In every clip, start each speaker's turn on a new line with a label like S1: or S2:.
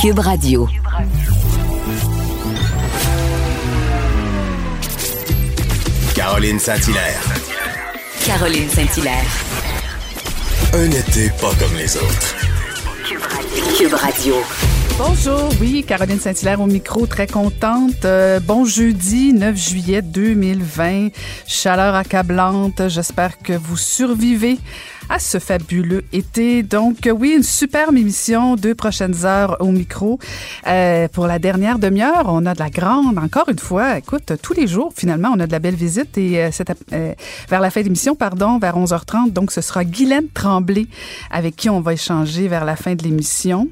S1: Cube Radio.
S2: Caroline Saint-Hilaire.
S1: Caroline Saint-Hilaire.
S2: Un été pas comme les autres.
S1: Cube Radio.
S3: Bonjour, oui, Caroline Saint-Hilaire au micro, très contente. Euh, bon jeudi 9 juillet 2020, chaleur accablante. J'espère que vous survivez à ce fabuleux été. Donc oui, une superbe émission, deux prochaines heures au micro. Euh, pour la dernière demi-heure, on a de la grande, encore une fois, écoute, tous les jours, finalement, on a de la belle visite et euh, euh vers la fin de l'émission, pardon, vers 11h30, donc ce sera Guylaine Tremblay avec qui on va échanger vers la fin de l'émission.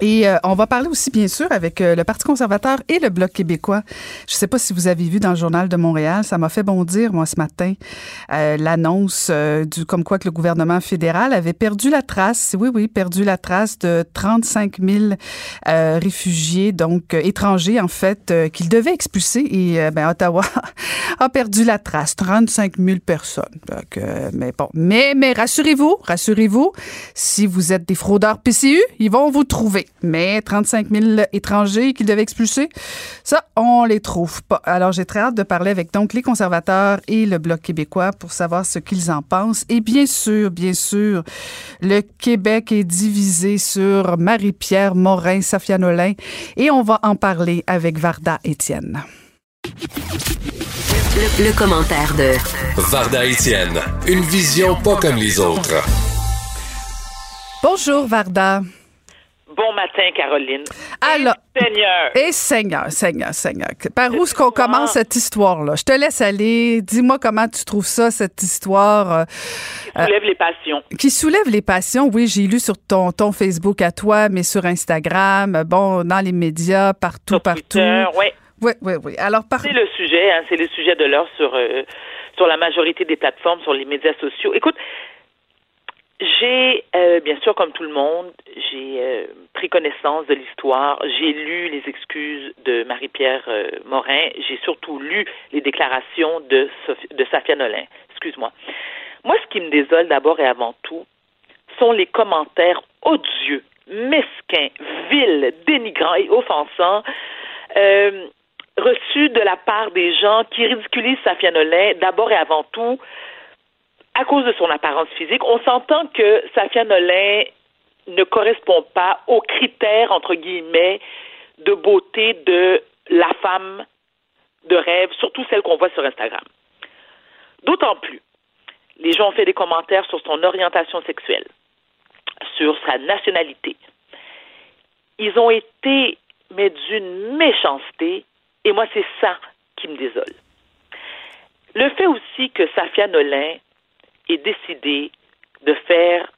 S3: Et euh, on va parler aussi, bien sûr, avec euh, le Parti conservateur et le Bloc québécois. Je ne sais pas si vous avez vu dans le Journal de Montréal, ça m'a fait bondir, moi, ce matin, euh, l'annonce du comme quoi que le gouvernement fédéral avait perdu la trace, oui, oui, perdu la trace de 35 000 réfugiés, donc étrangers, en fait, qu'il devait expulser. Et ben, Ottawa a perdu la trace, 35 000 personnes. Donc, mais bon, mais, mais rassurez-vous, rassurez-vous, si vous êtes des fraudeurs PCU, ils vont vous trouver. Mais 35 000 étrangers qu'ils devaient expulser, ça, on les trouve pas. Alors, j'ai très hâte de parler avec donc les conservateurs et le Bloc québécois pour savoir ce qu'ils en pensent. Et bien sûr, bien sûr, le Québec est divisé sur Marie-Pierre Morin, Safia Nolin, et on va en parler avec Varda Étienne.
S1: Le, le, commentaire de
S2: Varda Étienne, une vision pas comme les autres.
S3: Bonjour Varda.
S4: Bon matin, Caroline.
S3: Alors,
S4: et Seigneur.
S3: Et Seigneur, Seigneur, Seigneur. Par où est-ce qu'on commence cette histoire-là? Je te laisse aller. Dis-moi comment tu trouves ça, cette histoire. Euh,
S4: qui soulève les passions.
S3: Qui soulève les passions, oui. J'ai lu sur ton, ton Facebook à toi, mais sur Instagram, bon, dans les médias, partout,
S4: sur
S3: partout.
S4: Twitter, oui.
S3: Oui, oui, oui. Alors, par...
S4: C'est le sujet, hein, c'est le sujet de l'heure sur, euh, sur la majorité des plateformes, sur les médias sociaux. Écoute, j'ai, euh, bien sûr, comme tout le monde, j'ai euh, pris connaissance de l'histoire. J'ai lu les excuses de Marie-Pierre euh, Morin. J'ai surtout lu les déclarations de, Sophie, de Safia Nolin. Excuse-moi. Moi, ce qui me désole d'abord et avant tout, sont les commentaires odieux, mesquins, vils, dénigrants et offensants reçus de la part des gens qui ridiculisent Safia Nolin d'abord et avant tout à cause de son apparence physique. On s'entend que Safia Nolin ne correspond pas aux critères, entre guillemets, de beauté de la femme de rêve, surtout celle qu'on voit sur Instagram. D'autant plus, les gens ont fait des commentaires sur son orientation sexuelle, sur sa nationalité. Ils ont été, mais d'une méchanceté, et moi, c'est ça qui me désole. Le fait aussi que Safia Nolin ait décidé de faire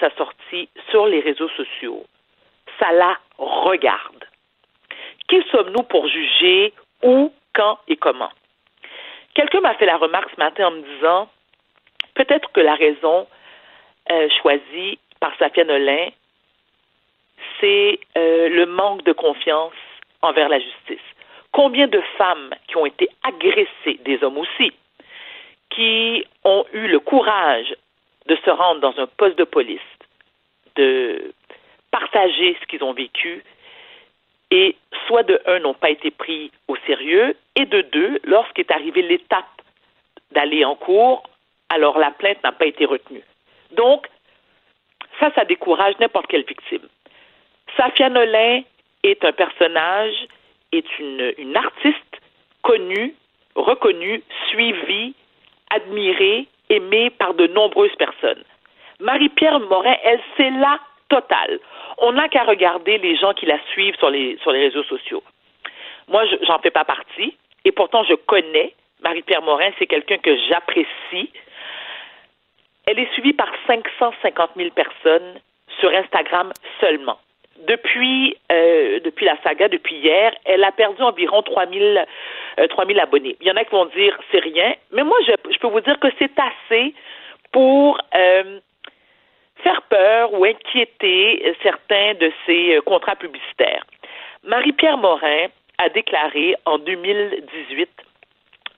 S4: sa sortie sur les réseaux sociaux, ça la regarde. Qui sommes-nous pour juger où, quand et comment? Quelqu'un m'a fait la remarque ce matin en me disant peut-être que la raison euh, choisie par Safia Nolin, c'est euh, le manque de confiance envers la justice. Combien de femmes qui ont été agressées, des hommes aussi, qui ont eu le courage de se rendre dans un poste de police, de partager ce qu'ils ont vécu, et soit de un, n'ont pas été pris au sérieux, et de deux, lorsqu'est arrivée l'étape d'aller en cours, alors la plainte n'a pas été retenue. Donc, ça, ça décourage n'importe quelle victime. Safia Nolin est un personnage, est une, une artiste connue, reconnue, suivie, admirée, aimée par de nombreuses personnes. Marie-Pierre Morin, elle, c'est la totale. On n'a qu'à regarder les gens qui la suivent sur les, sur les réseaux sociaux. Moi, j'en fais pas partie, et pourtant, je connais Marie-Pierre Morin, c'est quelqu'un que j'apprécie. Elle est suivie par 550 000 personnes sur Instagram seulement. Depuis, euh, depuis la saga, depuis hier, elle a perdu environ 3000, 3000 euh, abonnés. Il y en a qui vont dire c'est rien, mais moi, je, je peux vous dire que c'est assez pour euh, faire peur ou inquiéter certains de ces contrats publicitaires. Marie-Pierre Morin a déclaré en 2018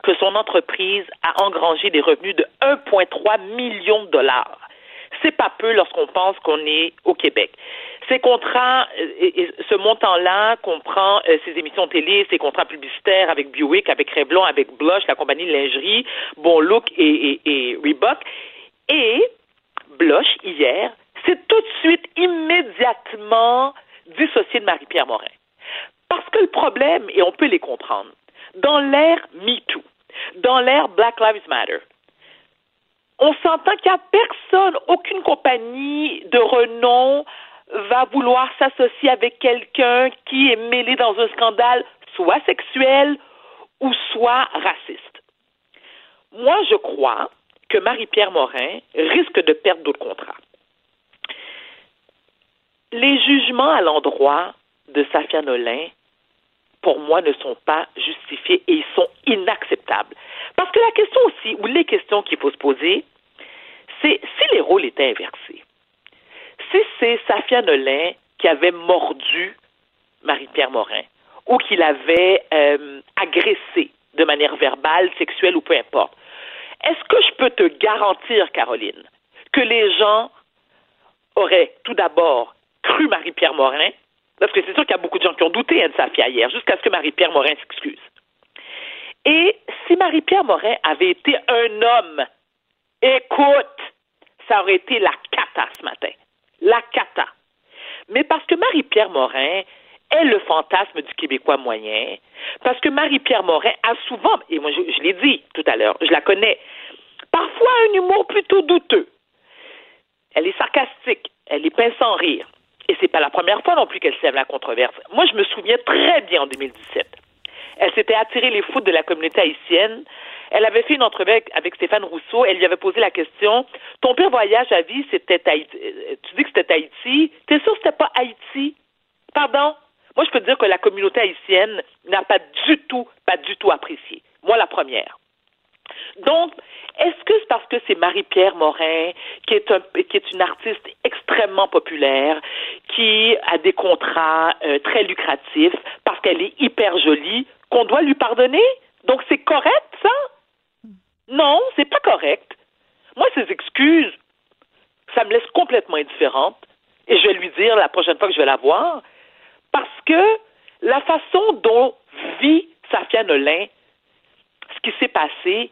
S4: que son entreprise a engrangé des revenus de 1,3 million de dollars. C'est pas peu lorsqu'on pense qu'on est au Québec. Ces contrats, euh, ce montant-là comprend euh, ses émissions télé, ses contrats publicitaires avec Buick, avec Revlon, avec Blush, la compagnie de lingerie, Bon Look et, et Reebok. Et Blush, hier, s'est tout de suite, immédiatement dissocié de Marie-Pierre Morin. Parce que le problème, et on peut les comprendre, dans l'ère MeToo, dans l'ère Black Lives Matter, on s'entend qu'il n'y a personne, aucune compagnie de renom va vouloir s'associer avec quelqu'un qui est mêlé dans un scandale soit sexuel ou soit raciste. Moi, je crois que Marie-Pierre Morin risque de perdre d'autres contrats. Les jugements à l'endroit de Safia Nolin, pour moi, ne sont pas justifiés et ils sont inacceptables. Question aussi, ou les questions qu'il faut se poser, c'est si les rôles étaient inversés, si c'est Safia Nolin qui avait mordu Marie-Pierre Morin ou qui l'avait euh, agressé de manière verbale, sexuelle ou peu importe, est-ce que je peux te garantir, Caroline, que les gens auraient tout d'abord cru Marie-Pierre Morin, parce que c'est sûr qu'il y a beaucoup de gens qui ont douté hein, de Safia hier, jusqu'à ce que Marie-Pierre Morin s'excuse. Et si Marie-Pierre Morin avait été un homme, écoute, ça aurait été la cata ce matin la cata. Mais parce que Marie-Pierre Morin est le fantasme du Québécois moyen, parce que Marie-Pierre Morin a souvent, et moi je, l'ai dit tout à l'heure, je la connais, parfois un humour plutôt douteux. Elle est sarcastique, elle est pince sans rire. Et c'est pas la première fois non plus qu'elle sème la controverse. Moi, je me souviens très bien en 2017. Elle s'était attirée les foudres de la communauté haïtienne elle avait fait une entrevue avec, Stéphane Rousseau. Elle lui avait posé la question Ton pire voyage à vie, c'était Haïti. Euh, tu dis que c'était Haïti. T'es sûr que c'était pas Haïti? Pardon? Moi, je peux te dire que la communauté haïtienne n'a pas du tout, pas du tout apprécié. Moi, la première. Donc, est-ce que c'est parce que c'est Marie-Pierre Morin, qui est, un, une artiste extrêmement populaire, qui a des contrats euh, très lucratifs, parce qu'elle est hyper jolie, qu'on doit lui pardonner? Donc, c'est correct, ça? Non, c'est pas correct. Moi, ces excuses, ça me laisse complètement indifférente. Et je vais lui dire la prochaine fois que je vais la voir. Parce que la façon dont vit Safia Nolin, ce qui s'est passé,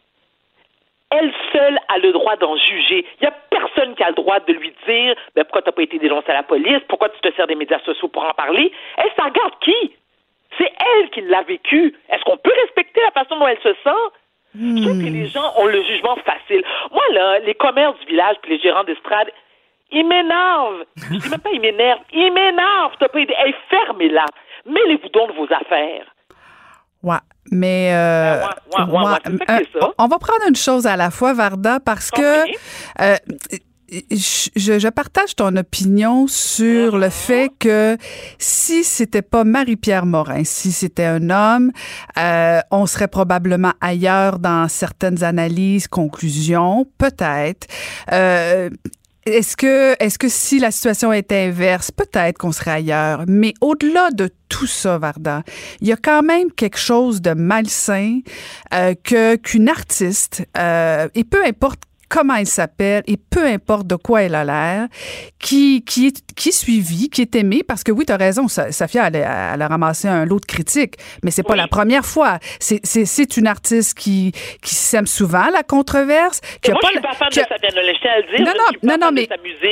S4: elle seule a le droit d'en juger. Il n'y a personne qui a le droit de lui dire mais pourquoi tu n'as pas été dénoncé à la police, pourquoi tu te sers des médias sociaux pour en parler. Elle s'en regarde qui? C'est elle qui l'a vécu. Est-ce qu'on peut respecter la façon dont elle se sent? Je trouve que les gens ont le jugement facile. Moi, là, les commerces du village puis les gérants d'estrade, ils m'énervent. Je dis même pas ils m'énervent. Ils m'énervent. T'as pas Hey, fermez-la. Mêlez-vous donc de vos affaires.
S3: Ouais. Mais euh, on va prendre une chose à la fois, Varda, parce que euh, je, je, partage ton opinion sur le fait que si c'était pas Marie-Pierre Morin, si c'était un homme, euh, on serait probablement ailleurs dans certaines analyses, conclusions, peut-être. Euh, est-ce que, est-ce que si la situation était inverse, peut-être qu'on serait ailleurs? Mais au-delà de tout ça, Varda, il y a quand même quelque chose de malsain euh, que qu'une artiste, euh, et peu importe comment elle s'appelle et peu importe de quoi elle a l'air, qui, qui, est, qui est suivie, qui est aimée, parce que oui, tu as raison, Safia, elle, elle, a ramassé un lot de critiques, mais c'est pas la première fois. C'est une artiste qui, qui s'aime souvent la controverse.
S4: Qui moi, pas je suis pas fan de Safia à le dire. Non, non, non, non, mais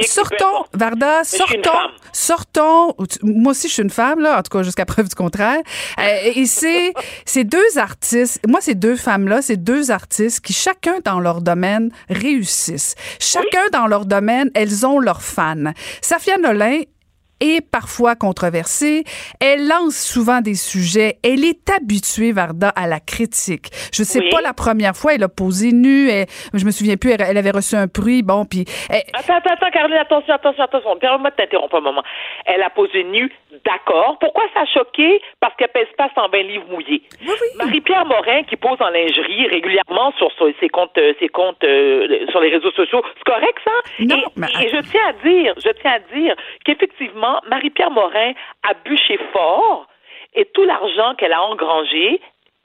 S3: sortons, Varda, sortons, sortons. Moi aussi, je suis une femme, là, en tout cas, jusqu'à preuve du contraire. Euh, et c'est ces deux artistes, moi, ces deux femmes-là, ces deux artistes qui, chacun dans leur domaine, réussissent. Chacun dans leur domaine, elles ont leurs fans. Safia Nolin, est parfois controversée. Elle lance souvent des sujets. Elle est habituée, Varda, à la critique. Je sais pas la première fois, elle a posé nu. Elle, je me souviens plus, elle, avait reçu un prix. Bon, puis.
S4: Attends, attends, attends, Caroline, attention, attention, attention. Permets-moi de t'interrompre un moment. Elle a posé nu, d'accord. Pourquoi ça a choqué? Parce qu'elle pèse pas 120 livres mouillés.
S3: Oui, oui.
S4: Marie-Pierre Morin, qui pose en lingerie régulièrement sur, ses comptes, euh, ses comptes euh, sur les réseaux sociaux, c'est correct, ça?
S3: Non,
S4: et je tiens à dire, je tiens à dire qu'effectivement, Marie-Pierre Morin a bûché fort et tout l'argent qu'elle a engrangé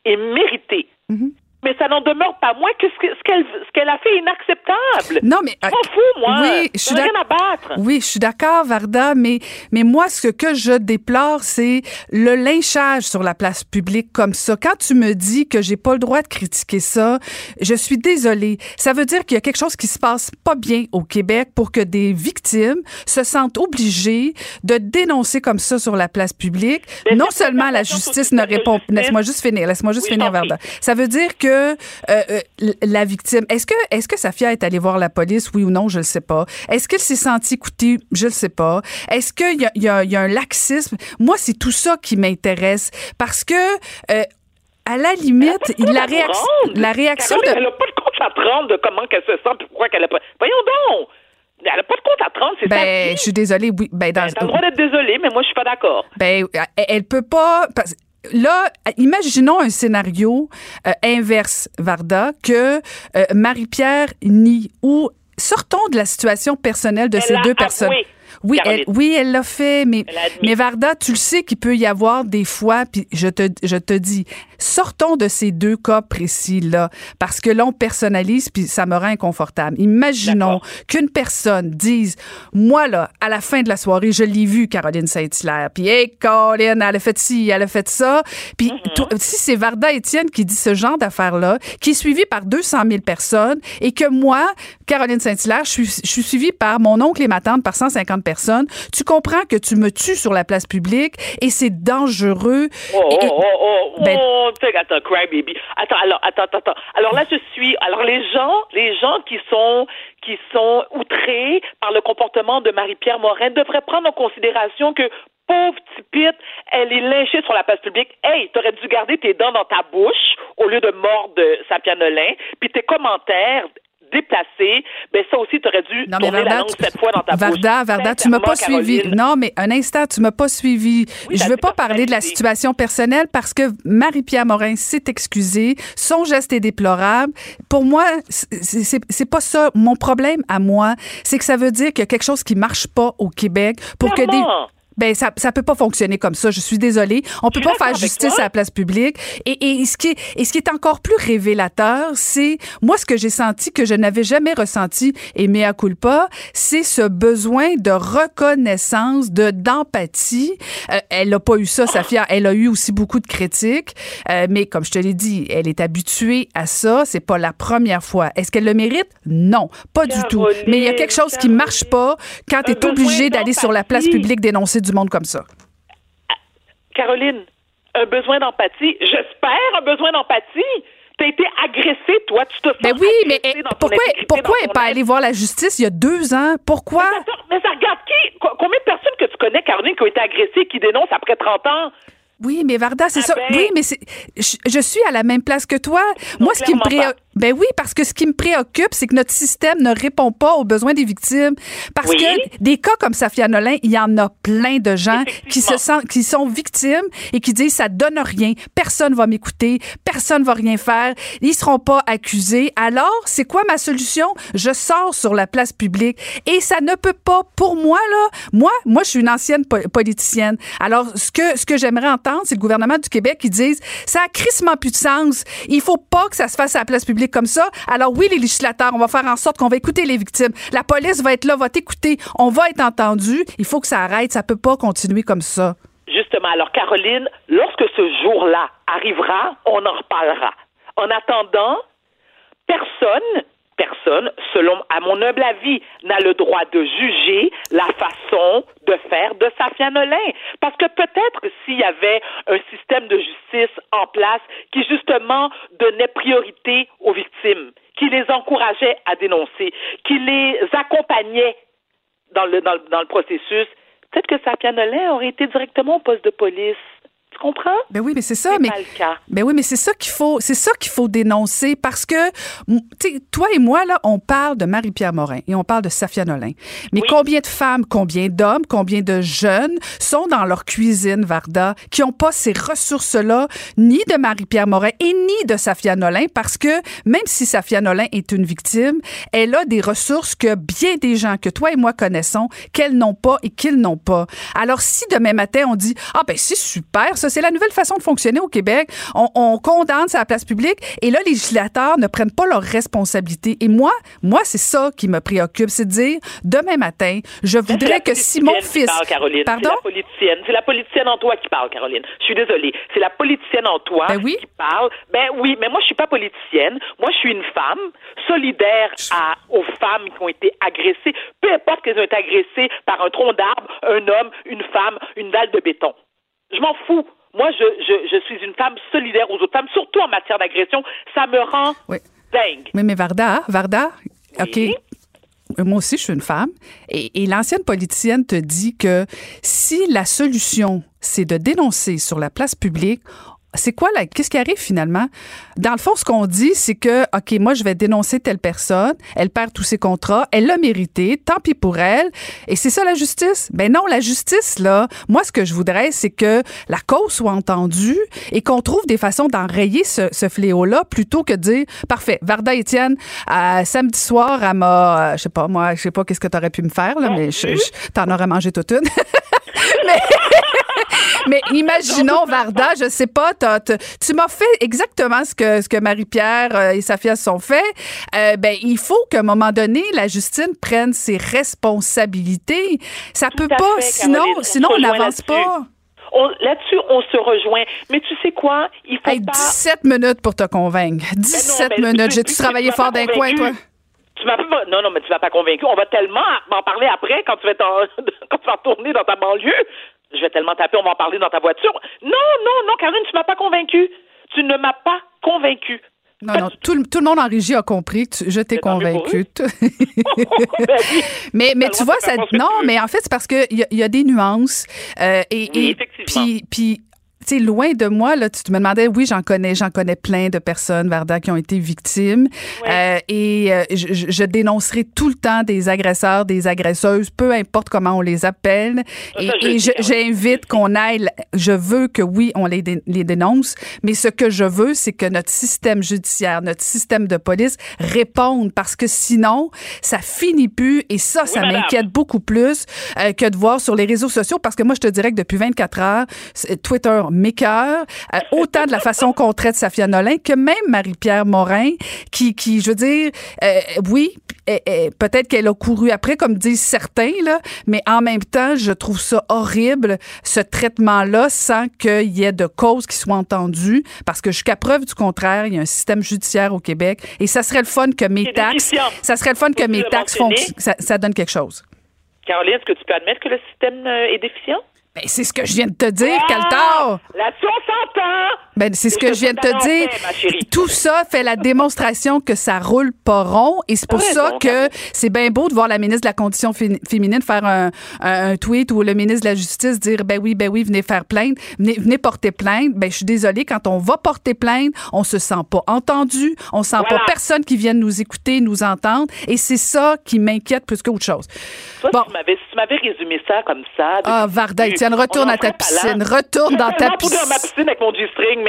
S4: est mérité.
S3: Mhm.
S4: Mais ça n'en demeure pas moins que ce qu'elle ce qu'elle a fait inacceptable.
S3: Non, mais.
S4: Je m'en fous, moi.
S3: Oui, je suis
S4: rien à battre.
S3: Oui, je suis d'accord, Varda, mais, mais moi, ce que je déplore, c'est le lynchage sur la place publique comme ça. Quand tu me dis que j'ai pas le droit de critiquer ça, je suis désolée. Ça veut dire qu'il y a quelque chose qui se passe pas bien au Québec pour que des victimes se sentent obligées de dénoncer comme ça sur la place publique. non seulement la justice ne répond. Laisse-moi juste finir. Laisse-moi juste finir, Varda. Ça veut dire que euh, euh, la victime, est-ce que, est-ce que Safia est allée voir la police, oui ou non, je ne sais pas. Est-ce qu'elle s'est sentie écoutée, je ne sais pas. Est-ce qu'il y a, y, a, un laxisme? Moi, c'est tout ça qui m'intéresse parce que, euh, à la limite, la, réaction, la réaction
S4: de... Elle n'a pas de compte à prendre de comment qu'elle se sent, pourquoi qu'elle n'a pas... Voyons donc! Elle n'a pas de compte à prendre, c'est
S3: ben, je suis désolée, oui. Ben, dans...
S4: Ben, le droit d'être désolée, mais moi, je suis pas d'accord.
S3: Ben, elle, elle peut pas là, imaginons un scénario euh, inverse, Varda, que euh, Marie-Pierre nie. Ou sortons de la situation personnelle de ces deux personnes. Oui, elle, oui, elle l'a fait, mais, mais Varda, tu le sais qu'il peut y avoir des fois, puis je te, je te dis, sortons de ces deux cas précis-là, parce que là, on personnalise, puis ça me rend inconfortable. Imaginons qu'une personne dise, moi, là, à la fin de la soirée, je l'ai vu, Caroline Saint-Hilaire, puis, hey, Caroline, elle a fait ci, elle a fait ça. Puis, si c'est Varda Étienne qui dit ce genre d'affaires-là, qui est suivi par 200 000 personnes, et que moi, Caroline Saint-Hilaire, je suis, je suis suivie par mon oncle et ma tante par 150 personnes, tu comprends que tu me tues sur la place publique et c'est dangereux.
S4: Oh, oh, oh, oh, ben, oh, attends, cry baby. Attends, alors, attends, attends. Alors là, je suis, alors les gens, les gens qui sont, qui sont outrés par le comportement de Marie-Pierre Morin devraient prendre en considération que pauvre tipite, elle est lynchée sur la place publique. Hey, t'aurais dû garder tes dents dans ta bouche au lieu de mordre Sapia Nolin. Puis tes commentaires déplacé, ben ça aussi, tu aurais dû non, tourner la langue cette fois dans ta
S3: Varda,
S4: bouche.
S3: Varda, tu m'as pas suivi. Non, mais un instant, tu m'as pas suivi. je veux pas parler de la situation personnelle parce que Marie-Pierre Morin s'est excusée. Son geste est déplorable. Pour moi, c'est pas ça. Mon problème à moi, c'est que ça veut dire qu'il y a quelque chose qui marche pas au Québec pour que des ben ça ça peut pas fonctionner comme ça. Je suis désolée. On peut pas faire justice à la place publique. Et, et, ce qui est et ce qui est encore plus révélateur, c'est moi ce que j'ai senti que je n'avais jamais ressenti et mea culpa, c'est ce besoin de reconnaissance, de d'empathie. Euh, elle n'a pas eu ça, Safia. Elle a eu aussi beaucoup de critiques, euh, mais comme je te l'ai dit, elle est habituée à ça. C'est pas la première fois. Est-ce qu'elle le mérite? Non, pas du tout. Mais il y a quelque chose qui marche pas quand tu es obligé d'aller sur la place publique dénoncer du du monde comme ça?
S4: Caroline, un besoin d'empathie. J'espère un besoin d'empathie. T'as été agressée, toi, tu te sens
S3: Mais oui, mais eh, pourquoi, pourquoi elle n'est pas allée voir la justice il y a deux ans? Pourquoi?
S4: Mais ça, regarde qui? Combien de personnes que tu connais, Caroline, qui ont été agressées, qui dénoncent après 30 ans?
S3: Oui, mais Varda, c'est ah ça.
S4: Ben.
S3: Oui, mais c'est, je, suis à la même place que toi. Moi, ce qui me préoccupe, ben oui, parce que ce qui me préoccupe, c'est que notre système ne répond pas aux besoins des victimes. Parce que des cas comme Safia Nolin, il y en a plein de gens qui se sentent, qui sont victimes et qui disent ça donne rien, personne va m'écouter, personne va rien faire, ils seront pas accusés. Alors, c'est quoi ma solution? Je sors sur la place publique et ça ne peut pas pour moi là. Moi, moi je suis une ancienne politicienne. Alors, ce que ce que j'aimerais entendre, c'est le gouvernement du Québec qui dise ça a crissement plus de sens. Il faut pas que ça se fasse à la place publique comme ça. Alors oui, les législateurs, on va faire en sorte qu'on va écouter les victimes. La police va être là, va t'écouter. On va être entendu. Il faut que ça arrête. Ça peut pas continuer comme ça.
S4: Justement. Alors, Caroline, lorsque ce jour-là arrivera, on en reparlera. En attendant, personne personne, selon, à mon humble avis, n'a le droit de juger la façon de faire de Safia Nolin. Parce que peut-être s'il y avait un système de justice en place qui, justement, donnait priorité aux victimes, qui les encourageait à dénoncer, qui les accompagnait dans le, dans le, processus, Peut-être que Safia Nolin aurait été directement au poste de police comprends?
S3: Ben oui, mais c'est ça. Mais, ben oui, mais c'est ça qu'il faut, c'est ça qu'il faut dénoncer parce que, toi et moi, là, on parle de Marie-Pierre Morin et on parle de Safia Nolin. Mais combien de femmes, combien d'hommes, combien de jeunes sont dans leur cuisine, Varda, qui n'ont pas ces ressources-là, ni de Marie-Pierre Morin et ni de Safia Nolin? Parce que même si Safia Nolin est une victime, elle a des ressources que bien des gens que toi et moi connaissons qu'elles n'ont pas et qu'ils n'ont pas. Alors si demain matin on dit, ah ben c'est super, ça c'est la nouvelle façon de fonctionner au Québec. On, on condamne sa place publique et là, les législateurs ne prennent pas leurs responsabilités. Et moi, moi, c'est ça qui me préoccupe, c'est de dire, demain matin, je voudrais que si mon fils...
S4: Caroline. Pardon? C'est la politicienne. C'est la politicienne en toi qui parle, Caroline. Je suis désolée. C'est la politicienne en toi
S3: ben
S4: qui parle. Ben oui, mais moi, je suis pas politicienne. Moi, je suis une femme solidaire à, aux femmes qui ont été agressées, peu importe qu'elles ont été agressées par un tronc d'arbre, un homme, une femme, une dalle de béton. Je m'en fous. Moi, je, je, je, suis une femme solidaire aux autres femmes, surtout en matière d'agression. Ça me rend dingue.
S3: Mais, mais Varda, Varda, OK. Moi aussi, je suis une femme. Et, et l'ancienne politicienne te dit que si la solution, c'est de dénoncer sur la place publique, c'est quoi là qu'est-ce qui arrive finalement? Dans le fond, ce qu'on dit, c'est que ok, moi je vais dénoncer telle personne, elle perd tous ses contrats, elle l'a mérité, tant pis pour elle. Et c'est ça la justice? Ben non, la justice là, moi ce que je voudrais, c'est que la cause soit entendue et qu'on trouve des façons d'enrayer ce, fléau-là plutôt que de dire parfait, Varda Étienne, euh, samedi soir, elle m'a, euh, je sais pas moi, je sais pas qu'est-ce que tu aurais pu me faire là, mais je, t'en aurais mangé toute une. mais mais imaginons, Varda, je sais pas, tu m'as fait exactement ce que, ce que Marie-Pierre euh, et Safia sont fait. Euh, ben, il faut qu'à un moment donné, la justice prenne ses responsabilités. Ça peut pas, sinon, sinon on n'avance pas.
S4: Là-dessus, on se rejoint. Mais tu sais quoi? Il faut pas...
S3: 17 minutes pour te convaincre. 17 minutes. J'ai-tu travaillé fort d'un coin, toi?
S4: Tu m'as pas... Non, non, mais tu m'as pas convaincu. On va tellement m'en parler après quand tu vas, quand tu vas retourner dans ta banlieue je vais tellement taper, on va en parler dans ta voiture. Non, non, non, Karine, tu m'as pas convaincu. Tu ne m'as pas convaincu.
S3: Non, non, tout, le monde en régie a compris que je t'ai convaincu. Ben mais mais tu vois, ça, non, mais en fait, c'est parce qu'il y, y, a des nuances. Euh, et,
S4: oui, et
S3: puis, puis sais, loin de moi, là, tu me demandais, oui, j'en connais, j'en connais plein de personnes, Varda, qui ont été victimes. Euh, et euh, je, je, dénoncerai tout le temps des agresseurs, des agresseuses, peu importe comment on les appelle. et, j'invite qu'on aille, je veux que oui, on les, les dénonce, mais ce que je veux, c'est que notre système judiciaire, notre système de police réponde parce que sinon, ça finit plus et ça, ça m'inquiète beaucoup plus euh, que de voir sur les réseaux sociaux parce que moi, je te dirais que depuis 24 heures, Twitter mécœur, euh, autant de la façon qu'on traite Safia Nolin que même Marie-Pierre Morin, qui, qui, je veux dire, euh, oui, peut-être qu'elle a couru après, comme disent certains, là, mais en même temps, je trouve ça horrible, ce traitement-là, sans qu'il y ait de cause qui soit entendue, parce que jusqu'à preuve du contraire, il y a un système judiciaire au Québec, et ça serait le fun que mes taxes, ça serait le fun que mes taxes font, ça, ça donne quelque chose.
S4: Caroline, est-ce que tu peux admettre que le système euh, est déficient?
S3: Ben, c'est ce que je viens de te dire, ah,
S4: Là-dessus, on
S3: Ben, c'est ce que je viens de te dire. Tout ça fait la démonstration que ça roule pas rond. Et c'est pour ça que c'est bien beau de voir la ministre de la Condition féminine faire un, un, tweet ou le ministre de la Justice dire, ben oui, ben oui, venez faire plainte, venez, venez porter plainte. Ben, je suis désolée, quand on va porter plainte, on se sent pas entendu, on sent pas personne qui vienne nous écouter, nous entendre. Et c'est ça qui m'inquiète plus qu'autre chose.
S4: bon. si tu m'avais résumé ça comme ça.
S3: Ah, Varda, Tiens, retourne à ta piscine. Retourne dans ta piscine.
S4: dans ma piscine avec mon G-string.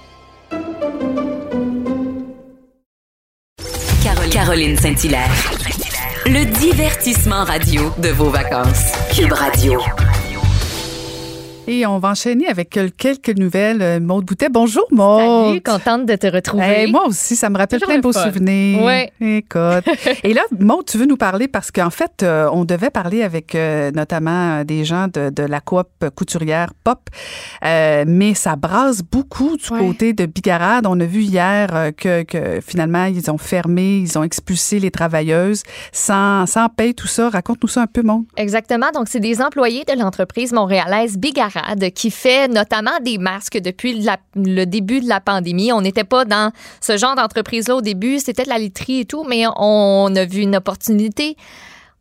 S5: Caroline Saint-Hilaire. Le divertissement radio de vos vacances. Cube Radio.
S3: Et on va enchaîner avec euh, quelques nouvelles. Euh, Maude Boutet. Bonjour, Maude.
S6: Salut, contente de te retrouver.
S3: Hey, moi aussi, ça me rappelle
S6: Toujours
S3: plein de beaux
S6: fun.
S3: souvenirs.
S6: Ouais.
S3: Écoute. Et là, Maude, tu veux nous parler parce qu'en fait, euh, on devait parler avec euh, notamment des gens de, de la coop couturière Pop, euh, mais ça brasse beaucoup du
S6: Ouais.
S3: côté de Bigarade. On a vu hier que, que finalement, ils ont fermé, ils ont expulsé les travailleuses sans, sans paye, tout ça. Raconte-nous ça un peu, Maude.
S6: Exactement. Donc, c'est des employés de l'entreprise montréalaise Bigarade qui fait notamment des masques depuis le début de la pandémie. On n'était pas dans ce genre d'entreprise-là au début. C'était de la literie et tout, mais on a vu une opportunité.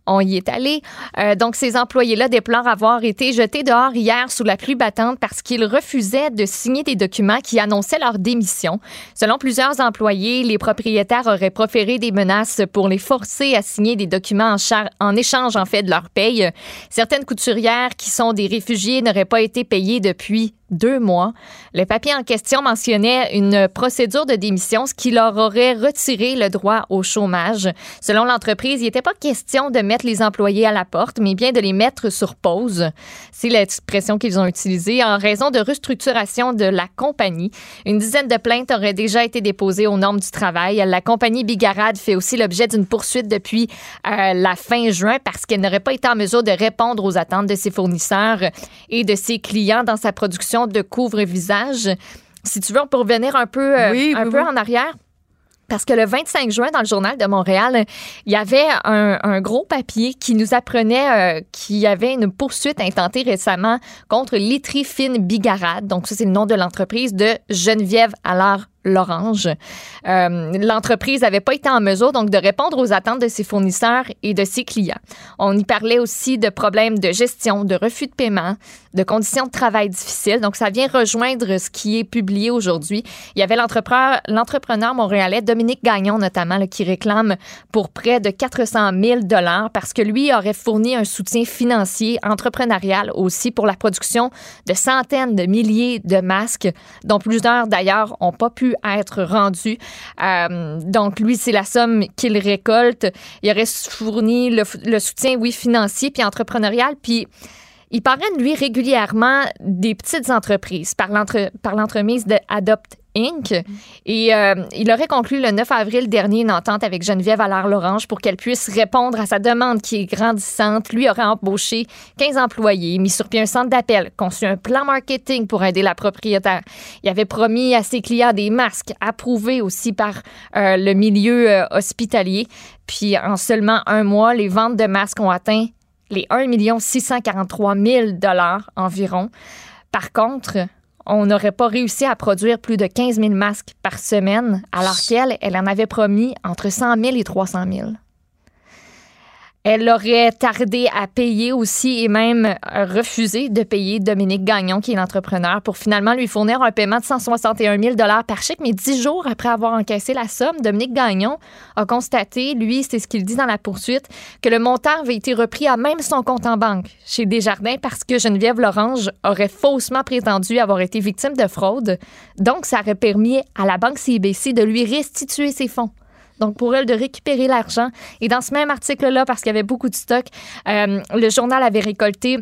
S6: On y est allé. Euh, donc, ces employés-là déplorent avoir été jetés dehors hier sous la pluie battante parce qu'ils refusaient de signer des documents qui annonçaient leur démission. Selon plusieurs employés, les propriétaires auraient proféré des menaces pour les forcer à signer des documents en, en échange, en fait, de leur paye. Certaines couturières qui sont des réfugiés n'auraient pas été payées depuis deux mois. Le papier en question mentionnait une procédure de démission, ce qui leur aurait retiré le droit au chômage. Selon l'entreprise, il n'était pas question de mettre les employés à la porte, mais bien de les mettre sur pause. C'est l'expression qu'ils ont utilisée en raison de restructuration de la compagnie. Une dizaine de plaintes auraient déjà été déposées aux normes du travail. La compagnie Bigarade fait aussi l'objet d'une poursuite depuis euh, la fin juin parce qu'elle n'aurait pas été en mesure de répondre aux attentes de ses fournisseurs et de ses clients dans sa production de couvre-visage. Si tu veux, on peut revenir un peu, euh,
S3: Oui,
S6: un
S3: oui,
S6: peu
S3: oui.
S6: en arrière. Parce que le 25 juin, dans le journal de Montréal, il y avait un, un gros papier qui nous apprenait euh, qu'il y avait une poursuite intentée récemment contre Litry Fine Bigarade. Donc, ça, c'est le nom de l'entreprise de Geneviève Allard Lorange. Euh, L'entreprise n'avait pas été en mesure donc de répondre aux attentes de ses fournisseurs et de ses clients. On y parlait aussi de problèmes de gestion, de refus de paiement, de conditions de travail difficiles. Donc, ça vient rejoindre ce qui est publié aujourd'hui. Il y avait l'entrepreneur, montréalais Dominique Gagnon, notamment, qui réclame pour près de 400 000 parce que lui aurait fourni un soutien financier, entrepreneurial aussi, pour la production de centaines de milliers de masques, dont plusieurs d'ailleurs n'ont pas pu être rendus. Euh, donc, lui, c'est la somme qu'il récolte. Il aurait fourni le, le soutien, oui, financier puis entrepreneurial, puis il parraine, lui, régulièrement des petites entreprises par l'entre- par l'entremise de Adopt Inc. Et euh, il aurait conclu le 9 avril dernier une entente avec Geneviève Allard-Lorange pour qu'elle puisse répondre à sa demande qui est grandissante. Lui aurait embauché 15 employés, mis sur pied un centre d'appel, conçu un plan marketing pour aider la propriétaire. Il avait promis à ses clients des masques approuvés aussi par euh, le milieu euh, hospitalier. Puis en seulement un mois, les ventes de masques ont atteint les 1 643 000 environ. Par contre, on n'aurait pas réussi à produire plus de 15 000 masques par semaine, alors qu'elle, elle en avait promis entre 100 000 et 300 000. Elle aurait tardé à payer aussi et même euh, refusé de payer Dominique Gagnon, qui est l'entrepreneur, pour finalement lui fournir un paiement de 161 000 par chèque. Mais dix jours après avoir encaissé la somme, Dominique Gagnon a constaté, lui, c'est ce qu'il dit dans la poursuite, que le montant avait été repris à même son compte en banque chez Desjardins parce que Geneviève Lorange aurait faussement prétendu avoir été victime de fraude. Donc, ça aurait permis à la banque CIBC de lui restituer ses fonds. Donc, pour elle, de récupérer l'argent. Et dans ce même article-là, parce qu'il y avait beaucoup de stock, euh, le journal avait récolté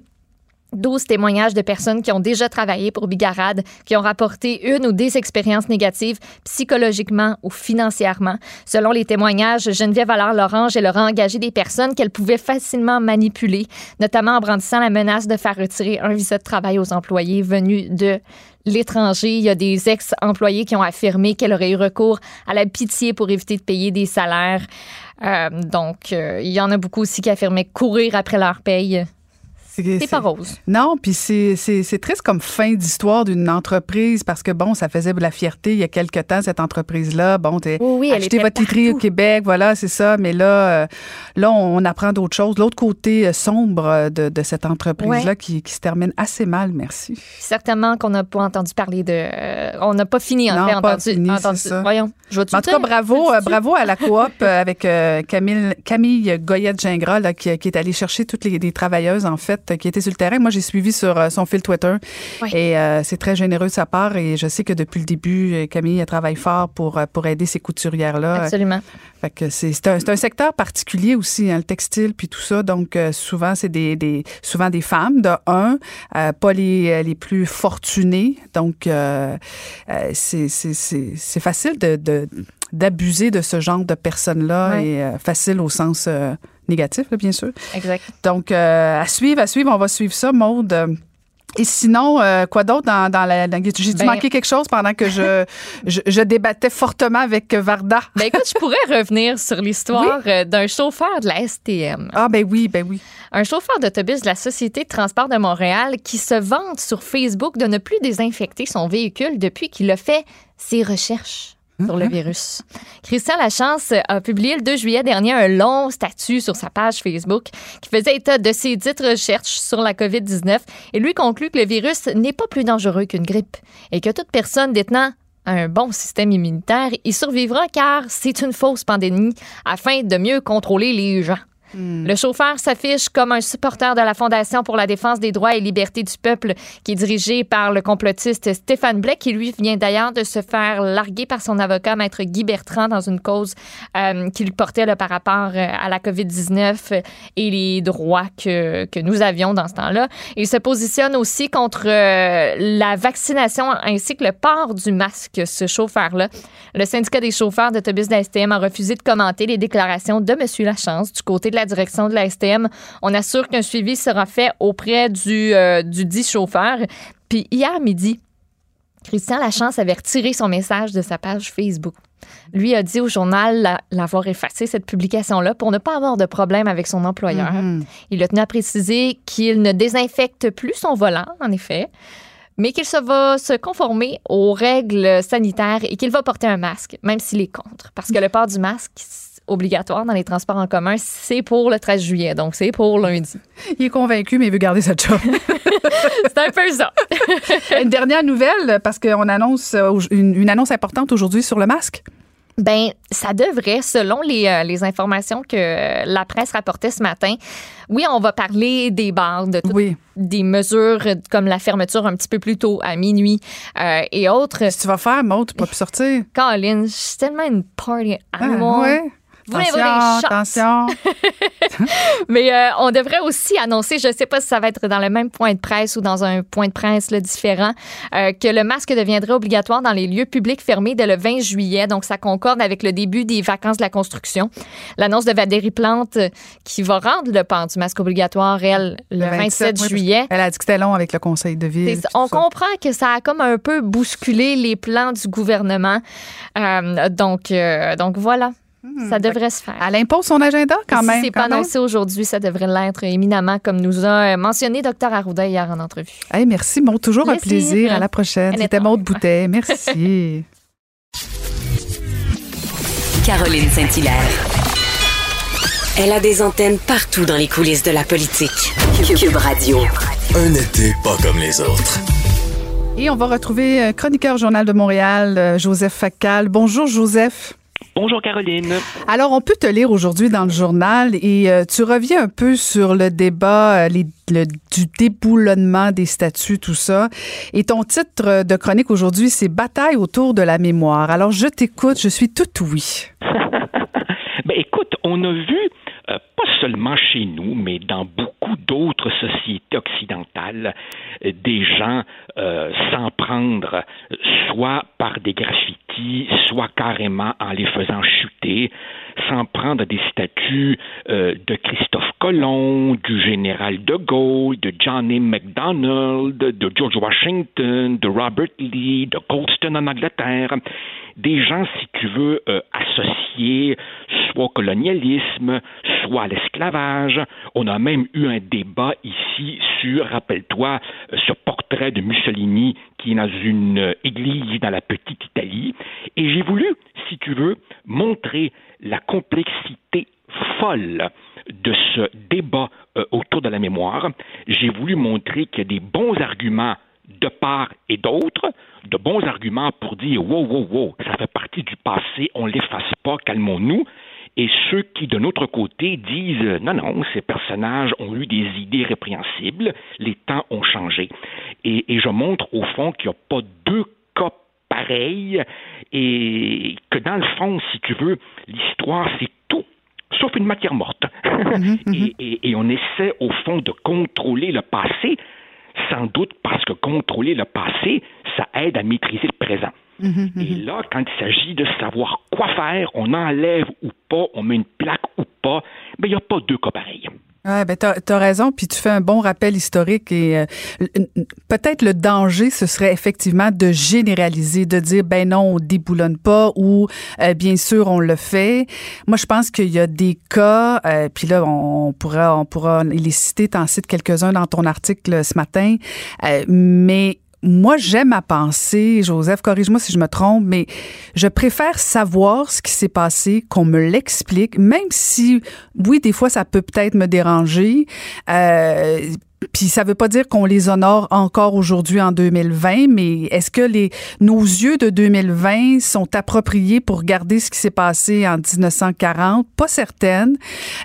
S6: 12 témoignages de personnes qui ont déjà travaillé pour Bigarade, qui ont rapporté une ou des expériences négatives psychologiquement ou financièrement. Selon les témoignages, Geneviève Allard-Lorange, elle aurait engagé des personnes qu'elle pouvait facilement manipuler, notamment en brandissant la menace de faire retirer un visa de travail aux employés venus de l'étranger. Il y a des ex-employés qui ont affirmé qu'elle aurait eu recours à la pitié pour éviter de payer des salaires. Euh, donc, euh, il y en a beaucoup aussi qui affirmaient courir après leur paye. C'est pas rose.
S3: Non, puis c'est triste comme fin d'histoire d'une entreprise parce que, bon, ça faisait de la fierté il y a quelque temps, cette entreprise-là. Bon,
S6: Oui, oui,
S3: achetez votre literie au. Québec, voilà, c'est ça. Mais là, euh, là, on apprend d'autres choses. L'autre côté euh, sombre euh, de, de cette entreprise-là
S6: Ouais.
S3: qui, qui se termine assez mal, merci.
S6: Certainement qu'on n'a pas entendu parler de. euh, on n'a pas fini, en
S3: Non,
S6: fait,
S3: pas
S6: entendu.
S3: fini,
S6: entendu-
S3: ça.
S6: Voyons, je
S3: En tout cas, bravo, euh, bravo à la coop avec Camille, Camille Goyette-Gingras qui est allée chercher toutes les, les travailleuses, en fait, qui était sur le terrain. Moi, j'ai suivi sur euh, son fil Twitter
S6: Oui.
S3: et euh, c'est très généreux de sa part. Et je sais que depuis le début, euh, Camille elle travaille fort pour, pour aider ces couturières-là.
S6: Absolument.
S3: Fait que c'est c'est un, c'est un secteur particulier aussi, hein, le textile puis tout ça. Donc euh, souvent c'est des, des souvent des femmes de un, euh, pas les, les plus fortunées. Donc c'est c'est c'est c'est facile de de- d'abuser de ce genre de personnes là
S6: Ouais.
S3: et euh, facile au sens euh, négatif là, bien sûr.
S6: Exact.
S3: Donc euh, à suivre, à suivre, on va suivre ça, Maude. Et sinon, euh, quoi d'autre dans, dans la... dans- J'ai dû
S6: Ben-
S3: manquer quelque chose pendant que je, je, je débattais fortement avec Varda?
S6: Ben écoute, je pourrais revenir sur l'histoire d'un chauffeur de la STM.
S3: Ah ben oui, ben oui.
S6: Un chauffeur d'autobus de la Société de transport de Montréal qui se vante sur Facebook de ne plus désinfecter son véhicule depuis qu'il a fait ses recherches sur le virus. Christian Lachance a publié le 2 juillet dernier un long statut sur sa page Facebook qui faisait état de ses dites recherches sur la COVID-19 et lui conclut que le virus n'est pas plus dangereux qu'une grippe et que toute personne détenant un bon système immunitaire y survivra car c'est une fausse pandémie afin de mieux contrôler les gens. Le chauffeur s'affiche comme un supporter de la Fondation pour la défense des droits et libertés du peuple, qui est dirigée par le complotiste Stéphane Blais, qui lui vient d'ailleurs de se faire larguer par son avocat, Maître Guy Bertrand, dans une cause euh, qui lui portait là, par rapport euh, à la COVID-19 et les droits que, que nous avions dans ce temps-là. Il se positionne aussi contre euh, la vaccination ainsi que le port du masque, ce chauffeur-là. Le syndicat des chauffeurs d'autobus de la STM a refusé de commenter les déclarations de M. Lachance du côté de la direction de la STM. On assure qu'un suivi sera fait auprès du, euh, du dit chauffeur. Puis hier midi, Christian Lachance avait retiré son message de sa page Facebook. Lui a dit au journal la- l'avoir effacé, cette publication-là, pour ne pas avoir de problème avec son employeur.
S3: Mhm.
S6: Il a tenu à préciser qu'il ne désinfecte plus son volant, en effet, mais qu'il se va se conformer aux règles sanitaires et qu'il va porter un masque, même s'il est contre. Parce que le port du masque obligatoire dans les transports en commun, c'est pour le 13 juillet, donc c'est pour lundi.
S3: Il est convaincu, mais il veut garder sa job.
S6: C'est un peu ça.
S3: Une dernière nouvelle, parce qu'on annonce euh, une, une annonce importante aujourd'hui sur le masque.
S6: Ben, ça devrait, selon les, euh, les informations que euh, la presse rapportait ce matin. Oui, on va parler des bars, de toutes
S3: Oui.
S6: des mesures comme la fermeture un petit peu plus tôt, à minuit euh, et autres.
S3: Qu'est-ce que tu vas faire, Maud? Tu peux plus sortir?
S6: Colin, je suis tellement une party
S3: Ah,
S6: animal.
S3: ouais.
S6: Voulez-vous
S3: Attention, attention.
S6: Mais euh, on devrait aussi annoncer, je ne sais pas si ça va être dans le même point de presse ou dans un point de presse là, différent, euh, que le masque deviendrait obligatoire dans les lieux publics fermés dès le 20 juillet. Donc, ça concorde avec le début des vacances de la construction. L'annonce de Valérie Plante euh, qui va rendre le port du masque obligatoire, elle, le, 27,
S3: oui,
S6: juillet.
S3: Elle a dit que c'était long avec le conseil de ville.
S6: On
S3: ça.
S6: comprend que ça a comme un peu bousculé les plans du gouvernement. Euh, donc, donc voilà, ça devrait se faire.
S3: Elle impose son agenda quand
S6: si
S3: même.
S6: c'est pas annoncé aujourd'hui, ça devrait l'être éminemment, comme nous a mentionné Dr Arruda hier en entrevue.
S3: Hey, merci, Maud. Toujours un
S6: Plaisir.
S3: À la prochaine. C'était Maud Boutet. Merci.
S5: Caroline Saint-Hilaire. Elle a des antennes partout dans les coulisses de la politique. Cube Radio.
S2: Un été pas comme les autres.
S3: Et on va retrouver euh, chroniqueur Journal de Montréal, euh, Joseph Facal. Bonjour, Joseph.
S7: Bonjour Caroline.
S3: Alors, on peut te lire aujourd'hui dans le journal et euh, tu reviens un peu sur le débat euh, les- le- du déboulonnement des statuts, tout ça. Et ton titre de chronique aujourd'hui, c'est Bataille autour de la mémoire. Alors, je t'écoute, je suis tout oui.
S7: Ben écoute, on a vu euh, pas seulement chez nous, mais dans beaucoup d'autres sociétés occidentales, euh, des gens euh, s'en prendre soit par des graffitis, soit carrément en les faisant chuter, s'en prendre des statues de Christophe Colomb, du général de Gaulle, de John A. MacDonald, de George Washington, de Robert Lee, de Colston en Angleterre des gens, si tu veux, associés soit colonialisme, soit l'esclavage. On a même eu un débat ici sur, rappelle-toi, ce portrait de Mussolini qui est dans une église dans la petite Italie. Et j'ai voulu, si tu veux, montrer la complexité folle de ce débat euh, autour de la mémoire. J'ai voulu montrer qu'il y a des bons arguments de part et d'autre, de bons arguments pour dire wow, wow, wow, ça fait partie du passé, on l'efface pas, calmons-nous. Et ceux qui, de notre côté, disent euh, non, non, ces personnages ont eu des idées répréhensibles, les temps ont changé. Et, je montre au fond qu'il n'y a pas deux cas pareils et que dans le fond, si tu veux, l'histoire, c'est tout sauf une matière morte. Mhm, mhm. et, on essaie au fond de contrôler le passé, sans doute parce que contrôler le passé, ça aide à maîtriser le présent. Mhm, et là, quand il s'agit de savoir quoi faire, on enlève ou pas, on met une plaque ou pas, mais ben, il n'y a pas deux cas pareils.
S3: Ouais, ben t'as as raison, puis tu fais un bon rappel historique et euh, peut-être le danger, ce serait effectivement de généraliser, de dire ben non, on déboulonne pas ou euh, bien sûr on le fait. Moi, je pense qu'il y a des cas, euh, puis là on, pourra on pourra les citer, t'en cites quelques-uns dans ton article ce matin, mais moi, j'aime à penser, Joseph, corrige-moi si je me trompe, mais je préfère savoir ce qui s'est passé, qu'on me l'explique, même si, oui, des fois, ça peut peut-être me déranger. Euh, puis ça veut pas dire qu'on les honore encore aujourd'hui en 2020, mais est-ce que les nos yeux de 2020 sont appropriés pour regarder ce qui s'est passé en 1940 Pas certaine.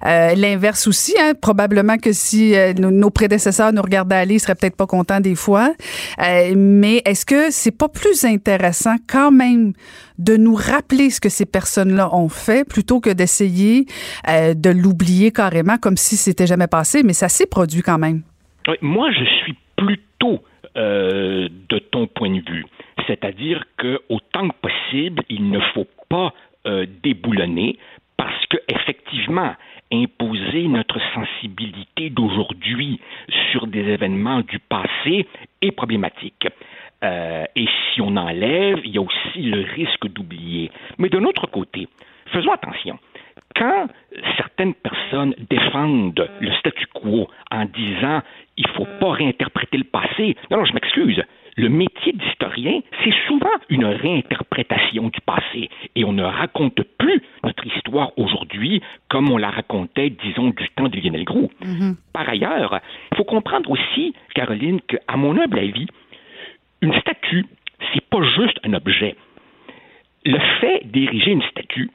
S3: Euh, L'inverse aussi, hein, probablement que si euh, nos, prédécesseurs nous regardaient aller, ils seraient peut-être pas contents des fois. Euh, mais est-ce que c'est pas plus intéressant quand même de nous rappeler ce que ces personnes-là ont fait plutôt que d'essayer de l'oublier carrément comme si c'était jamais passé, mais ça s'est produit quand même.
S7: Moi, je suis plutôt euh, de ton point de vue. C'est-à-dire qu'autant que possible, il ne faut pas euh, déboulonner parce que effectivement, imposer notre sensibilité d'aujourd'hui sur des événements du passé est problématique. Euh, et si on enlève, il y a aussi le risque d'oublier. Mais d'un autre côté, faisons attention quand certaines personnes défendent le statu quo en disant il ne faut pas réinterpréter le passé, non, non, je m'excuse. Le métier d'historien, c'est souvent une réinterprétation du passé et on ne raconte plus notre histoire aujourd'hui comme on la racontait, disons, du temps de Lionel Groux. Mm-hmm. Par ailleurs, il faut comprendre aussi, Caroline, qu'à mon humble avis, une statue, c'est pas juste un objet. Le fait d'ériger une statue,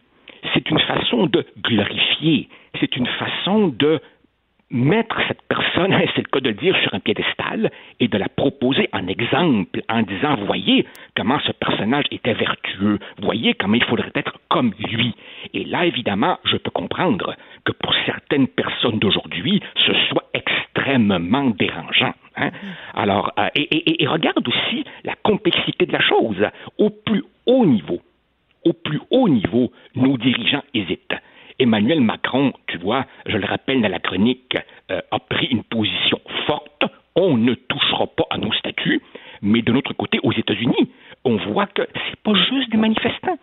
S7: c'est une façon de glorifier, c'est une façon de mettre cette personne, c'est le cas de le dire, sur un piédestal et de la proposer en exemple en disant, voyez comment ce personnage était vertueux, voyez comment il faudrait être comme lui. Et là, évidemment, je peux comprendre que pour certaines personnes d'aujourd'hui, ce soit extrêmement dérangeant. Hein. Alors, euh, et regarde aussi la complexité de la chose. Au plus haut niveau, au plus haut niveau, nos dirigeants hésitent. Emmanuel Macron, tu vois, je le rappelle dans la chronique, euh, a pris une position forte. On ne touchera pas à nos statuts, mais de l'autre côté, aux États-Unis, on voit que c'est pas juste des manifestants.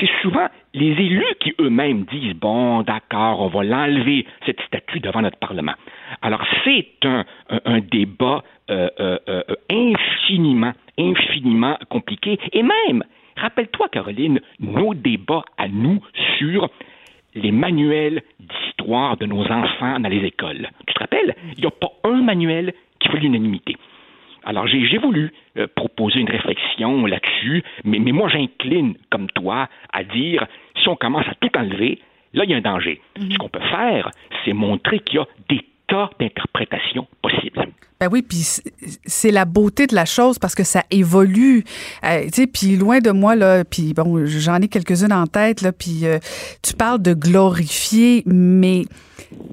S7: C'est souvent les élus qui eux-mêmes disent bon, d'accord, on va l'enlever cette statue devant notre Parlement. Alors c'est un, débat euh, euh, infiniment, infiniment compliqué, et même Rappelle-toi, Caroline, nos débats à nous sur les manuels d'histoire de nos enfants dans les écoles. Tu te rappelles? Il n'y a pas un manuel qui fait l'unanimité. Alors, j'ai voulu euh, proposer une réflexion là-dessus, mais, mais moi, j'incline, comme toi, à dire, si on commence à tout enlever, là, il y a un danger. Mm-hmm. Ce qu'on peut faire, c'est montrer qu'il y a des tas d'interprétations possibles.
S3: Ben oui, puis c'est la beauté de la chose parce que ça évolue. Euh, tu sais, puis loin de moi là, puis bon, j'en ai quelques-unes en tête là, puis euh, tu parles de glorifier, mais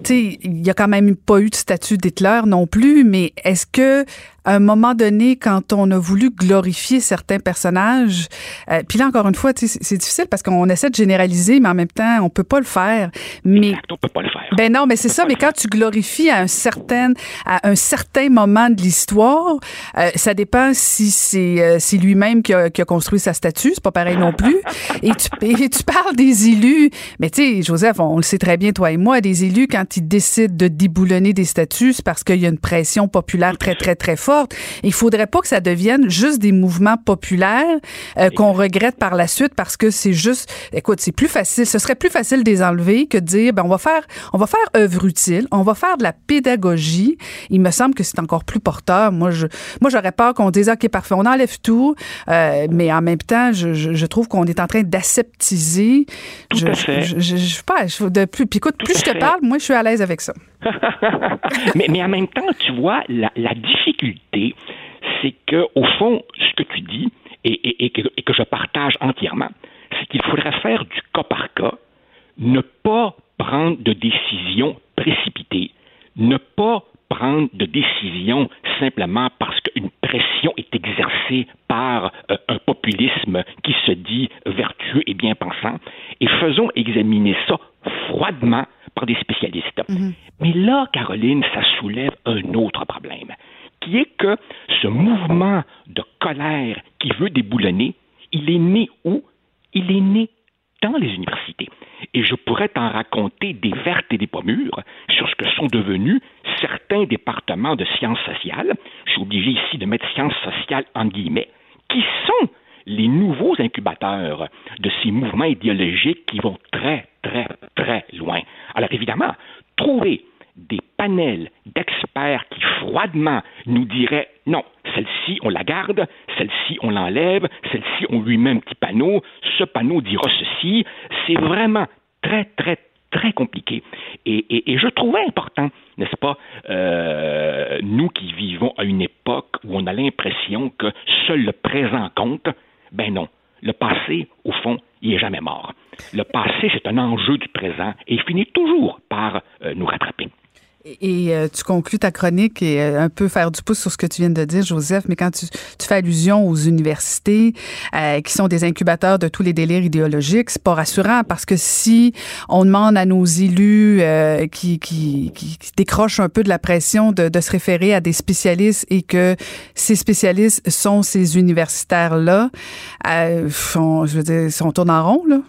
S3: il y a quand même pas eu de statut d'Hitler non plus, mais est-ce que à un moment donné, quand on a voulu glorifier certains personnages, euh, puis là encore une fois, c'est difficile parce qu'on essaie de généraliser, mais en même temps, on peut pas le faire. Mais
S7: on peut pas le faire.
S3: Ben non, mais c'est ça. Mais quand tu glorifies à un certain à un certain moment de l'histoire, euh, ça dépend si c'est euh, lui-même qui a, qui a, construit sa statue, c'est pas pareil non plus. Et tu, et tu parles des élus, mais tu sais, Joseph, on le sait très bien toi et moi, des élus élus, quand ils décident de déboulonner des statuts, c'est parce qu'il y a une pression populaire très, très, très forte. Il faudrait pas que ça devienne juste des mouvements populaires euh, qu'on regrette par la suite parce que c'est juste, écoute, c'est plus facile, ce serait plus facile de les enlever que de dire, ben, on va faire, on va faire œuvre utile, on va faire de la pédagogie. Il me semble que c'est encore plus porteur. Moi, je, moi, j'aurais peur qu'on dise, OK, parfait, on enlève tout, euh, mais en même temps, je, je, trouve qu'on est en train d'aseptiser.
S7: je,
S3: Je, je, sais pas, de plus, puis écoute, plus je te parle, moi, je suis à l'aise avec ça.
S7: mais, en même temps, tu vois, la, difficulté, c'est que, au fond, ce que tu dis, et, que, je partage entièrement, c'est qu'il faudrait faire du cas par cas, ne pas prendre de décisions précipitées, ne pas prendre de décisions simplement parce qu'une pression est exercée par euh, un populisme qui se dit vertueux et bien pensant, et faisons examiner ça froidement par des spécialistes. Mm-hmm. Mais là, Caroline, ça soulève un autre problème, qui est que ce mouvement de colère qui veut déboulonner, il est né où? Il est né dans les universités. Et je pourrais t'en raconter des vertes et des pommures sur ce que sont devenus certains départements de sciences sociales. Je suis obligé ici de mettre sciences sociales en guillemets, qui sont les nouveaux incubateurs de ces mouvements idéologiques qui vont très, très, très loin. Alors évidemment, trouver des panels d'experts qui froidement nous diraient non, celle-ci on la garde, celle-ci on l'enlève, celle-ci on lui met un petit panneau, ce panneau dira ceci, c'est vraiment très, très, très compliqué. Et, je trouvais important, n'est-ce pas, euh, nous qui vivons à une époque où on a l'impression que seul le présent compte, ben non. Le passé, au fond, il est jamais mort. Le passé, c'est un enjeu du présent et il finit toujours par euh, nous rattraper.
S3: Et, euh, tu conclus ta chronique et euh, un peu faire du pouce sur ce que tu viens de dire, Joseph, mais quand tu, fais allusion aux universités qui sont des incubateurs de tous les délires idéologiques, c'est pas rassurant parce que si on demande à nos élus qui, décrochent un peu de la pression de, se référer à des spécialistes et que ces spécialistes sont ces universitaires-là, je veux dire, on tourne en rond, là.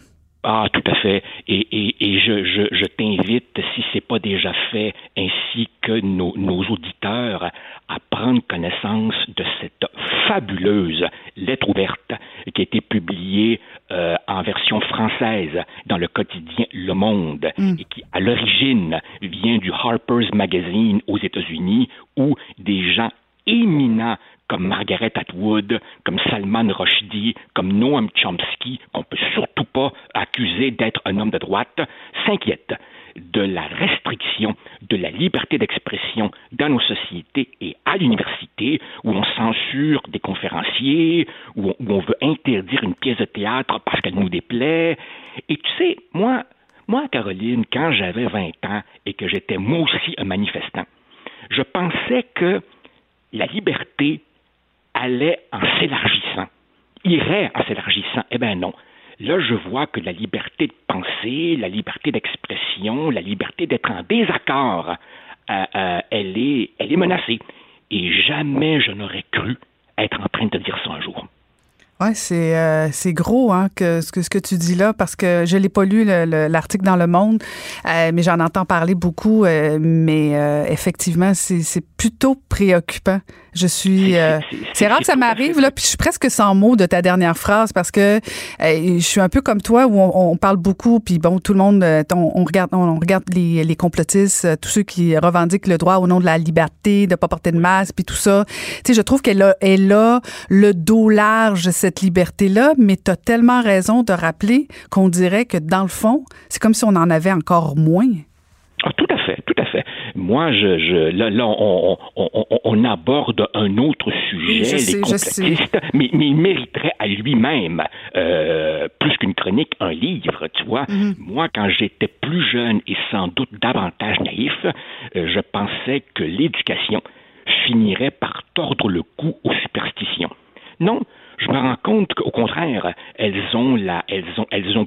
S7: Ah, tout à fait. Et, et, et je, je, je t'invite, si c'est pas déjà fait, ainsi que nos, nos auditeurs, à prendre connaissance de cette fabuleuse lettre ouverte qui a été publiée euh, en version française dans le quotidien Le Monde mm. et qui, à l'origine, vient du Harper's Magazine aux États-Unis où des gens éminents comme Margaret Atwood, comme Salman Rushdie, comme Noam Chomsky, qu'on peut surtout pas accuser d'être un homme de droite, s'inquiètent de la restriction de la liberté d'expression dans nos sociétés et à l'université, où on censure des conférenciers, où on, veut interdire une pièce de théâtre parce qu'elle nous déplaît. Et tu sais, moi, moi, Caroline, quand j'avais 20 ans et que j'étais moi aussi un manifestant, je pensais que la liberté allait en s'élargissant, irait en s'élargissant. Eh bien non. Là, je vois que la liberté de penser, la liberté d'expression, la liberté d'être en désaccord, euh, euh, elle, est, elle est menacée. Et jamais je n'aurais cru être en train de dire ça un jour.
S3: Oui, c'est euh, gros hein, que, ce, que ce que tu dis là, parce que je l'ai pas lu l'article dans Le Monde, euh, mais j'en entends parler beaucoup. Euh, mais effectivement, c'est plutôt préoccupant. Je suis. c'est rare que ça m'arrive, là, puis je suis presque sans mots de ta dernière phrase, parce que je suis un peu comme toi, où on, parle beaucoup, puis bon, tout le monde, on, regarde, on, regarde les, les complotistes, tous ceux qui revendiquent le droit au nom de la liberté, de pas porter de masque, puis tout ça. Tu sais, je trouve qu'elle a, elle a le dos large, cette liberté-là, mais tu as tellement raison de rappeler qu'on dirait que dans le fond, c'est comme si on en avait encore moins.
S7: Ah, tout à fait, tout à fait. Moi, je, je là, là on, on, on, aborde un autre sujet, les complotistes, mais, mais, il mériterait à lui-même, euh, plus qu'une chronique, un livre, tu vois. Mm-hmm. Moi, quand j'étais plus jeune et sans doute davantage naïf, euh, je pensais que l'éducation finirait par tordre le cou aux superstitions. Non, je me rends compte qu'au contraire, elles ont,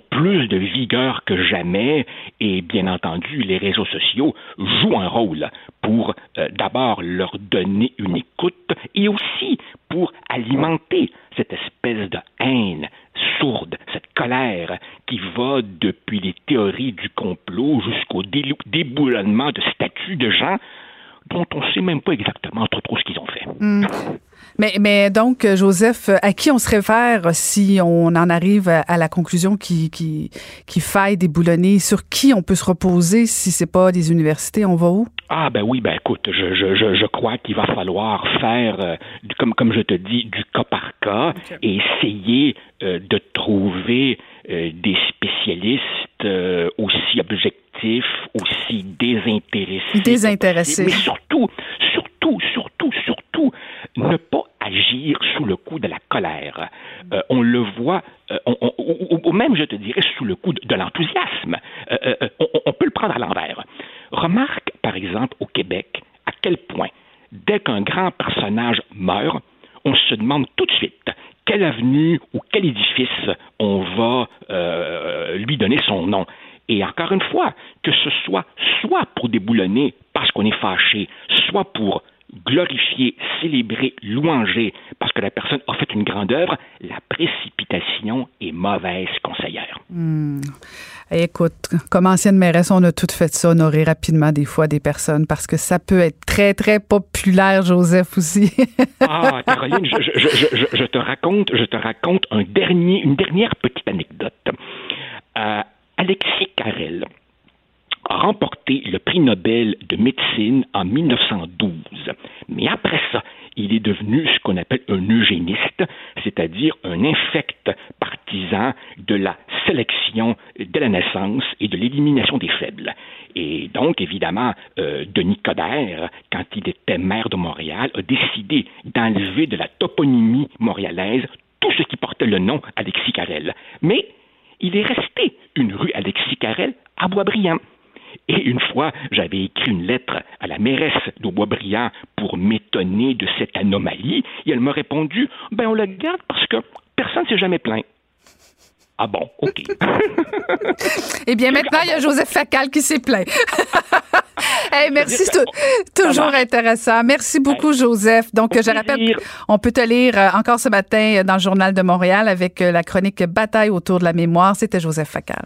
S7: plus de vigueur que jamais. Et bien entendu, les réseaux sociaux jouent un rôle pour euh, d'abord leur donner une écoute et aussi pour alimenter cette espèce de haine sourde, cette colère qui va depuis les théories du complot jusqu'au déboulonnement de statuts de gens dont on ne sait même pas exactement trop, trop ce qu'ils ont fait.
S3: Hmm. Mais, mais donc, Joseph, à qui on se réfère si on en arrive à la conclusion qui, qui, qui faille déboulonner? Sur qui on peut se reposer si c'est pas des universités? On va où?
S7: Ah ben oui, ben écoute, je, je, je, crois qu'il va falloir faire, euh, comme, comme je te dis, du cas par cas et essayer euh, de trouver des spécialistes aussi objectifs, aussi désintéressés.
S3: Désintéressés.
S7: Mais surtout, surtout, surtout, surtout, ne pas agir sous le coup de la colère. on le voit, ou, même, je te dirais, sous le coup de, l'enthousiasme. On, on, peut le prendre à l'envers. Remarque, par exemple, au Québec, à quel point, dès qu'un grand personnage meurt, on se demande tout de suite quelle avenue ou quel édifice on va euh, lui donner son nom. Et encore une fois, que ce soit soit pour déboulonner parce qu'on est fâché, soit pour glorifier, célébrer, louanger parce que la personne a fait une grande œuvre, la précipitation est mauvaise conseillère.
S3: Hmm. Écoute, comme ancienne mairesse, on a tout fait ça, honorer rapidement des fois des personnes parce que ça peut être très, très populaire, Joseph aussi.
S7: ah, Caroline, je, te raconte, je te raconte un dernier, une dernière petite anecdote. Euh, Alexis Carrel, a remporté le prix Nobel de médecine en 1912. Mais après ça, il est devenu ce qu'on appelle un eugéniste, c'est-à-dire un infect partisan de la sélection de la naissance et de l'élimination des faibles. Et donc, évidemment, euh, Denis Coderre, quand il était maire de Montréal, a décidé d'enlever de la toponymie montréalaise tout ce qui portait le nom Alexis Carrel. Mais il est resté une rue Alexis Carrel à Boisbriand. Et une fois, j'avais écrit une lettre à la mairesse d'Aubois-Brillant pour m'étonner de cette anomalie, et elle m'a répondu Ben, on la garde parce que personne ne s'est jamais plaint. Ah bon, OK.
S3: eh bien, maintenant, il y a Joseph Facal qui s'est plaint. merci, toujours intéressant. Merci beaucoup, Joseph. Donc, je rappelle, on peut te lire euh, encore ce matin dans le Journal de Montréal avec euh, la chronique Bataille autour de la mémoire. C'était Joseph Facal.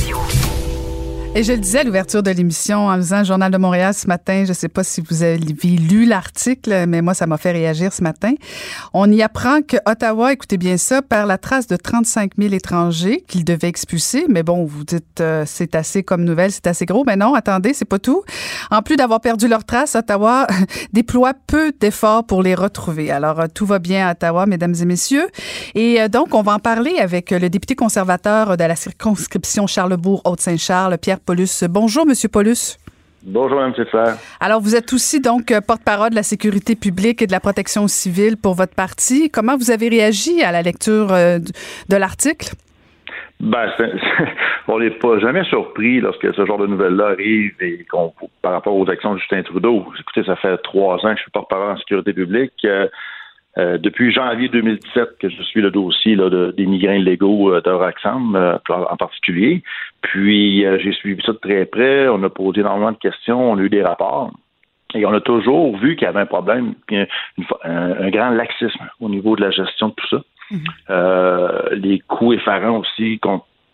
S3: Et je le disais à l'ouverture de l'émission en faisant le Journal de Montréal ce matin, je ne sais pas si vous avez lu l'article, mais moi, ça m'a fait réagir ce matin. On y apprend que Ottawa, écoutez bien ça, perd la trace de 35 000 étrangers qu'il devait expulser. Mais bon, vous dites, euh, c'est assez comme nouvelle, c'est assez gros. Mais non, attendez, c'est pas tout. En plus d'avoir perdu leur trace, Ottawa déploie peu d'efforts pour les retrouver. Alors, euh, tout va bien à Ottawa, mesdames et messieurs. Et euh, donc, on va en parler avec le député conservateur de la circonscription Charlebourg-Haute-Saint-Charles, Pierre Paulus. Bonjour, Monsieur Paulus.
S8: Bonjour, Mme César.
S3: Alors, vous êtes aussi donc porte-parole de la sécurité publique et de la protection civile pour votre parti. Comment vous avez réagi à la lecture euh, de l'article?
S8: Ben, on n'est pas jamais surpris lorsque ce genre de nouvelles-là arrive et qu'on, par rapport aux actions de Justin Trudeau. Écoutez, ça fait trois ans que je suis porte-parole en sécurité publique. Euh, euh, depuis janvier 2017 que je suis le dossier là, des migrants illégaux euh, euh, en particulier. Puis j'ai suivi ça de très près. On a posé énormément de questions, on a eu des rapports. Et on a toujours vu qu'il y avait un problème, un, grand laxisme au niveau de la gestion de tout ça. Mm-hmm. les coûts effarants aussi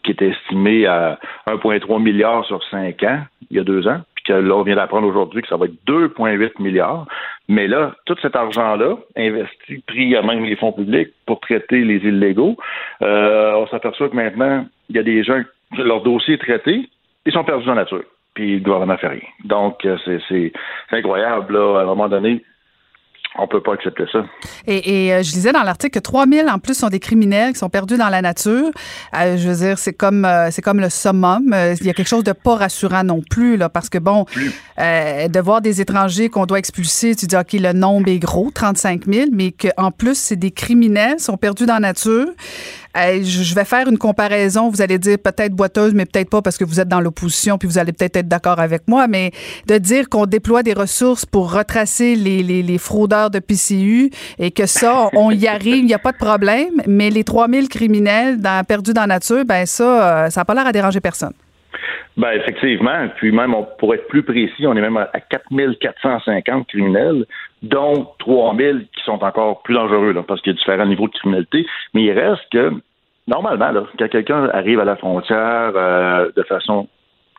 S8: qui étaient estimés à 1,3 milliard sur cinq ans, il y a deux ans là, on vient d'apprendre aujourd'hui que ça va être 2,8 milliards. Mais là, tout cet argent-là, investi, pris à même les fonds publics pour traiter les illégaux, euh, on s'aperçoit que maintenant, il y a des gens, leur dossier est traité, ils sont perdus dans la nature. Puis le gouvernement fait rien. Donc, euh, c'est incroyable, là, à un moment donné, on peut pas accepter ça.
S3: Et, euh, je lisais dans l'article que 3000 en plus sont des criminels qui sont perdus dans la nature. Euh, je veux dire, c'est comme euh, c'est comme le summum. Il y a quelque chose de pas rassurant non plus là, parce que bon, de voir des étrangers qu'on doit expulser, tu dis ok le nombre est gros, 35 000, mais qu'en plus c'est des criminels sont perdus dans la nature je vais faire une comparaison. Vous allez dire peut-être boiteuse, mais peut-être pas parce que vous êtes dans l'opposition, puis vous allez peut-être être, d'accord avec moi. Mais de dire qu'on déploie des ressources pour retracer les, les, fraudeurs de PCU et que ça, on y arrive, il n'y a pas de problème. Mais les 3000 criminels dans, perdus dans la nature, ben ça, euh, ça n'a pas l'air à déranger personne.
S8: Ben effectivement, puis même on, pour être plus précis, on est même à 4450 criminels, dont 3000 qui sont encore plus dangereux là, parce qu'il y a différents niveaux de criminalité. Mais il reste que normalement, là, quand quelqu'un arrive à la frontière euh, de façon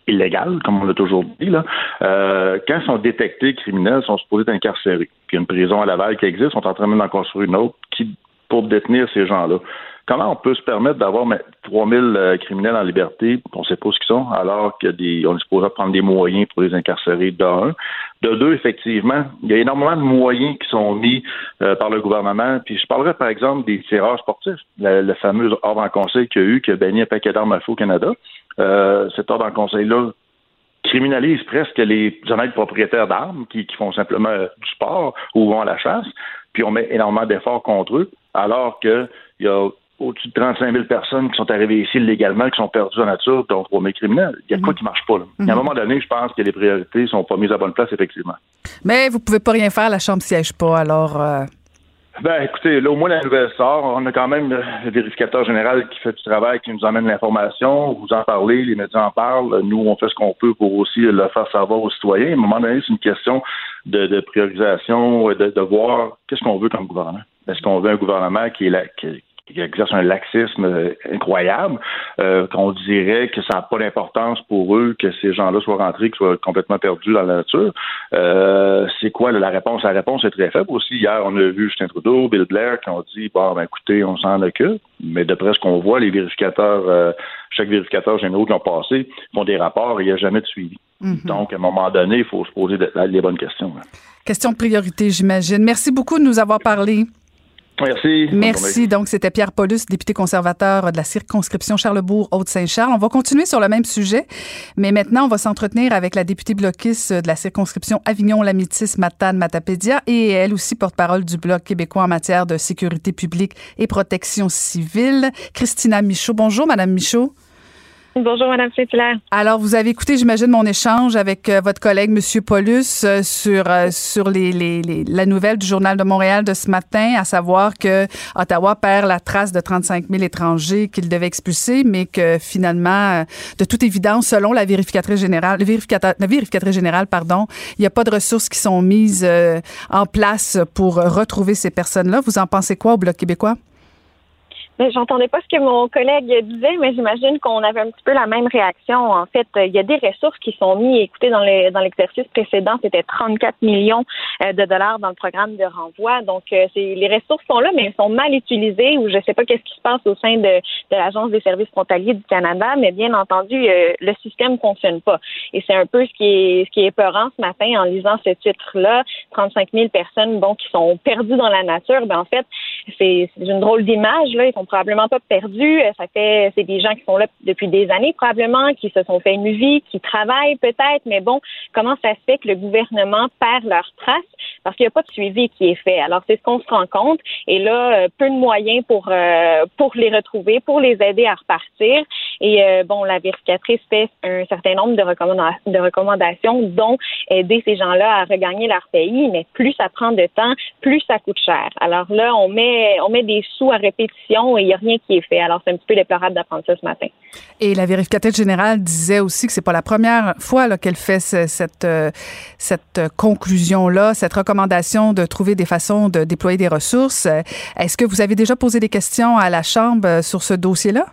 S8: illégale, comme on l'a toujours dit, là, euh, quand ils sont détectés criminels, ils sont supposés être incarcérés. Puis il y a une prison à Laval qui existe, on est en train d'en construire une autre qui, pour détenir ces gens-là. Comment on peut se permettre d'avoir 3000 euh, criminels en liberté, on ne sait pas ce qu'ils sont, alors qu'on est supposé prendre des moyens pour les incarcérer, d'un. De deux, effectivement, il y a énormément de moyens qui sont mis euh, par le gouvernement. Puis je parlerai, par exemple, des tireurs sportifs, le, fameux ordre en conseil qu'il y a eu, qui a banni un paquet d'armes à feu au Canada. Euh, cet ordre en conseil-là criminalise presque les honnêtes propriétaires d'armes qui, qui, font simplement du sport ou vont à la chasse, puis on met énormément d'efforts contre eux, alors qu'il y a au-dessus de 35 000 personnes qui sont arrivées ici illégalement, qui sont perdues en nature, dont trois criminels. Il y a quoi mhm. qui marche pas, là. À un mhm. moment donné, je pense que les priorités sont pas mises à bonne place, effectivement.
S3: Mais vous pouvez pas rien faire, la Chambre siège pas, alors... Euh,
S8: ben, écoutez, là, au moins, la nouvelle sort. On a quand même le vérificateur général qui fait du travail, qui nous emmène l'information. Vous en parlez, les médias en parlent. Nous, on fait ce qu'on peut pour aussi le faire savoir aux citoyens. À un moment donné, c'est une question de, priorisation, de, de voir qu'est-ce qu'on veut comme gouvernement. Est-ce qu'on veut un gouvernement qui est là, qui, qui exerce un laxisme euh, incroyable, euh, qu'on dirait que ça n'a pas d'importance pour eux que ces gens-là soient rentrés, qu'ils soient complètement perdus dans la nature. Euh, c'est quoi la réponse? La réponse est très faible aussi. Hier, on a vu Justin Trudeau, Bill Blair qui ont dit bon, ben écoutez, on s'en occupe. Mais d'après ce qu'on voit, les vérificateurs, chaque vérificateur généraux qui ont passé font des rapports et il n'y a jamais de suivi. Mm-hmm. Donc, à un moment donné, il faut se poser les bonnes questions.
S3: Question de priorité, j'imagine. Merci beaucoup de nous avoir parlé.
S8: Merci.
S3: Merci. Donc, c'était Pierre Paulus, député conservateur de la circonscription Charlebourg-Haute-Saint-Charles. On va continuer sur le même sujet, mais maintenant, on va s'entretenir avec la députée bloquiste de la circonscription Avignon-Lamitis-Matane-Matapédia et elle aussi porte-parole du Bloc québécois en matière de sécurité publique et protection civile, Christina Michaud. Bonjour, Madame Michaud.
S9: Bonjour, Madame Saint-Hilaire.
S3: Alors, vous avez écouté, j'imagine, mon échange avec euh, votre collègue, Monsieur Paulus, euh, sur, euh, sur la nouvelle du Journal de Montréal de ce matin, à savoir que Ottawa perd la trace de 35 000 étrangers qu'il devait expulser, mais que finalement, de toute évidence, selon la vérificatrice générale, la vérificatrice générale, pardon, il n'y a pas de ressources qui sont mises en place pour retrouver ces personnes-là. Vous en pensez quoi au Bloc québécois?
S9: Mais j'entendais pas ce que mon collègue disait, mais j'imagine qu'on avait un petit peu la même réaction. En fait, il y a des ressources qui sont mises. Écoutez, dans les dans l'exercice précédent, c'était 34 millions euh, de dollars dans le programme de renvoi. Donc, euh, les ressources sont là, mais elles sont mal utilisées ou je sais pas qu'est-ce qui se passe au sein de, de l'agence des services frontaliers du Canada. Mais bien entendu, euh, le système fonctionne pas. Et c'est un peu ce qui est ce qui est épeurant ce matin en lisant ce titre-là. 35 000 personnes, bon, qui sont perdues dans la nature. Ben en fait, c'est une drôle d'image là. Ils sont probablement pas perdus. Ça fait, c'est des gens qui sont là depuis des années probablement, qui se sont fait une vie, qui travaillent peut-être, mais bon, comment ça se fait que le gouvernement perd leurs traces parce qu'il n'y a pas de suivi qui est fait. Alors c'est ce qu'on se rend compte. Et là, euh, peu de moyens pour euh, pour les retrouver, pour les aider à repartir. Et euh, bon, la vérificatrice fait un certain nombre de, recommandations, dont aider ces gens-là à regagner leur pays. Mais plus ça prend de temps, plus ça coûte cher. Alors là, on met on met des sous à répétition et il n'y a rien qui est fait. Alors, c'est un petit peu déplorable d'apprendre ça ce matin.
S3: Et la vérificatrice générale disait aussi que c'est pas la première fois qu'elle fait cette, euh, cette conclusion-là, cette recommandation de trouver des façons de déployer des ressources. Est-ce que vous avez déjà posé des questions à la Chambre sur ce dossier-là?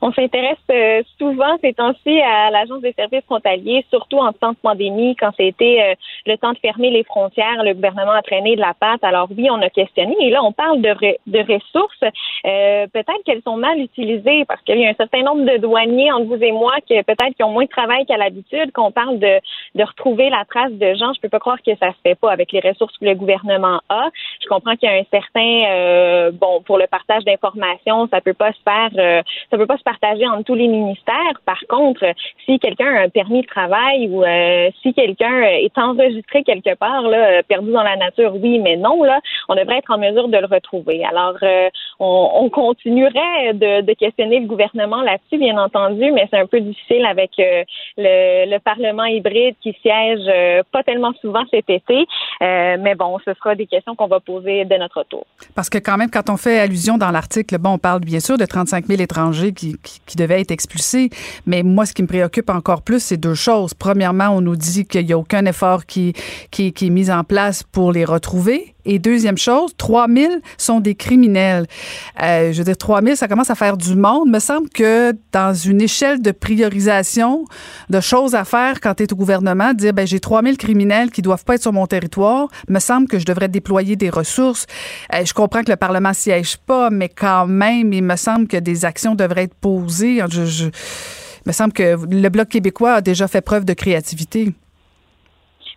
S9: On s'intéresse euh, souvent ces temps-ci à l'Agence des services frontaliers, surtout en temps de pandémie, quand c'était euh, le temps de fermer les frontières, le gouvernement a traîné de la patte. Alors oui, on a questionné. Et là, on parle de, de ressources. Euh, peut-être qu'elles sont mal utilisées parce qu'il y a un certain nombre de douaniers entre vous et moi qui peut-être qui ont moins de travail qu'à l'habitude, qu'on parle de, de retrouver la trace de gens. Je peux pas croire que ça se fait pas avec les ressources que le gouvernement a. Je comprends qu'il y a un certain bon pour le partage d'informations, ça peut pas se faire, ça peut pas se partagé entre tous les ministères. Par contre, si quelqu'un a un permis de travail ou euh, si quelqu'un est enregistré quelque part, là, perdu dans la nature, oui, mais non, là, on devrait être en mesure de le retrouver. Alors, euh, on, continuerait de, questionner le gouvernement là-dessus, bien entendu, mais c'est un peu difficile avec euh, le, Parlement hybride qui siège pas tellement souvent cet été. mais bon, ce sera des questions qu'on va poser de notre tour.
S3: Parce que quand même, quand on fait allusion dans l'article, bon, on parle bien sûr de 35 000 étrangers qui, qui, devait être expulsé. Mais moi, ce qui me préoccupe encore plus, c'est deux choses. Premièrement, on nous dit qu'il n'y a aucun effort qui, qui est mis en place pour les retrouver. Et deuxième chose, 3000 sont des criminels. Euh, je veux dire, 3000, ça commence à faire du monde. Me semble que dans une échelle de priorisation de choses à faire quand tu es au gouvernement, dire, ben, j'ai 3000 criminels qui doivent pas être sur mon territoire, me semble que je devrais déployer des ressources. Euh, je comprends que le Parlement siège pas, mais quand même, il me semble que des actions devraient être posées. Je, il me semble que le Bloc québécois a déjà fait preuve de créativité.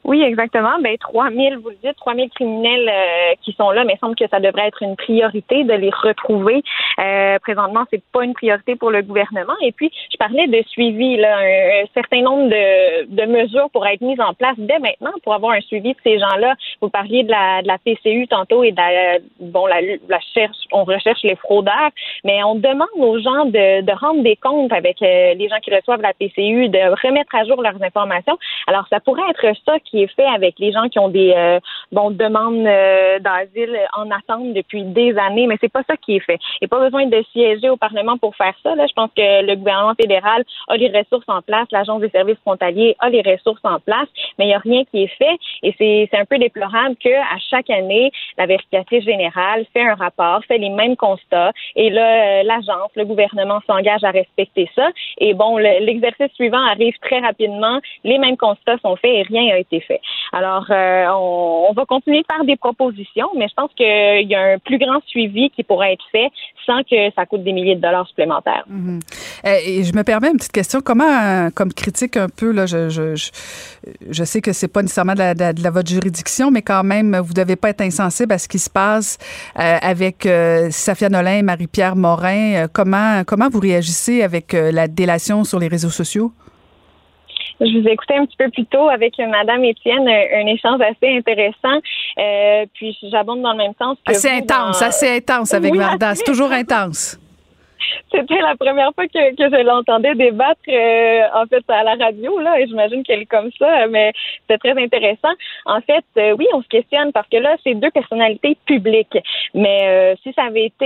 S9: Oui, exactement. Ben, 3000, vous le dites, 3000 criminels euh, qui sont là, mais il semble que ça devrait être une priorité de les retrouver. Euh, présentement, c'est pas une priorité pour le gouvernement. Et puis, je parlais de suivi, là, un, certain nombre de, de, mesures pour être mises en place dès maintenant pour avoir un suivi de ces gens-là. Vous parliez de la, de la PCU tantôt et de la, bon, la, la cherche, on recherche les fraudeurs, mais on demande aux gens de, de rendre des comptes avec euh, les gens qui reçoivent la PCU, de remettre à jour leurs informations. Alors, ça pourrait être ça qui est fait avec les gens qui ont des euh, bon, demandes euh, d'asile en attente depuis des années, mais c'est pas ça qui est fait. Il n'y a pas besoin de siéger au Parlement pour faire ça. Là. Je pense que le gouvernement fédéral a les ressources en place, l'Agence des services frontaliers a les ressources en place, mais il n'y a rien qui est fait. Et c'est un peu déplorable qu'à chaque année, la vérificatrice générale fait un rapport, fait les mêmes constats, et là, euh, l'agence, le gouvernement s'engage à respecter ça. Et bon, l'exercice suivant arrive très rapidement, les mêmes constats sont faits et rien n'a été Alors, euh, on, va continuer de faire des propositions, mais je pense qu'il y a un plus grand suivi qui pourrait être fait sans que ça coûte des milliers de dollars supplémentaires.
S3: Mhm. Euh, et je me permets une petite question. Comment, euh, comme critique un peu, là, je, je, sais que c'est pas nécessairement de la, de, votre juridiction, mais quand même, vous devez pas être insensible à ce qui se passe avec Safia Nolin et Marie-Pierre Morin. comment, comment vous réagissez avec la délation sur les réseaux sociaux?
S9: Je vous écoutais un petit peu plus tôt avec Madame Étienne, un, échange assez intéressant. Euh, puis j'abonde dans le même sens que.
S3: Assez intense, assez intense avec Varda. C'est toujours intense.
S9: C'était la première fois que, que je l'entendais débattre, euh, en fait, à la radio, là, et j'imagine qu'elle est comme ça, mais c'est très intéressant. En fait, euh, oui, on se questionne parce que là, c'est deux personnalités publiques. Mais euh, si ça avait été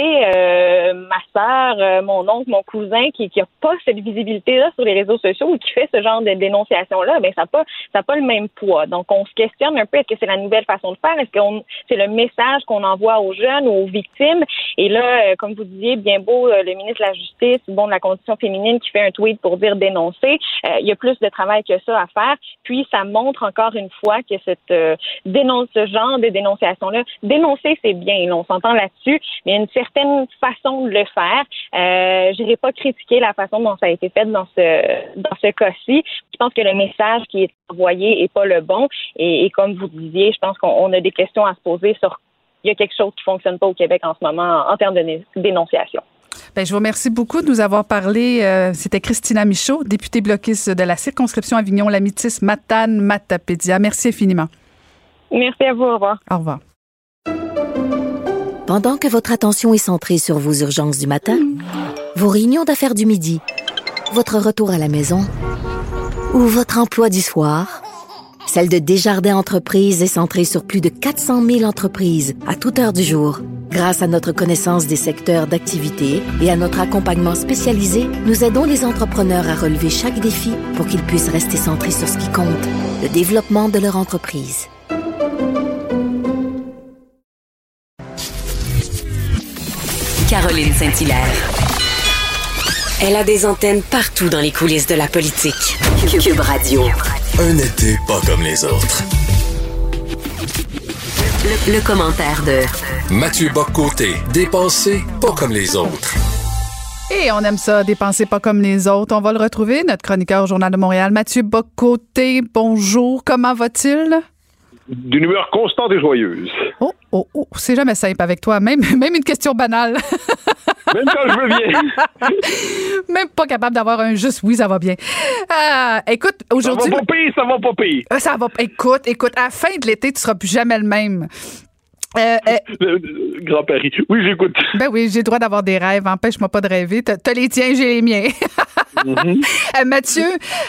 S9: ma sœur, mon oncle, mon cousin, qui n'a pas cette visibilité-là sur les réseaux sociaux ou qui fait ce genre de dénonciation-là, ben ça n'a pas, ça pas le même poids. Donc, on se questionne un peu, est-ce que c'est la nouvelle façon de faire? Est-ce que c'est le message qu'on envoie aux jeunes ou aux victimes? Et là, comme vous disiez, bien beau, de la justice, bon, de la condition féminine qui fait un tweet pour dire dénoncer. Euh, il y a plus de travail que ça à faire. Puis ça montre encore une fois que cette euh, dénonce, ce genre de dénonciation-là, dénoncer c'est bien, on s'entend là-dessus, mais il y a une certaine façon de le faire. Euh, Je n'irai pas critiquer la façon dont ça a été fait dans ce dans ce cas-ci. Je pense que le message qui est envoyé est pas le bon. Et, et comme vous disiez, je pense qu'on a des questions à se poser sur il y a quelque chose qui fonctionne pas au Québec en ce moment en termes de dénonciation.
S3: Ben, je vous remercie beaucoup de nous avoir parlé. Euh, c'était Christina Michaud, députée bloquiste de la circonscription Avignon-Lamitis, Matane, Matapédia. Merci infiniment.
S9: Merci à vous. Au revoir.
S3: Au revoir.
S1: Pendant que votre attention est centrée sur vos urgences du matin, vos réunions d'affaires du midi, votre retour à la maison ou votre emploi du soir, celle de Desjardins Entreprises est centrée sur plus de 400 000 entreprises à toute heure du jour. Grâce à notre connaissance des secteurs d'activité et à notre accompagnement spécialisé, nous aidons les entrepreneurs à relever chaque défi pour qu'ils puissent rester centrés sur ce qui compte, le développement de leur entreprise.
S5: Caroline Saint-Hilaire. Elle a des antennes partout dans les coulisses de la politique. Cube Radio.
S2: Un été pas comme les autres.
S5: Le, le commentaire de
S2: Mathieu Boccoté, dépensé pas comme les autres.
S3: Et on aime ça, dépenser pas comme les autres. On va le retrouver, notre chroniqueur au Journal de Montréal, Mathieu Bocoté. Bonjour, comment va-t-il?
S10: D'une humeur constante et joyeuse.
S3: Oh, oh, oh, c'est jamais simple avec toi. Même, même une question banale.
S10: Même quand je veux bien.
S3: même pas capable d'avoir un juste oui, ça va bien. Euh, écoute, aujourd'hui.
S10: Ça va pas pire, ça va pas pire.
S3: Euh, Ça va. Écoute, écoute, à la fin de l'été, tu seras plus jamais le même. Euh, euh,
S10: le Grand Paris. Oui, j'écoute.
S3: ben oui, j'ai le droit d'avoir des rêves. Empêche-moi pas de rêver. T'as les tiens, j'ai les miens. Euh, Mathieu,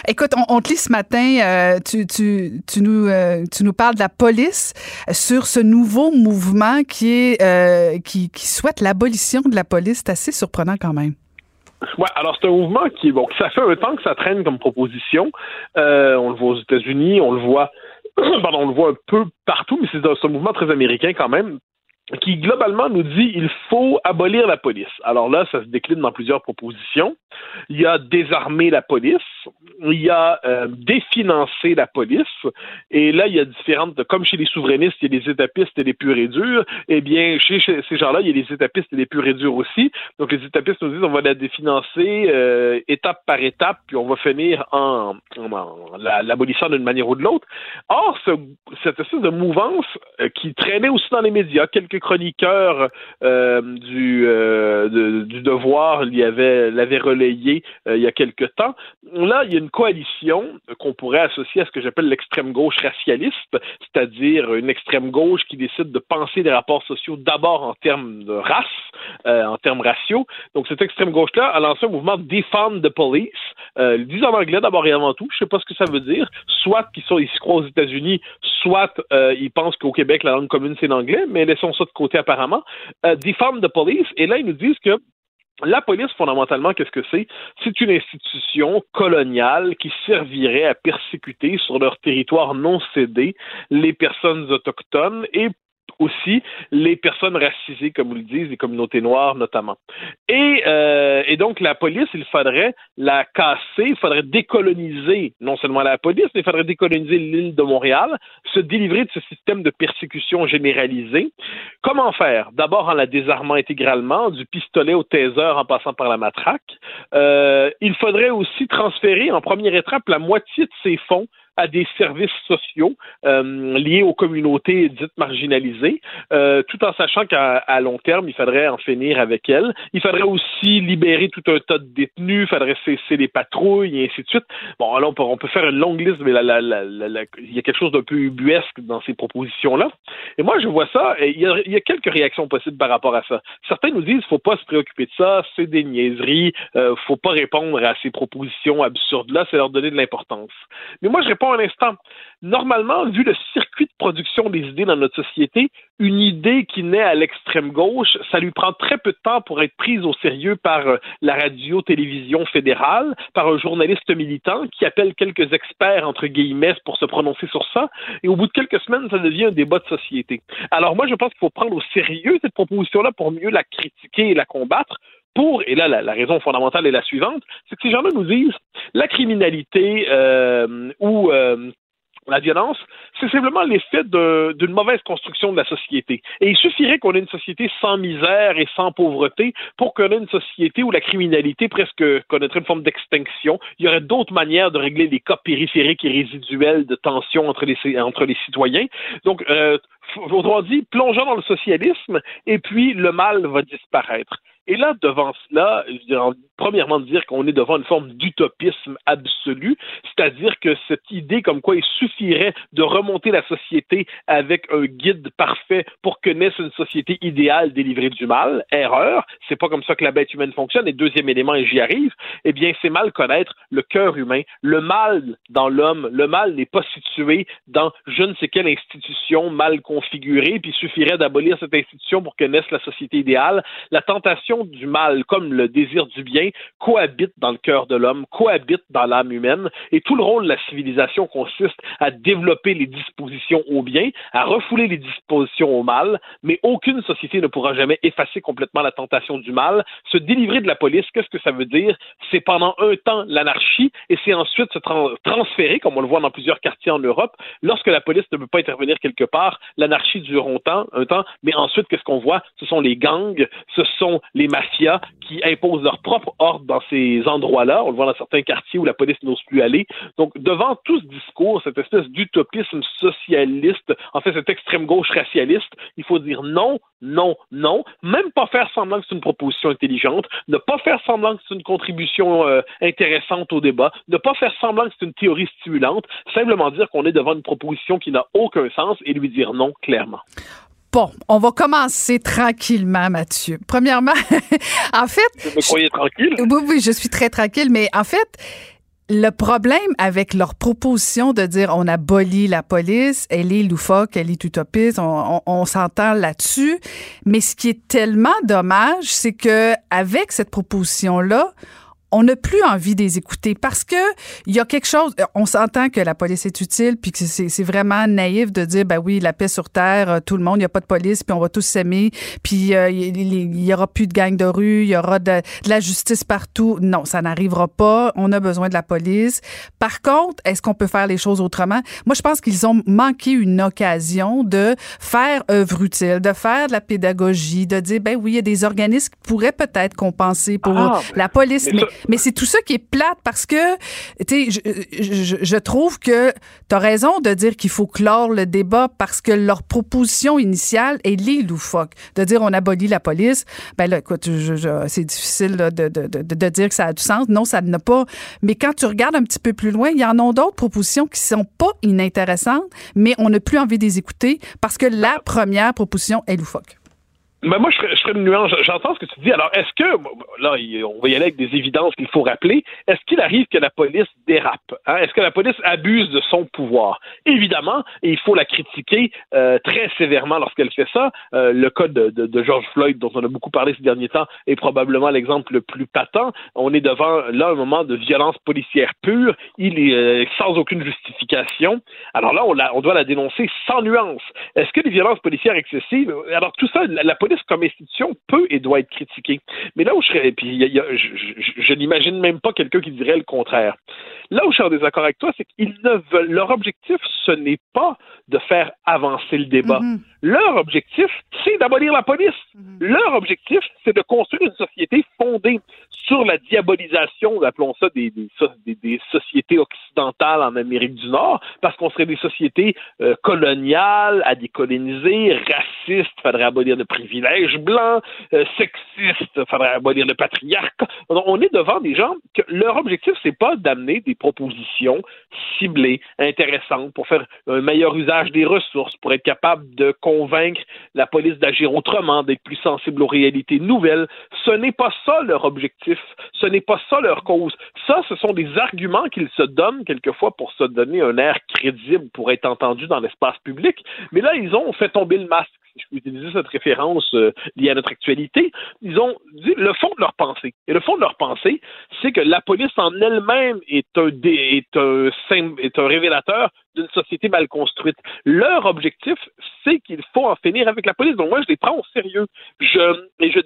S3: écoute, on, on te lit ce matin, euh, tu, tu, tu, nous, euh, tu nous parles de la police sur ce nouveau mouvement qui, est, euh, qui, qui souhaite l'abolition de la police. C'est assez surprenant quand même.
S10: Ouais, alors c'est un mouvement qui, bon, ça fait un temps que ça traîne comme proposition. Euh, on le voit aux États-Unis, on le voit, pardon, on le voit un peu partout, mais c'est un, un mouvement très américain quand même qui globalement nous dit il faut abolir la police. Alors là, ça se décline dans plusieurs propositions. Il y a désarmer la police, il y a euh, définancer la police, et là, il y a différentes, comme chez les souverainistes, il y a des étapistes et des purs durs, eh bien, chez, ces gens-là, il y a des étapistes et des purs durs aussi. Donc les étapistes nous disent on va la définancer euh, étape par étape, puis on va finir en, en, en la- l'abolissant d'une manière ou de l'autre. Or, ce, cette espèce de mouvance euh, qui traînait aussi dans les médias, quelques chroniqueurs euh, du, euh, de- du devoir l'avaient relayé euh, il y a quelque temps. Là, il y a une coalition qu'on pourrait associer à ce que j'appelle l'extrême gauche racialiste, c'est-à-dire une extrême gauche qui décide de penser les rapports sociaux d'abord en termes de race, euh, en termes raciaux. Donc, cette extrême gauche-là a lancé un mouvement Defund the Police. Euh, ils disent en anglais d'abord et avant tout. Je sais pas ce que ça veut dire. Soit qu'ils ils se croient aux États-Unis, soit ils pensent qu'au Québec, la langue commune, c'est l'anglais, mais laissons ça de côté apparemment. Euh, Defund the Police. Et là, ils nous disent que la police, fondamentalement, qu'est-ce que c'est? C'est une institution coloniale qui servirait à persécuter sur leur territoire non cédé les personnes autochtones et aussi les personnes racisées, comme vous le disent, les communautés noires notamment. Et, euh, et donc, la police, il faudrait la casser, il faudrait décoloniser non seulement la police, mais il faudrait décoloniser l'île de Montréal, se délivrer de ce système de persécution généralisée. Comment faire? D'abord en la désarmant intégralement, du pistolet au taser en passant par la matraque. Euh, il faudrait aussi transférer en première étape la moitié de ces fonds à des services sociaux euh, liés aux communautés dites marginalisées, euh, tout en sachant qu'à long terme, il faudrait en finir avec elles. Il faudrait aussi libérer tout un tas de détenus, il faudrait cesser les patrouilles et ainsi de suite. Bon, là, on peut, on peut faire une longue liste, mais la, la- la- il y a quelque chose d'un peu ubuesque dans ces propositions-là. Et moi, je vois ça, et il y, a, il y a quelques réactions possibles par rapport à ça. Certains nous disent, faut pas se préoccuper de ça, c'est des niaiseries, euh, faut pas répondre à ces propositions absurdes-là, c'est leur donner de l'importance. Mais moi, je réponds un instant. Normalement, vu le circuit de production des idées dans notre société, une idée qui naît à l'extrême gauche, ça lui prend très peu de temps pour être prise au sérieux par euh, la radio-télévision fédérale, par un journaliste militant qui appelle quelques experts, entre guillemets, pour se prononcer sur ça, et au bout de quelques semaines, ça devient un débat de société. Alors moi, je pense qu'il faut prendre au sérieux cette proposition-là pour mieux la critiquer et la combattre, pour, et là, la, raison fondamentale est la suivante, c'est que ces gens-là nous disent la criminalité euh, ou euh, la violence, c'est simplement l'effet d'une mauvaise construction de la société. Et il suffirait qu'on ait une société sans misère et sans pauvreté pour qu'on ait une société où la criminalité presque connaîtrait une forme d'extinction. Il y aurait d'autres manières de régler les cas périphériques et résiduels de tension entre les, entre les citoyens. Donc, euh, autrement dit, plongeons dans le socialisme et puis le mal va disparaître. Et là, devant cela, premièrement, dire qu'on est devant une forme d'utopisme absolu, c'est-à-dire que cette idée comme quoi il suffirait de remonter la société avec un guide parfait pour que naisse une société idéale délivrée du mal, erreur, c'est pas comme ça que la bête humaine fonctionne. Et deuxième élément, et j'y arrive, eh bien, c'est mal connaître le cœur humain. Le mal dans l'homme, le mal n'est pas situé dans je ne sais quelle institution mal configurée, puis il suffirait d'abolir cette institution pour que naisse la société idéale. La tentation du mal comme le désir du bien cohabitent dans le cœur de l'homme, cohabitent dans l'âme humaine, et tout le rôle de la civilisation consiste à développer les dispositions au bien, à refouler les dispositions au mal, mais aucune société ne pourra jamais effacer complètement la tentation du mal. Se délivrer de la police, qu'est-ce que ça veut dire? C'est pendant un temps l'anarchie, et c'est ensuite se transférer, comme on le voit dans plusieurs quartiers en Europe, lorsque la police ne peut pas intervenir quelque part, l'anarchie dure un un temps, mais ensuite, qu'est-ce qu'on voit? Ce sont les gangs, ce sont les mafias qui imposent leur propre ordre dans ces endroits-là. On le voit dans certains quartiers où la police n'ose plus aller. Donc, devant tout ce discours, cette espèce d'utopisme socialiste, en fait, cette extrême gauche racialiste, il faut dire non, non, non, même pas faire semblant que c'est une proposition intelligente, ne pas faire semblant que c'est une contribution euh, intéressante au débat, ne pas faire semblant que c'est une théorie stimulante, simplement dire qu'on est devant une proposition qui n'a aucun sens et lui dire non clairement.
S3: Bon, on va commencer tranquillement, Mathieu. Premièrement, en fait...
S10: Vous me croyez tranquille?
S3: Oui, oui, je suis très tranquille, mais en fait, le problème avec leur proposition de dire on abolit la police, elle est loufoque, elle est utopiste, on, on s'entend là-dessus. Mais ce qui est tellement dommage, c'est que avec cette proposition-là, on n'a plus envie de les écouter parce que il y a quelque chose. On s'entend que la police est utile, puis que c'est vraiment naïf de dire ben oui, la paix sur terre, euh, tout le monde, il n'y a pas de police, puis on va tous s'aimer, puis euh, il y, aura plus de gangs de rue, il y aura de, la justice partout. Non, ça n'arrivera pas. On a besoin de la police. Par contre, est-ce qu'on peut faire les choses autrement? Moi, je pense qu'ils ont manqué une occasion de faire œuvre utile, de faire de la pédagogie, de dire ben oui, il y a des organismes qui pourraient peut-être compenser pour ah, la police, mais mais c'est tout ça qui est plate parce que, tu sais, je, je, trouve que tu as raison de dire qu'il faut clore le débat parce que leur proposition initiale est les loufoque. De dire on abolit la police, ben là, écoute, c'est difficile de, de, de, de, dire que ça a du sens. Non, ça n'a pas. Mais quand tu regardes un petit peu plus loin, il y en a d'autres propositions qui sont pas inintéressantes, mais on n'a plus envie de les écouter parce que la première proposition est loufoque.
S10: Ben moi, je ferais, une nuance. J'entends ce que tu dis. Alors, est-ce que, là, on va y aller avec des évidences qu'il faut rappeler, est-ce qu'il arrive que la police dérape? Hein? Est-ce que la police abuse de son pouvoir? Évidemment, et il faut la critiquer euh, très sévèrement lorsqu'elle fait ça. Euh, le cas de, de, George Floyd, dont on a beaucoup parlé ces derniers temps, est probablement l'exemple le plus patent. On est devant, là, un moment de violence policière pure. Il est euh, sans aucune justification. Alors là, on, doit la dénoncer sans nuance. Est-ce que les violences policières excessives, alors tout ça, la police comme institution peut et doit être critiquée. Mais là où je serais, puis je, n'imagine même pas quelqu'un qui dirait le contraire. Là où je suis en désaccord avec toi, c'est qu'ils ne veulent, leur objectif, ce n'est pas de faire avancer le débat. Mm-hmm. Leur objectif, c'est d'abolir la police. Mm-hmm. Leur objectif, c'est de construire une société fondée sur la diabolisation, appelons ça des, sociétés occidentales en Amérique du Nord, parce qu'on serait des sociétés euh, coloniales, à décoloniser, racistes, faudrait abolir le privilège blanc, euh, sexiste, faudrait abolir le patriarcat. on est devant des gens que leur objectif, c'est pas d'amener des propositions ciblées, intéressantes, pour faire un meilleur usage des ressources, pour être capable de convaincre la police d'agir autrement, d'être plus sensible aux réalités nouvelles. Ce n'est pas ça leur objectif. Ce n'est pas ça leur cause. Ça, ce sont des arguments qu'ils se donnent quelquefois pour se donner un air crédible, pour être entendu dans l'espace public. Mais là, ils ont fait tomber le masque je peux utiliser cette référence euh, liée à notre actualité, ils ont dit le fond de leur pensée. Et le fond de leur pensée, c'est que la police en elle-même est un, est un, est un révélateur d'une société mal construite. Leur objectif, c'est qu'il faut en finir avec la police. Donc moi, je les prends au sérieux. Je, et, je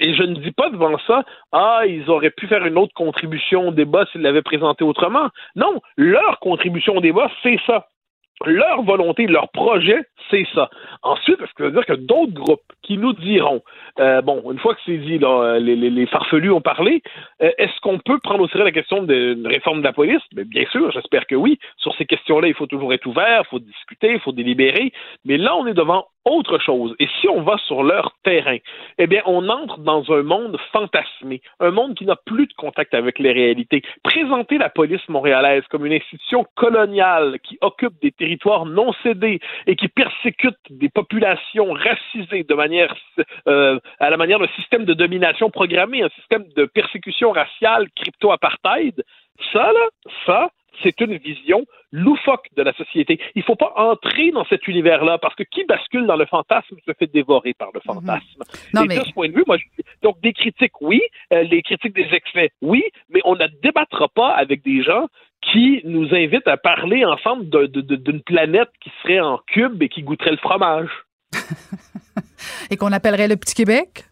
S10: et je ne dis pas devant ça, ah, ils auraient pu faire une autre contribution au débat s'ils l'avaient présenté autrement. Non, leur contribution au débat, c'est ça leur volonté, leur projet, c'est ça. Ensuite, est-ce que ça veut dire que d'autres groupes qui nous diront, euh, bon, une fois que c'est dit, les, les, farfelus ont parlé, euh, est-ce qu'on peut prendre au sérieux la question d'une réforme de la police? Mais bien sûr, j'espère que oui. Sur ces questions-là, il faut toujours être ouvert, il faut discuter, il faut délibérer. Mais là, on est devant autre chose. Et si on va sur leur terrain, eh bien, on entre dans un monde fantasmé, un monde qui n'a plus de contact avec les réalités. Présenter la police montréalaise comme une institution coloniale qui occupe des territoires non cédés et qui persécute des populations racisées de manière, euh, à la manière d'un système de domination programmé, un système de persécution raciale crypto-apartheid, ça, là, ça, c'est une vision loufoque de la société. Il ne faut pas entrer dans cet univers-là parce que qui bascule dans le fantasme se fait dévorer par le mhm. fantasme. Et de ce point de vue, moi, donc des critiques, oui, euh, les critiques des excès, oui, mais on ne débattra pas avec des gens qui nous invitent à parler ensemble d'une planète qui serait en cube et qui goûterait le fromage.
S3: et qu'on appellerait le Petit Québec?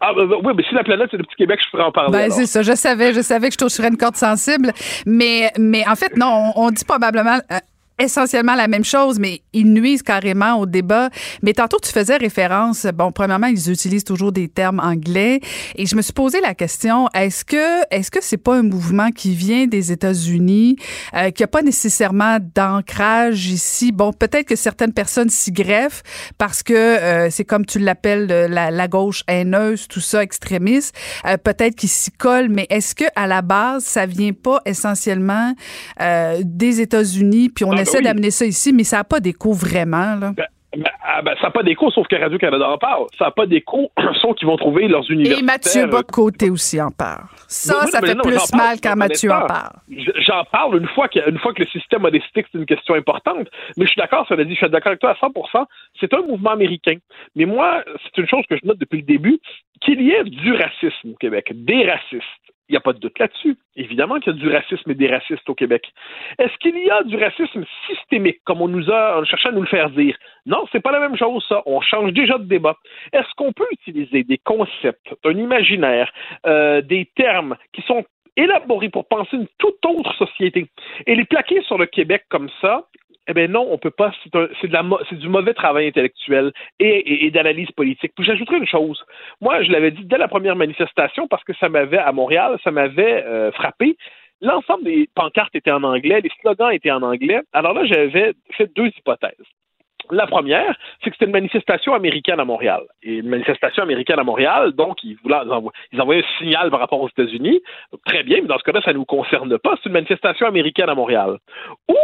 S10: Ah, ben, oui, mais si la planète, c'est le petit Québec, je pourrais en parler.
S3: Ben, c'est ça. Je savais, je savais que je toucherais une corde sensible. Mais, mais en fait, non, on dit probablement euh, essentiellement la même chose, mais ils nuisent carrément au débat. Mais tantôt, tu faisais référence, bon, premièrement, ils utilisent toujours des termes anglais. Et je me suis posé la question, est-ce que est-ce que c'est pas un mouvement qui vient des États-Unis, euh, qui a pas nécessairement d'ancrage ici? Bon, peut-être que certaines personnes s'y greffent parce que euh, c'est comme tu l'appelles, la, la, gauche haineuse, tout ça, extrémiste. Euh, peut-être qu'ils s'y collent, mais est-ce que à la base, ça vient pas essentiellement euh, des États-Unis, puis on essaie essaie d'amener ça ici, mais ça n'a pas d'écho vraiment. Là.
S10: Ben, ben, ah, ben, ça n'a pas d'écho, sauf que Radio-Canada en parle. Ça n'a pas d'écho, sauf qu'ils vont trouver leurs universités.
S3: Et Mathieu Bocoté aussi en parle. Ça, ça fait plus mal quand Mathieu en parle.
S10: J'en parle une fois, que, fois que le système a décidé que c'est une question importante. Mais je suis d'accord, ça l'a dit, je suis d'accord avec toi à 100% C'est un mouvement américain. Mais moi, c'est une chose que je note depuis le début, qu'il y ait du racisme au Québec, des racistes il n'y a pas de doute là-dessus. Évidemment qu'il y a du racisme et des racistes au Québec. Est-ce qu'il y a du racisme systémique, comme on nous a cherché à nous le faire dire? Non, c'est pas la même chose, ça. On change déjà de débat. Est-ce qu'on peut utiliser des concepts, un imaginaire, euh, des termes qui sont élaborés pour penser une toute autre société? Et les plaquer sur le Québec comme ça, eh bien non, on peut pas. C'est du mauvais travail intellectuel et, d'analyse politique. Puis j'ajouterais une chose. Moi, je l'avais dit dès la première manifestation parce que ça m'avait à Montréal, ça m'avait euh, frappé. L'ensemble des pancartes étaient en anglais, les slogans étaient en anglais. Alors là, j'avais fait deux hypothèses. La première, c'est que c'était une manifestation américaine à Montréal. Et une manifestation américaine à Montréal, donc ils, voulaient, ils envoyaient un signal par rapport aux États-Unis. Très bien, mais dans ce cas-là, ça ne nous concerne pas. C'est une manifestation américaine à Montréal. Ou,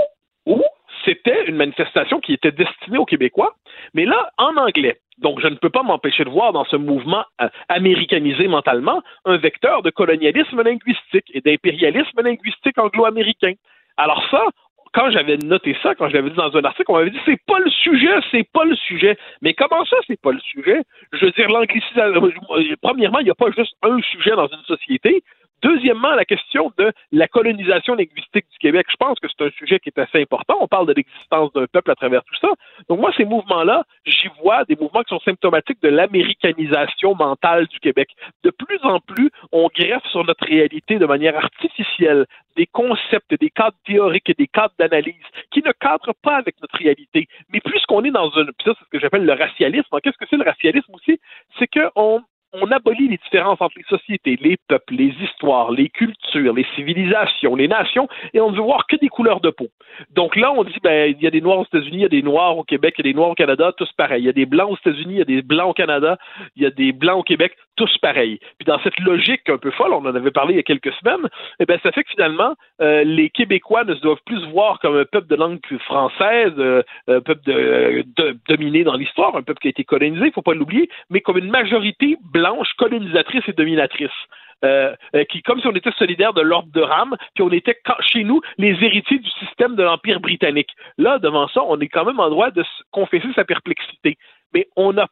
S10: ou c'était une manifestation qui était destinée aux Québécois, mais là, en anglais. Donc, je ne peux pas m'empêcher de voir dans ce mouvement euh, américanisé mentalement un vecteur de colonialisme linguistique et d'impérialisme linguistique anglo-américain. Alors ça, quand j'avais noté ça, quand je l'avais dit dans un article, on m'avait dit c'est pas le sujet, c'est pas le sujet. Mais comment ça, c'est pas le sujet? Je veux dire, l'anglicisation. Euh, premièrement, il n'y a pas juste un sujet dans une société. Deuxièmement, la question de la colonisation linguistique du Québec. Je pense que c'est un sujet qui est assez important. On parle de l'existence d'un peuple à travers tout ça. Donc moi, ces mouvements-là, j'y vois des mouvements qui sont symptomatiques de l'américanisation mentale du Québec. De plus en plus, on greffe sur notre réalité de manière artificielle des concepts, des cadres théoriques et des cadres d'analyse qui ne cadrent pas avec notre réalité. Mais puisqu'on est dans un, ça c'est ce que j'appelle le racialisme. Qu'est-ce que c'est le racialisme aussi? C'est qu'on on abolit les différences entre les sociétés, les peuples, les histoires, les cultures, les civilisations, les nations, et on ne veut voir que des couleurs de peau. Donc là, on dit, ben, il y a des Noirs aux États-Unis, il y a des Noirs au Québec, il y a des Noirs au Canada, tous pareils. Il y a des Blancs aux États-Unis, il y a des Blancs au Canada, il y a des Blancs au Québec, tous pareils. Puis dans cette logique un peu folle, on en avait parlé il y a quelques semaines, eh ben, ça fait que finalement, euh, les Québécois ne se doivent plus voir comme un peuple de langue française, euh, un peuple de, dominé dans l'histoire, un peuple qui a été colonisé, il faut pas l'oublier, mais comme une majorité blanche colonisatrice et dominatrice. Euh, qui, comme si on était solidaire de l'ordre de Rame, puis on était chez nous les héritiers du système de l'Empire britannique. Là, devant ça, on est quand même en droit de confesser sa perplexité mais on a,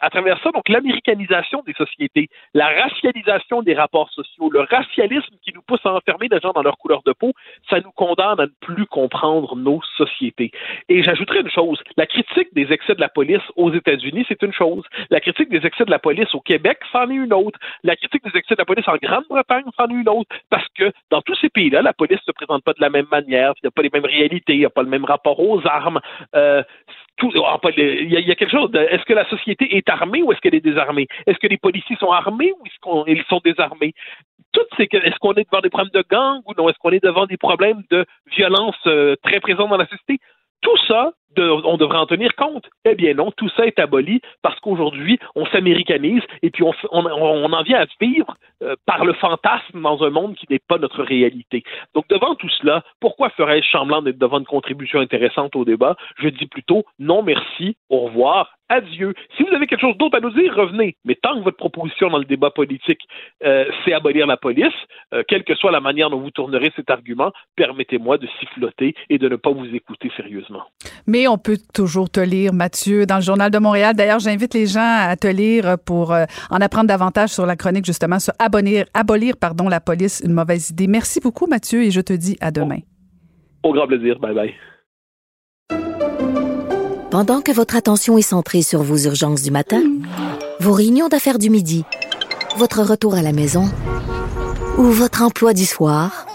S10: à travers ça, donc l'américanisation des sociétés, la racialisation des rapports sociaux, le racialisme qui nous pousse à enfermer des gens dans leur couleur de peau, ça nous condamne à ne plus comprendre nos sociétés. Et j'ajouterais une chose, la critique des excès de la police aux États-Unis, c'est une chose. La critique des excès de la police au Québec, c'en est une autre. La critique des excès de la police en Grande-Bretagne, c'en est une autre. Parce que dans tous ces pays-là, la police ne se présente pas de la même manière, il n'y a pas les mêmes réalités, il n'y a pas le même rapport aux armes. Euh, ah, il y, a quelque chose. Est-ce que la société est armée ou est-ce qu'elle est désarmée? Est-ce que les policiers sont armés ou est-ce qu'ils sont désarmés? Toutes ces, est-ce qu'on est devant des problèmes de gang ou non? Est-ce qu'on est devant des problèmes de violence euh, très présents dans la société? Tout ça on devrait en tenir compte. Eh bien non, tout ça est aboli parce qu'aujourd'hui, on s'américanise et puis on, en vient à vivre euh, par le fantasme dans un monde qui n'est pas notre réalité. Donc devant tout cela, pourquoi ferais-je semblant d'être devant une contribution intéressante au débat? Je dis plutôt non merci, au revoir, adieu. Si vous avez quelque chose d'autre à nous dire, revenez. Mais tant que votre proposition dans le débat politique, euh, c'est abolir la police, euh, quelle que soit la manière dont vous tournerez cet argument, permettez-moi de siffloter et de ne pas vous écouter sérieusement.
S3: On peut toujours te lire, Mathieu, dans le Journal de Montréal. D'ailleurs, j'invite les gens à te lire pour euh, en apprendre davantage sur la chronique, justement, sur abolir, abolir pardon, la police, une mauvaise idée. Merci beaucoup, Mathieu, et je te dis à demain.
S10: Au grand plaisir. Bye bye.
S1: Pendant que votre attention est centrée sur vos urgences du matin, vos réunions d'affaires du midi, votre retour à la maison ou votre emploi du soir,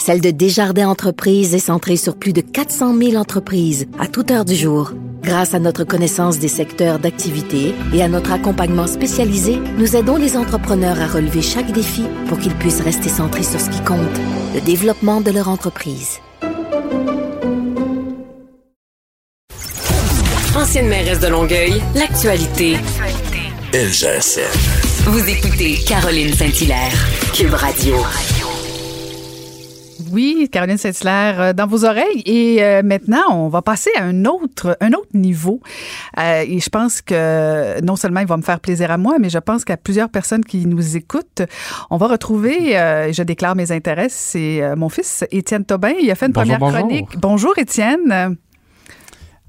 S1: celle de Desjardins Entreprises est centrée sur plus de 400 000 entreprises à toute heure du jour. Grâce à notre connaissance des secteurs d'activité et à notre accompagnement spécialisé, nous aidons les entrepreneurs à relever chaque défi pour qu'ils puissent rester centrés sur ce qui compte, le développement de leur entreprise.
S5: Ancienne mairesse de Longueuil, l'actualité.
S2: LGSN.
S5: Vous écoutez Caroline Saint-Hilaire, Cube Radio.
S3: Oui, Caroline Saint-Hilaire, euh, dans vos oreilles. Et euh, maintenant, on va passer à un autre, un autre niveau. Euh, et je pense que non seulement il va me faire plaisir à moi, mais je pense qu'à plusieurs personnes qui nous écoutent, on va retrouver, je déclare mes intérêts, c'est mon fils Étienne Tobin. Il a fait une première chronique. Bonjour Étienne.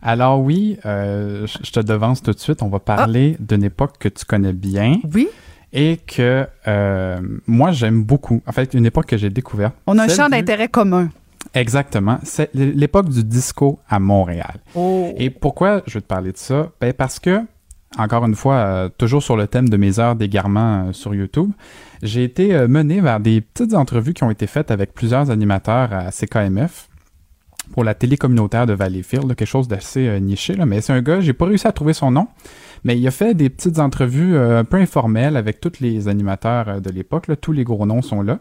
S11: Alors oui, je te devance tout de suite. On va parler ah. d'une époque que tu connais bien.
S3: Oui.
S11: Et que euh, moi, j'aime beaucoup. En fait, une époque que j'ai découverte.
S3: On a un champ d'intérêt commun.
S11: Exactement. C'est l'époque du disco à Montréal.
S3: Oh.
S11: Et pourquoi je veux te parler de ça? Ben parce que, encore une fois, euh, toujours sur le thème de mes heures d'égarement sur YouTube, j'ai été mené vers des petites entrevues qui ont été faites avec plusieurs animateurs à CKMF pour la télé communautaire de Valleyfield, quelque chose d'assez euh, niché, là, mais c'est un gars, j'ai pas réussi à trouver son nom, mais il a fait des petites entrevues euh, un peu informelles avec tous les animateurs euh, de l'époque, tous les gros noms sont là.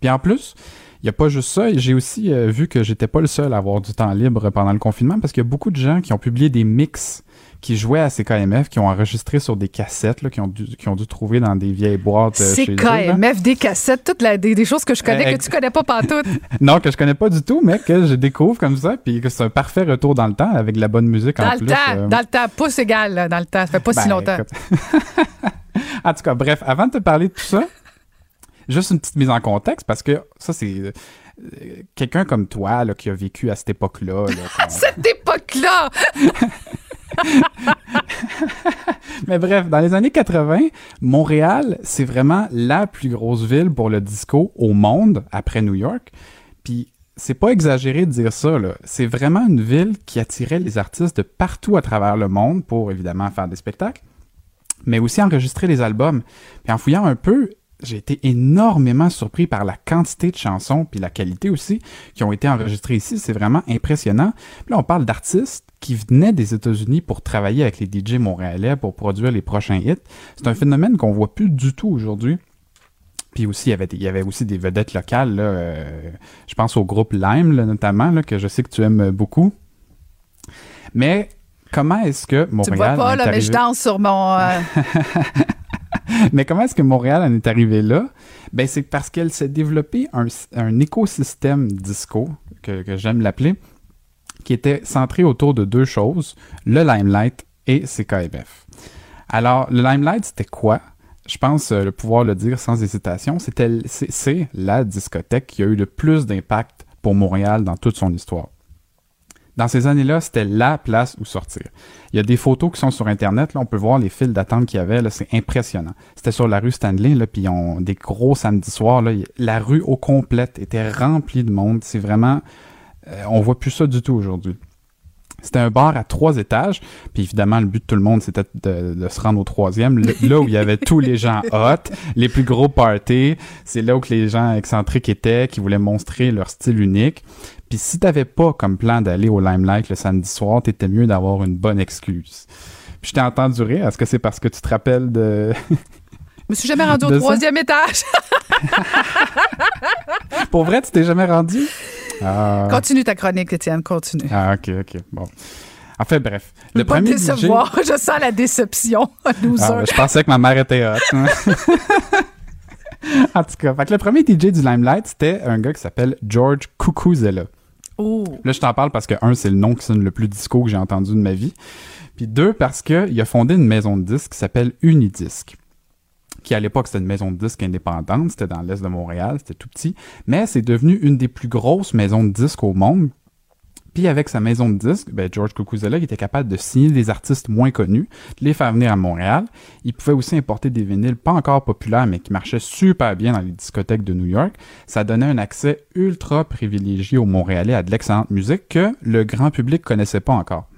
S11: Puis en plus, il n'y a pas juste ça, j'ai aussi vu que j'étais pas le seul à avoir du temps libre pendant le confinement parce qu'il y a beaucoup de gens qui ont publié des mix qui jouaient à CKMF, qui ont enregistré sur des cassettes, là, qui, ont dû, qui ont dû trouver dans des vieilles boîtes.
S3: Euh, CKMF, des cassettes, toutes la, des, choses que je connais, que tu connais pas pantoute.
S11: non, que je connais pas du tout, mais que je découvre comme ça, puis que c'est un parfait retour dans le temps avec de la bonne musique
S3: dans
S11: en
S3: le Temps, euh. Dans le temps, pouce égal, dans le temps, ça fait pas si ben, longtemps.
S11: en tout cas, bref, avant de te parler de tout ça, juste une petite mise en contexte, parce que ça, c'est euh, quelqu'un comme toi là, qui a vécu à cette époque-là.
S3: cette époque-là!
S11: Mais bref, dans les années 80, Montréal, c'est vraiment la plus grosse ville pour le disco au monde, après New York. Puis c'est pas exagéré de dire ça. C'est vraiment une ville qui attirait les artistes de partout à travers le monde pour évidemment faire des spectacles, mais aussi enregistrer des albums. Puis en fouillant un peu, j'ai été énormément surpris par la quantité de chansons puis la qualité aussi qui ont été enregistrées ici. C'est vraiment impressionnant. Puis là, on parle d'artistes qui venaient des États-Unis pour travailler avec les DJ montréalais pour produire les prochains hits. C'est un phénomène qu'on voit plus du tout aujourd'hui. Puis aussi, il y, avait, il y avait aussi des vedettes locales. Euh, je pense au groupe Lime, notamment, là, que je sais que tu aimes beaucoup. Mais comment est-ce que Montréal. Tu
S3: vois pas, là, mais je danse sur mon. Euh,
S11: Mais comment est-ce que Montréal en est arrivé là? Ben, c'est parce qu'elle s'est développée un, écosystème disco, que, j'aime l'appeler, qui était centré autour de deux choses, le Limelight et CKMF. Alors, le Limelight, c'était quoi? Je pense euh, pouvoir le dire sans hésitation, c'était c'est la discothèque qui a eu le plus d'impact pour Montréal dans toute son histoire. Dans ces années-là, c'était la place où sortir. Il y a des photos qui sont sur Internet, là, on peut voir les files d'attente qu'il y avait, c'est impressionnant. C'était sur la rue Stanley, puis ont des gros samedis soirs, la rue au complète était remplie de monde. C'est vraiment, on voit plus ça du tout aujourd'hui. C'était un bar à trois étages, puis évidemment, le but de tout le monde, c'était de, se rendre au troisième, là où il y avait tous les gens hot, les plus gros parties. C'est là où les gens excentriques étaient, qui voulaient montrer leur style unique. Puis si t'avais pas comme plan d'aller au Limelight le samedi soir, t'étais mieux d'avoir une bonne excuse. Puis je t'ai entendu rire. Est-ce que c'est parce que tu te rappelles de...
S3: Je me suis jamais rendu au troisième étage.
S11: Pour vrai, tu t'es jamais rendu? Ah.
S3: Continue ta chronique, Étienne, continue.
S11: Ah, OK, OK. Bon. En fait, bref. Le
S3: pas
S11: premier DJ...
S3: décevoir. Je sens la déception, loser.
S11: Ah, ben, je pensais que ma mère était hot. hein. en tout cas, fait que le premier DJ du Limelight, c'était un gars qui s'appelle George Cucuzella.
S3: Oh.
S11: Là, je t'en parle parce que, un, c'est le nom qui sonne le plus disco que j'ai entendu de ma vie. Puis deux, parce qu'il a fondé une maison de disques qui s'appelle Unidisc. Qui, à l'époque, c'était une maison de disques indépendante. C'était dans l'est de Montréal. C'était tout petit. Mais c'est devenu une des plus grosses maisons de disques au monde. Puis avec sa maison de disques, ben George Cucuzella était capable de signer des artistes moins connus, de les faire venir à Montréal. Il pouvait aussi importer des vinyles pas encore populaires, mais qui marchaient super bien dans les discothèques de New York. Ça donnait un accès ultra privilégié aux Montréalais à de l'excellente musique que le grand public connaissait pas encore.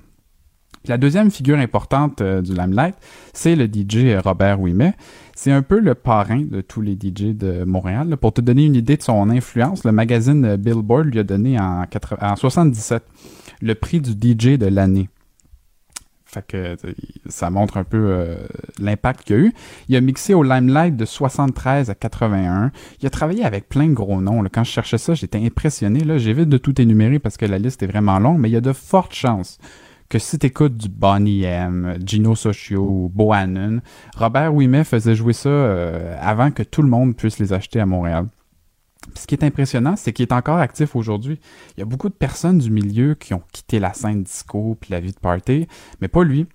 S11: La deuxième figure importante euh, du Limelight, c'est le DJ Robert Ouimet. C'est un peu le parrain de tous les DJ de Montréal. Pour te donner une idée de son influence, le magazine euh, Billboard lui a donné en, 80 en 77 le prix du DJ de l'année. Fait euh, ça montre un peu euh, l'impact qu'il a eu. Il a mixé au Limelight de 73 à 81. Il a travaillé avec plein de gros noms. Quand je cherchais ça, j'étais impressionné. J'évite de tout énumérer parce que la liste est vraiment longue, mais il y a de fortes chances que si t'écoutes du Bonnie M, Gino Socio ou Bohannon, Robert Ouimet faisait jouer ça euh, avant que tout le monde puisse les acheter à Montréal. Ce qui est impressionnant, c'est qu'il est encore actif aujourd'hui. Il y a beaucoup de personnes du milieu qui ont quitté la scène disco puis la vie de party, mais pas lui.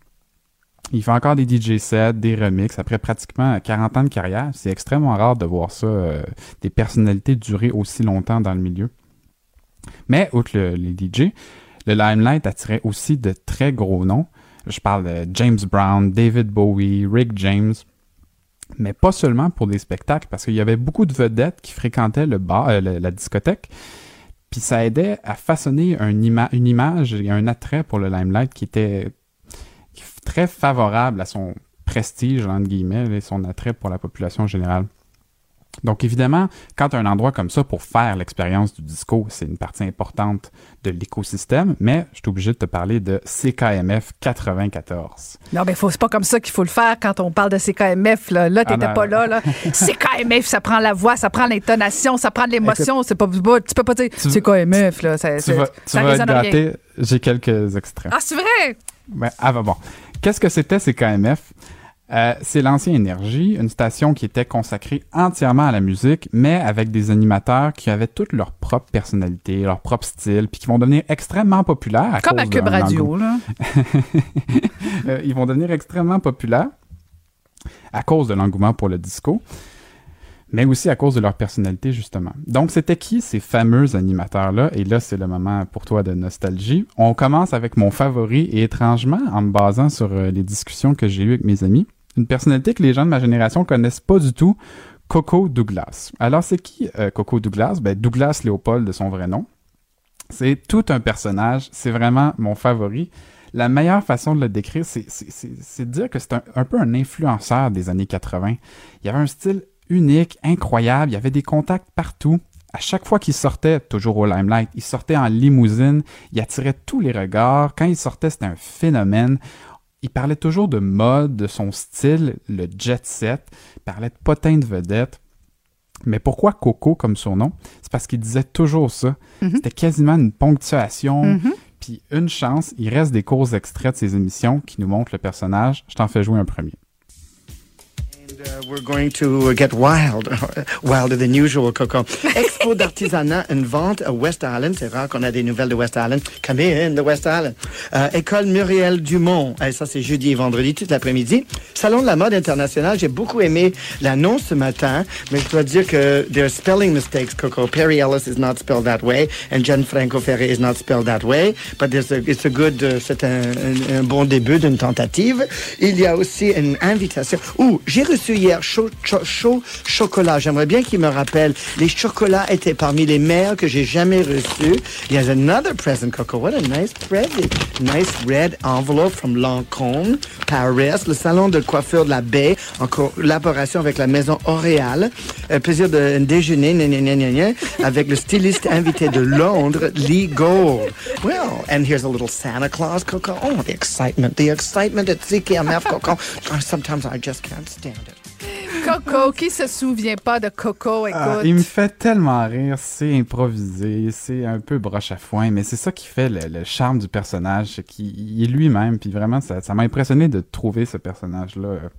S11: Il fait encore des DJ sets, des remixes après pratiquement 40 ans de carrière. C'est extrêmement rare de voir ça, euh, des personnalités durer aussi longtemps dans le milieu. Mais, outre le- les DJ, le Limelight attirait aussi de très gros noms. Je parle de James Brown, David Bowie, Rick James. Mais pas seulement pour des spectacles, parce qu'il y avait beaucoup de vedettes qui fréquentaient le euh, la discothèque. Puis ça aidait à façonner une image et un attrait pour le Limelight qui était très favorable à son prestige, entre guillemets, et son attrait pour la population générale. Donc évidemment, quand un endroit comme ça pour faire l'expérience du disco, c'est une partie importante de l'écosystème, mais je suis obligé de te parler de CKMF 94.
S3: Non, mais faut- c'est pas comme ça qu'il faut le faire quand on parle de CKMF. Là, là t'étais
S11: Ah,
S3: pas là, là. CKMF, ça prend la voix, ça prend l'intonation, ça prend de l'émotion. C'est pas, tu peux pas dire
S11: Tu-
S3: CKMF, là. Ça,
S11: Tu
S3: ça-
S11: vas, tu vas être gâté, j'ai quelques extraits.
S3: Ah, c'est vrai?
S11: Ben, ah, ben bon. Qu'est-ce que c'était CKMF? Euh, c'est l'ancien Énergie, une station qui était consacrée entièrement à la musique, mais avec des animateurs qui avaient toutes leur propre personnalité, leur propre style, puis qui vont devenir extrêmement populaires. À
S3: Comme à
S11: cause
S3: Cube
S11: d'un
S3: Radio, là.
S11: Euh, ils vont devenir extrêmement populaires à cause de l'engouement pour le disco, mais aussi à cause de leur personnalité, justement. Donc, c'était qui ces fameux animateurs-là? Et là, c'est le moment pour toi de nostalgie. On commence avec mon favori, et étrangement, en me basant sur euh, les discussions que j'ai eues avec mes amis, une personnalité que les gens de ma génération connaissent pas du tout, Coco Douglas. Alors, c'est qui euh, Coco Douglas? Ben, Douglas Léopold de son vrai nom. C'est tout un personnage. C'est vraiment mon favori. La meilleure façon de le décrire, c'est de dire que c'est un, un peu un influenceur des années 80. Il avait un style unique, incroyable. Il y avait des contacts partout. À chaque fois qu'il sortait, toujours au limelight, il sortait en limousine. Il attirait tous les regards. Quand il sortait, c'était un phénomène. Il parlait toujours de mode, de son style, le jet set. Il parlait de potins de vedettes. Mais pourquoi Coco comme surnom? C'est parce qu'il disait toujours ça. C'était quasiment une ponctuation.
S3: Mhm.
S11: Puis une chance, il reste des courts extraits de ses émissions qui nous montrent le personnage. Je t'en fais jouer un premier.
S12: Uh, we're going to uh, get wild, wilder than usual, Coco. Expo d'artisanat, une vente à West Island. C'est rare qu'on a des nouvelles de West Island. Come in, the West Island. Euh, École Muriel Dumont. Eh, ça, c'est jeudi et vendredi, toute l'après-midi. Salon de la mode internationale. J'ai beaucoup aimé l'annonce ce matin, mais je dois dire que there are spelling mistakes, Coco. Perry Ellis is not spelled that way, and Gianfranco Ferre is not spelled that way. But a, it's a good, uh, c'est un, un- un bon début d'une tentative. Il y a aussi une invitation. Ouh, j'ai reçu hier chaud, chaud, chaud chocolat. J'aimerais bien qu'il me rappelle. Les chocolats étaient parmi les meilleurs que j'ai jamais reçus. A another present, Coco. What a nice present. Nice red envelope from Lancôme, Paris. Le salon de coiffure de la baie, en collaboration avec la maison Auréal. Euh, plaisir de déjeuner, gna, gna, gna, avec le styliste invité de Londres, Lee Gold. Well, and here's a little Santa Claus, Coco. Oh, the excitement. The excitement at CKMF, Coco. Sometimes I just can't stand it.
S3: Coco, qui se souvient pas de Coco? Écoute.
S11: Ah, il me fait tellement rire, c'est improvisé, c'est un peu broche à foin, mais c'est ça qui fait le, le charme du personnage, c'est qu'il est lui-même, puis vraiment, ça ça m'a impressionné de trouver ce personnage-là euh,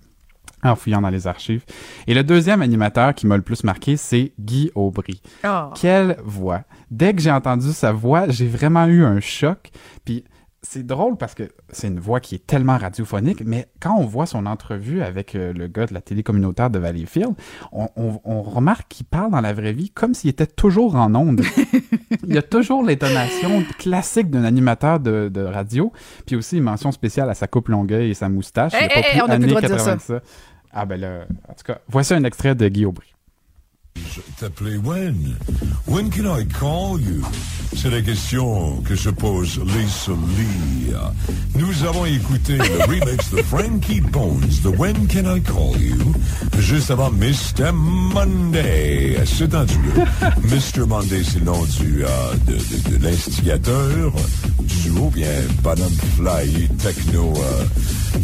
S11: en fouillant dans les archives. Et le deuxième animateur qui m'a le plus marqué, c'est Guy Aubry.
S3: Oh.
S11: Quelle voix! Dès que j'ai entendu sa voix, j'ai vraiment eu un choc. Puis c'est drôle parce que c'est une voix qui est tellement radiophonique, mais quand on voit son entrevue avec euh, le gars de la télé communautaire de Valleyfield, on, on- on remarque qu'il parle dans la vraie vie comme s'il était toujours en onde. il y a toujours l'intonation classique d'un animateur de, de radio, puis aussi une mention spéciale à sa coupe longueuil et sa moustache. Il a
S3: Hey,
S11: pas
S3: hey,
S11: pris
S3: hey, on a plus le droit de dire
S11: 80 ça. Ah ben là, en tout cas, voici un extrait de Guy Aubry.
S13: T'appeler when? When can I call you? C'est la question que se pose Lisa Lee. Nous avons écouté le remix de Frankie Bones de When Can I Call You? Juste avant Mr. Monday. C'est un duo. Mr. Monday, c'est le nom du, euh, de, de- de l'instigateur du duo, bien Banana Fly, Techno, euh,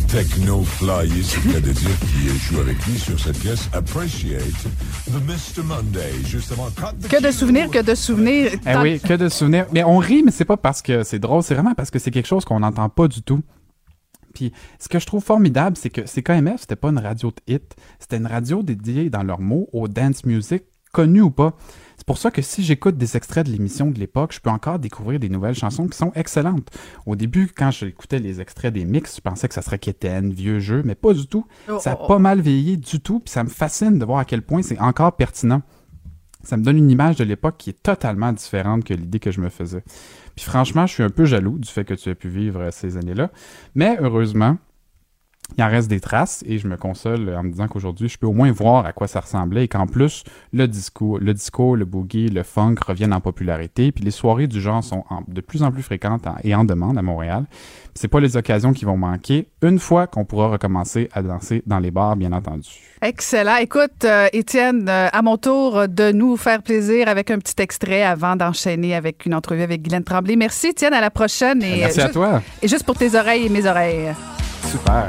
S13: Techno Fly, c'est le cas de dire qui joue avec lui sur cette pièce. Appreciate the Mr.
S3: Que de souvenirs, que de souvenirs.
S11: Eh oui, que de souvenirs. Mais on rit, mais c'est pas parce que c'est drôle, c'est vraiment parce que c'est quelque chose qu'on n'entend pas du tout. Puis ce que je trouve formidable, c'est que CKMF, c'était pas une radio de hit, c'était une radio dédiée, dans leurs mots, au dance music, connu ou pas. C'est pour ça que si j'écoute des extraits de l'émission de l'époque, je peux encore découvrir des nouvelles chansons qui sont excellentes. Au début, quand j'écoutais les extraits des mix, je pensais que ça serait quétaine, vieux jeu, mais pas du tout.
S3: Oh,
S11: ça a
S3: oh, oh.
S11: pas mal vieilli du tout, puis ça me fascine de voir à quel point c'est encore pertinent ça me donne une image de l'époque qui est totalement différente que l'idée que je me faisais. Puis franchement, je suis un peu jaloux du fait que tu aies pu vivre ces années-là. Mais heureusement, il en reste des traces et je me console en me disant qu'aujourd'hui, je peux au moins voir à quoi ça ressemblait et qu'en plus, le disco, le disco, le boogie, le funk reviennent en popularité. Puis les soirées du genre sont en- de plus en plus fréquentes en- et en demande à Montréal. C'est pas les occasions qui vont manquer une fois qu'on pourra recommencer à danser dans les bars, bien entendu.
S3: Excellent. Écoute, euh, Étienne, euh, à mon tour de nous faire plaisir avec un petit extrait avant d'enchaîner avec une entrevue avec Guylaine Tremblay. Merci, Étienne. À la prochaine. Et,
S11: Merci
S3: euh,
S11: à
S3: juste-
S11: toi.
S3: Et juste pour tes oreilles et mes oreilles.
S11: Super.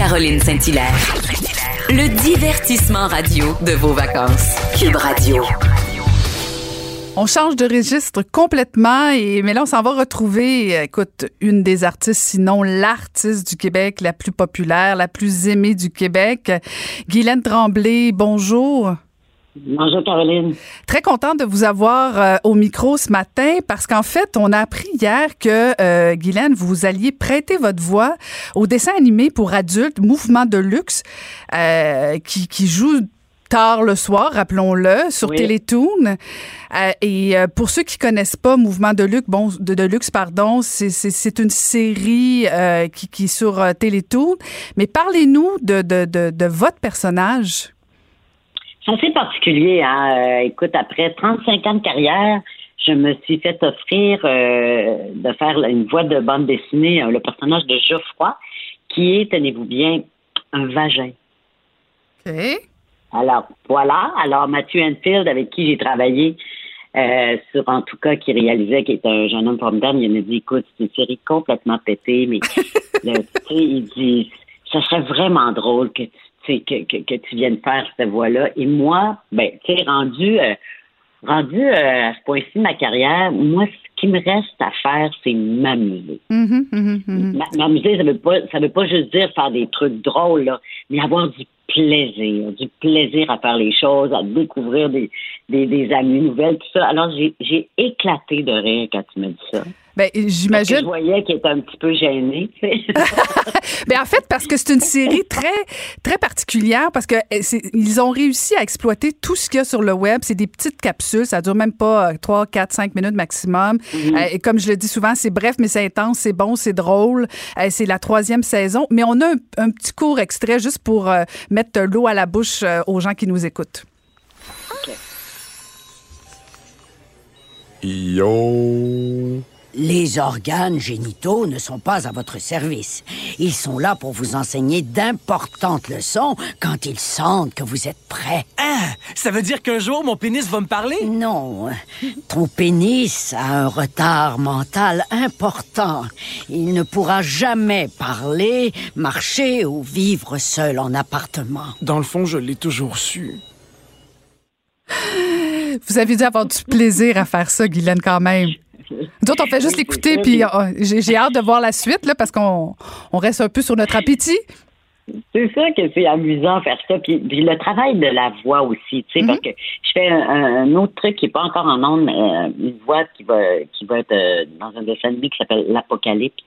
S5: Caroline, Saint-Hilaire. Le divertissement radio de vos vacances. Cube Radio.
S3: On change de registre complètement, et, mais là, on s'en va retrouver, euh, écoute, une des artistes, sinon l'artiste du Québec la plus populaire, la plus aimée du Québec. Guylaine Tremblay, bonjour.
S14: Bonjour Caroline.
S3: Très contente de vous avoir euh, au micro ce matin parce qu'en fait, on a appris hier que, euh, Guylaine, vous alliez prêter votre voix au dessin animé pour adultes, Mouvement de luxe, euh, qui, qui joue tard le soir, rappelons-le, sur
S14: Oui.
S3: Télétoon. Euh, et euh, pour ceux qui connaissent pas Mouvement de luxe, bon, de, de luxe, pardon, c'est- c'est c'est une série euh, qui, qui est sur euh, Télétoon. Mais parlez-nous de, de, de, de votre personnage.
S14: C'est assez particulier. Hein? Euh, écoute, après 35 ans de carrière, je me suis fait offrir euh, de faire une voix de bande dessinée, euh, le personnage de Geoffroy, qui est, tenez-vous bien, un vagin.
S3: OK.
S14: Alors, voilà. Alors, Mathieu Enfield, avec qui j'ai travaillé euh, sur, en tout cas, qui réalisait, qui est un jeune homme formidable, il m'a dit, écoute, c'est une série complètement pétée, mais, le- tu sais, il dit, ça serait vraiment drôle que tu, que, que, que tu viennes faire cette voix-là. Et moi, ben, tu sais, rendu, euh, rendu euh, à ce point-ci de ma carrière, moi, ce qui me reste à faire, c'est m'amuser.
S3: Mhm, mhm, mhm.
S14: M- M'amuser, ça veut pas, ça veut pas juste dire faire des trucs drôles, là, mais avoir du plaisir, du plaisir à faire les choses, à découvrir des, des, des amis nouvelles, tout ça. Alors, j'ai, j'ai éclaté de rire quand tu m'as dit ça.
S3: Ben, j'imagine.
S14: Je voyais qu'il était un petit peu gêné.
S3: Ben, en fait, parce que c'est une série très, très particulière, parce que eh, ils ont réussi à exploiter tout ce qu'il y a sur le web. C'est des petites capsules, ça dure même pas 3, 4, 5 minutes maximum.
S14: Mhm.
S3: Euh, et comme je le dis souvent, c'est bref, mais c'est intense, c'est bon, c'est drôle. Euh, c'est la troisième saison. Mais on a un, petit court extrait juste pour euh, mettre l'eau à la bouche aux gens qui nous écoutent.
S15: Yo. Les organes génitaux ne sont pas à votre service. Ils sont là pour vous enseigner d'importantes leçons quand ils sentent que vous êtes prêt.
S16: Ah, ça veut dire qu'un jour mon pénis va me parler?
S15: Non, ton pénis a un retard mental important. Il ne pourra jamais parler, marcher ou vivre seul en appartement.
S16: Dans le fond, je l'ai toujours su.
S3: Vous avez dû avoir du plaisir à faire ça, Guylaine, quand même. D'autres, on fait juste l'écouter, puis oh, j'ai hâte de voir la suite, là, parce qu'on on reste un peu sur notre appétit.
S14: C'est ça que c'est amusant faire ça. Puis, le travail de la voix aussi, tu sais, parce que je fais un, autre truc qui n'est pas encore en ondes, mais euh, une voix qui va, qui va être euh, dans un dessin animé qui s'appelle l'Apocalypse.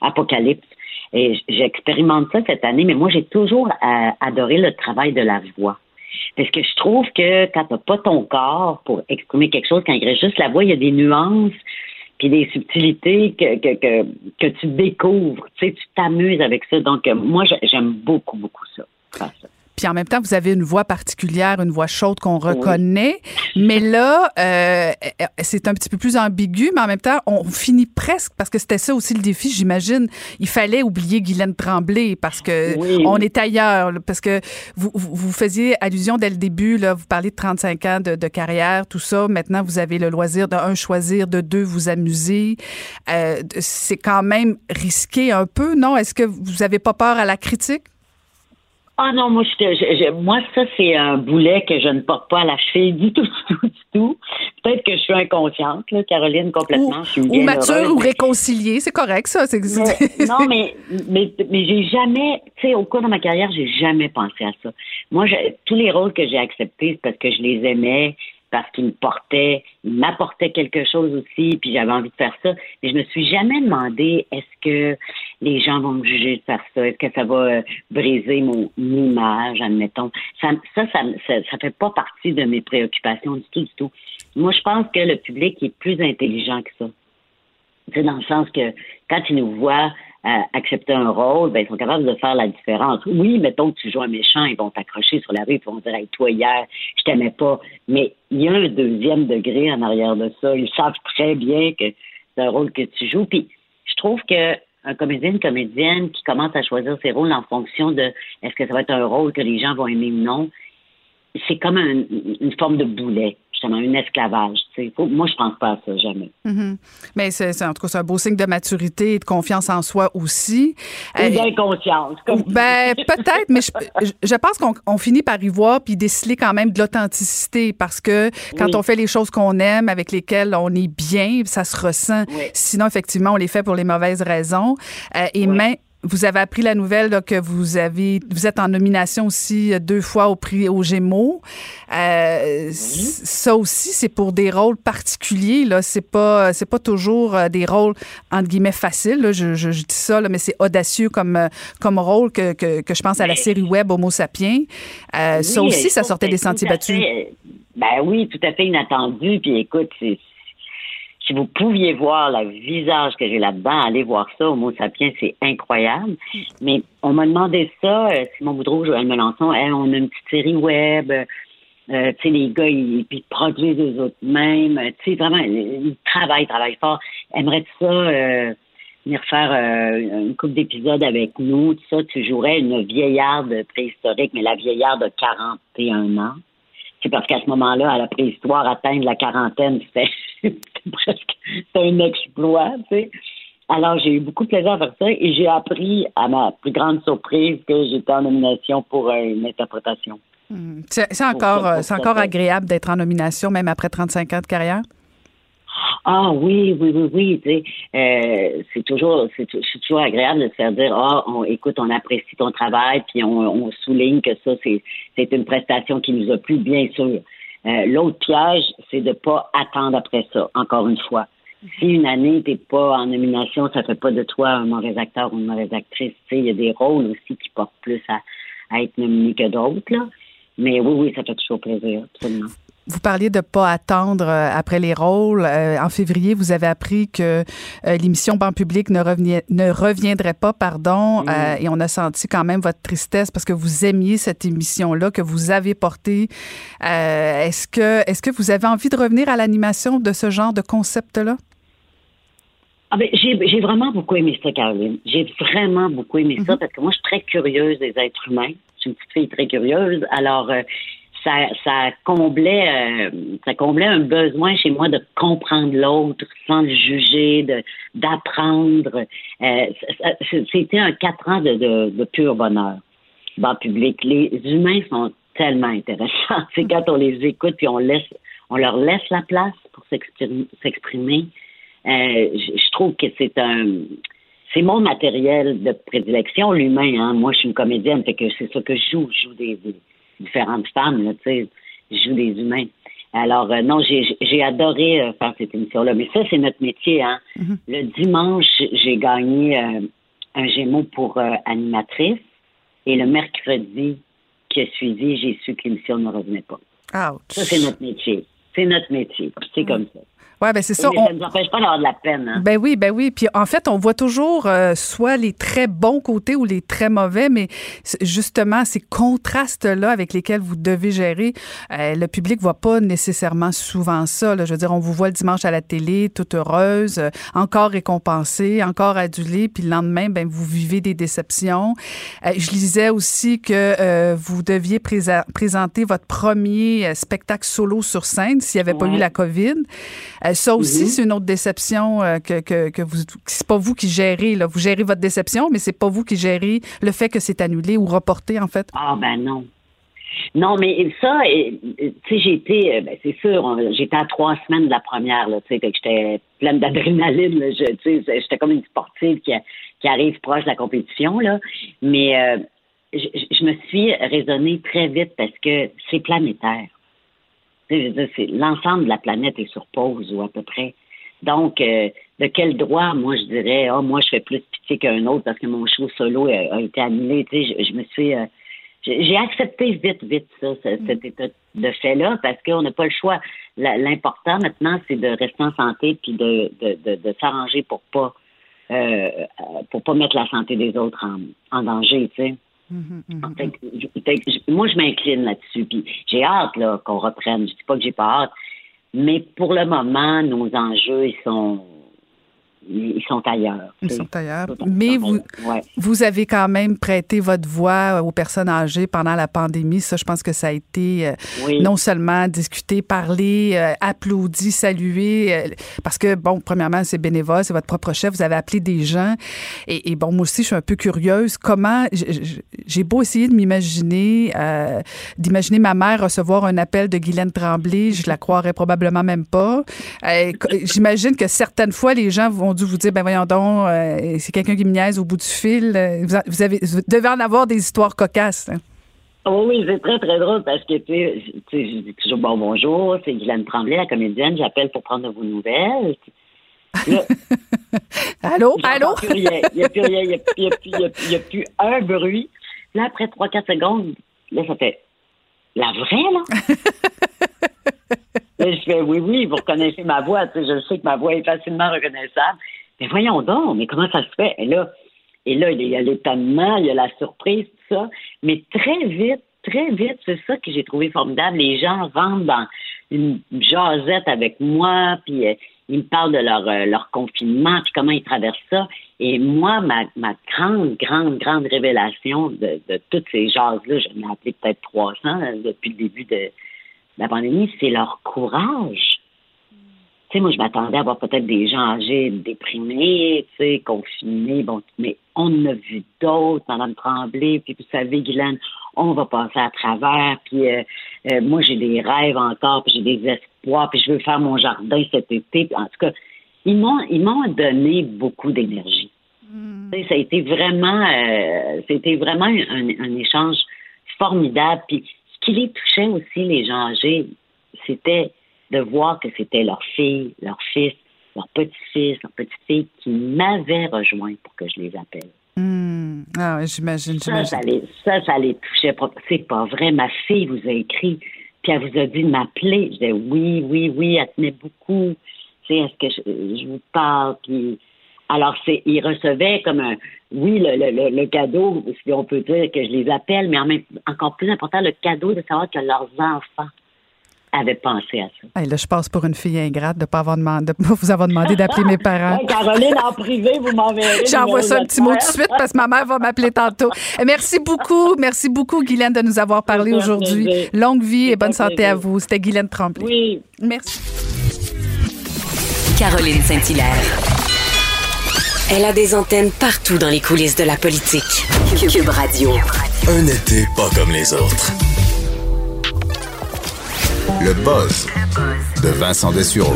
S14: Apocalypse. Et j'expérimente ça cette année, mais moi, j'ai toujours euh, adoré le travail de la voix. Parce que je trouve que quand tu n'as pas ton corps pour exprimer quelque chose, quand il reste juste la voix, il y a des nuances puis des subtilités que, tu découvres. Tu sais, tu t'amuses avec ça. Donc, moi, j'aime beaucoup, beaucoup ça.
S3: Puis en même temps, vous avez une voix particulière, une voix chaude qu'on reconnaît. Mais là, euh, c'est un petit peu plus ambigu, mais en même temps, on finit presque, parce que c'était ça aussi le défi, j'imagine. Il fallait oublier Guylaine Tremblay parce que on est ailleurs. Parce que vous, vous, faisiez allusion dès le début, là, vous parlez de 35 ans de, carrière, tout ça. Maintenant, vous avez le loisir de un, choisir, de deux, vous amuser. Euh, c'est quand même risqué un peu, non? Est-ce que vous avez pas peur à la critique?
S14: Ah non, moi, je, moi ça, c'est un boulet que je ne porte pas à la cheville du tout, du tout, du tout. Peut-être que je suis inconsciente, là, Caroline, complètement.
S3: Ou, mature ou réconciliée, c'est correct, ça.
S14: non, mais, mais, mais j'ai jamais, tu sais, au cours de ma carrière, j'ai jamais pensé à ça. Moi, tous les rôles que j'ai acceptés, c'est parce que je les aimais, parce qu'ils me portaient, ils m'apportaient quelque chose aussi, puis j'avais envie de faire ça. Mais je me suis jamais demandé est-ce que les gens vont me juger de faire ça, est-ce que ça va euh, briser mon image, admettons? Ça, ça, ça, ça, fait pas partie de mes préoccupations du tout, du tout. Moi, je pense que le public est plus intelligent que ça. C'est dans le sens que quand ils nous accepter un rôle, ben, ils sont capables de faire la différence. Oui, mettons que tu joues un méchant, ils vont t'accrocher sur la rue, ils vont dire toi hier, je t'aimais pas. Mais il y a un deuxième degré en arrière de ça. Ils savent très bien que c'est un rôle que tu joues. Puis je trouve que un comédien, une comédienne qui commence à choisir ses rôles en fonction de est-ce que ça va être un rôle que les gens vont aimer ou non, c'est comme une forme de boulet justement un esclavage. moi, je pense pas à ça, jamais.
S3: Mm-hmm. Mais c'est, en tout cas, c'est un beau signe de maturité et de confiance en soi aussi.
S14: Euh, d'inconscience.
S3: Ben, peut-être, mais je, je pense qu'on finit par y voir puis déceler quand même de l'authenticité parce que quand on fait les choses qu'on aime, avec lesquelles on est bien, ça se ressent. Sinon, effectivement, on les fait pour les mauvaises raisons. Euh, et même vous avez appris la nouvelle que vous avez, vous êtes en nomination aussi euh, deux fois au prix aux Gémeaux. Euh, Ça aussi, c'est pour des rôles particuliers. Là, c'est pas, c'est pas toujours euh, des rôles entre guillemets faciles. Je, je, dis ça, là, mais c'est audacieux comme euh, comme rôle que, que, que, je pense à la série web Homo sapiens. Euh, ça aussi, ça sortait des sentiers battus.
S14: ben oui, tout à fait inattendu. Puis écoute, c'est si vous pouviez voir le visage que j'ai là-dedans, allez voir ça. Homo sapiens, c'est incroyable. Mais on m'a demandé ça, euh, Simon Boudreau, Joël Melançon, on a une petite série web. Euh, tu sais, les gars, ils, produisent eux autres mêmes. Tu sais, vraiment, ils travaillent, travaillent fort. Aimerais ça euh, venir faire une couple d'épisodes avec nous? Tout ça, tu jouerais une vieillarde préhistorique, mais la vieillarde de 41 ans. C'est parce qu'à ce moment-là, à la préhistoire, atteindre la quarantaine, c'était presque un exploit, tu sais. Alors, j'ai eu beaucoup de plaisir à faire ça et j'ai appris, à ma plus grande surprise, que j'étais en nomination pour une interprétation.
S3: Hmm. C'est encore, euh, c'est encore agréable d'être en nomination, même après 35 ans de carrière?
S14: Ah oui, oui, oui, oui. Tu sais, euh, c'est toujours, c'est, toujours agréable de se faire dire, ah, on, écoute, on apprécie ton travail, puis on, souligne que ça, c'est, une prestation qui nous a plu, bien sûr. Euh, l'autre piège, c'est de pas attendre après ça, encore une fois. Si une année, t'es pas en nomination, ça fait pas de toi un mauvais acteur ou une mauvaise actrice. Tu il y a des rôles aussi qui portent plus à, à être nominé que d'autres, là. Mais oui, oui, ça fait toujours plaisir, absolument.
S3: Vous parliez de pas attendre euh, après les rôles. Euh, en février, vous avez appris que euh, l'émission Banc public ne, revenait, ne reviendrait pas, pardon, euh, et on a senti quand même votre tristesse parce que vous aimiez cette émission-là que vous avez portée. Euh, est-ce que est-ce que vous avez envie de revenir à l'animation de ce genre de concept-là?
S14: Ah ben, j'ai, j'ai vraiment beaucoup aimé ça, Caroline. J'ai vraiment beaucoup aimé ça
S3: Mhm.
S14: parce que moi, je suis très curieuse des êtres humains. Je suis une petite fille très curieuse. Alors, euh, ça, ça comblait, euh, ça comblait un besoin chez moi de comprendre l'autre sans le juger, de d'apprendre. Euh, c'était un quatre ans de, de, de pur bonheur le public. Les humains sont tellement intéressants. C'est quand on les écoute puis on laisse, on leur laisse la place pour s'exprimer. Euh, je trouve que c'est un, c'est mon matériel de prédilection, l'humain. Hein. Moi, je suis une comédienne, fait que c'est ça que je joue. Je joue des, des différentes femmes, là, tu sais. Je joue des humains. Alors, euh, non, j'ai j'ai adoré euh, faire cette émission-là. Mais ça, c'est notre métier. Hein. Le dimanche, j'ai gagné euh, un Gémeaux pour animatrice. Et le mercredi qui a suivi, j'ai su que l'émission ne revenait pas.
S3: Ouch.
S14: Ça, c'est notre métier. C'est notre métier. C'est comme ça.
S3: Ouais, ben c'est ça.
S14: Mais
S3: on-
S14: ça ne nous empêche pas d'avoir de la peine. Hein.
S3: Ben oui, ben oui. Puis en fait, on voit toujours euh, soit les très bons côtés ou les très mauvais, mais justement, ces contrastes-là avec lesquels vous devez gérer, euh, le public voit pas nécessairement souvent ça. là. Je veux dire, on vous voit le dimanche à la télé, toute heureuse, euh, encore récompensée, encore adulée, puis le lendemain, ben vous vivez des déceptions. Euh, je lisais aussi que euh, vous deviez présenter votre premier euh, spectacle solo sur scène s'il n'y avait pas eu la COVID. Euh, ça aussi,
S14: Mhm.
S3: c'est une autre déception euh, que, que, que vous. C'est pas vous qui gérez, là. Vous gérez votre déception, mais c'est pas vous qui gérez le fait que c'est annulé ou reporté, en fait.
S14: Ah, ben non. Non, mais ça, tu sais, j'ai été, euh, ben, c'est sûr, j'étais à trois semaines de la première, là, tu sais, que j'étais pleine d'adrénaline, là, tu sais, j'étais comme une sportive qui, qui arrive proche de la compétition, là, mais euh, je me suis raisonnée très vite parce que c'est planétaire. Tu sais, je veux dire, c'est- l'ensemble de la planète est sur pause, ou à peu près. Donc, euh, de quel droit, moi, je dirais, oh, moi, je fais plus pitié qu'un autre parce que mon show solo a, a été annulé. Tu sais, je, je me suis... euh, j'ai accepté vite, vite ça, ce- cet état de fait-là, parce qu'on n'a pas le choix. L'important maintenant, c'est de rester en santé puis de, de, de, de s'arranger pour pas euh, euh, pour pas mettre la santé des autres en, en danger, tu sais. Que, je- fait moi, je m'incline là-dessus. Puis j'ai hâte là, qu'on reprenne. Je dis pas que j'ai pas hâte, mais pour le moment, nos enjeux, ils sont ils sont ailleurs.
S3: Ils sont ailleurs. Mais vous,
S14: Ouais.
S3: vous avez quand même prêté votre voix aux personnes âgées pendant la pandémie. Ça, je pense que ça a été euh,
S14: Oui.
S3: non seulement discuté, parlé, euh, applaudi, salué, euh, parce que, bon, premièrement, c'est bénévole, c'est votre propre chef, vous avez appelé des gens. Et, et bon, moi aussi, je suis un peu curieuse. Comment, j'ai beau essayer de m'imaginer, euh, d'imaginer ma mère recevoir un appel de Guylaine Tremblay, je la croirais probablement même pas. Euh, J'imagine que certaines fois, les gens vont dû vous dire, ben voyons donc, euh, c'est quelqu'un qui me niaise au bout du fil. Euh, Vous, a- vous avez, vous devez en avoir des histoires cocasses. hein.
S14: Ah Oui, c'est très, très drôle parce que, tu sais, je- dis toujours bon bonjour, c'est Guylaine Tremblay, la comédienne, j'appelle pour prendre de vos nouvelles. Là,
S3: Allô? Allô?
S14: Il n'y a plus rien, il n'y a plus un bruit. Là, après 3-4 secondes, là, ça fait la vraie, là? je fais oui, oui, vous reconnaissez ma voix. Tu sais, je sais que ma voix est facilement reconnaissable. Mais voyons donc, mais comment ça se fait? Et là, et là, il y a l'étonnement, il y a la surprise, tout ça. Mais très vite, très vite, c'est ça que j'ai trouvé formidable. Les gens rentrent dans une jasette avec moi, puis euh, ils me parlent de leur, euh, leur confinement, puis comment ils traversent ça. Et moi, ma, ma grande, grande, grande révélation de, de toutes ces jases-là, je l'ai appelé peut-être 300 euh, depuis le début de la pandémie, c'est leur courage. Tu sais, moi, je m'attendais à voir peut-être des gens âgés, déprimés, tu sais, confinés, bon, mais on en a vu d'autres, Madame Tremblay, puis vous savez, Guylaine, on va passer à travers, puis euh, euh, moi, j'ai des rêves encore, puis j'ai des espoirs, puis je veux faire mon jardin cet été. Puis, en tout cas, ils m'ont, ils m'ont donné beaucoup d'énergie. Tu sais, Ça a été vraiment, euh, c'était vraiment un, un échange formidable. Puis qui les touchait aussi, les gens âgés, c'était de voir que c'était leur fille, leur fils, leur petit-fils, leur petite-fille qui m'avaient rejoint pour que je les appelle.
S3: Hmm. Ah, ouais, j'imagine,
S14: Ça, ça les, ça, ça les touchait. C'est pas vrai. Ma fille vous a écrit, puis elle vous a dit de m'appeler. Je disais oui, oui, oui, elle tenait beaucoup. Tu sais, est-ce que je, je vous parle? Puis, alors, c'est, ils recevaient comme un, oui, le, le, le, cadeau, si on peut dire que je les appelle, mais en même, encore plus important, le cadeau de savoir que leurs enfants avaient pensé à ça.
S3: Hey, là, je passe pour une fille ingrate de ne pas avoir demandé, de pas vous avoir demandé d'appeler mes parents.
S14: Ouais, Caroline, en privé, vous m'enverrez.
S3: J'envoie ça un petit mot tout de suite parce que ma mère va m'appeler tantôt. Et Merci beaucoup, merci beaucoup, Guylaine, de nous avoir parlé aujourd'hui.
S14: plaisir.
S3: Longue vie et bonne santé
S14: plaisir.
S3: à vous. C'était Guylaine Tremblay.
S14: Oui.
S3: Merci.
S5: Caroline Saint-Hilaire. Elle a des antennes partout dans les coulisses de la politique. Cube Radio.
S2: Un été pas comme les autres. Le buzz de Vincent Dessureau.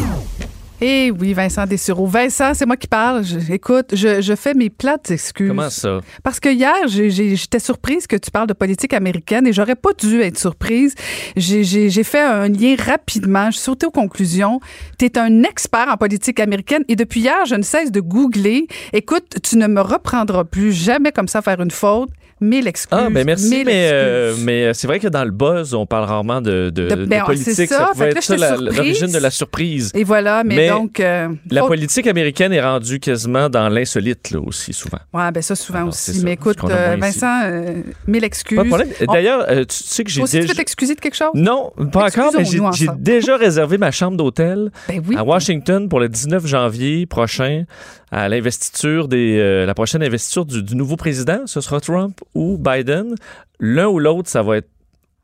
S3: Eh oui, Vincent Dessureau. Vincent, c'est moi qui parle. Je- écoute, je, je fais mes plates excuses.
S17: Comment ça?
S3: Parce que hier, j'étais surprise que tu parles de politique américaine et j'aurais pas dû être surprise. J'ai- J'ai j'ai fait un lien rapidement. Je suis sautée aux conclusions. Tu es un expert en politique américaine et depuis hier, je ne cesse de googler. Écoute, tu ne me reprendras plus jamais comme ça faire une faute. Mille excuses.
S17: Ah, ben merci,
S3: mille
S17: mais,
S3: excuses.
S17: euh, mais euh, c'est vrai que dans le buzz, on parle rarement de, de,
S3: De-
S17: de
S3: ben,
S17: politique.
S3: c'est ça.
S17: pouvait
S3: là,
S17: être ça l'origine de la surprise.
S3: Et voilà, mais,
S17: Mais
S3: donc. euh,
S17: La politique américaine est rendue quasiment dans l'insolite, là, aussi, souvent.
S3: Ouais, ben ça, souvent
S17: Alors,
S3: aussi.
S17: ça,
S3: Mais écoute, euh. Vincent, mille excuses.
S17: D'ailleurs, tu sais que j'ai
S3: aussi, tu
S17: déjà...
S3: veux t'excuser de quelque chose?
S17: Non, pas encore, mais j'ai déjà réservé ma chambre d'hôtel
S3: Ben oui.
S17: à Washington pour le 19 janvier prochain à l'investiture des euh, la prochaine investiture du, du nouveau président. Ce sera Trump ou Biden. L'un ou l'autre, ça va être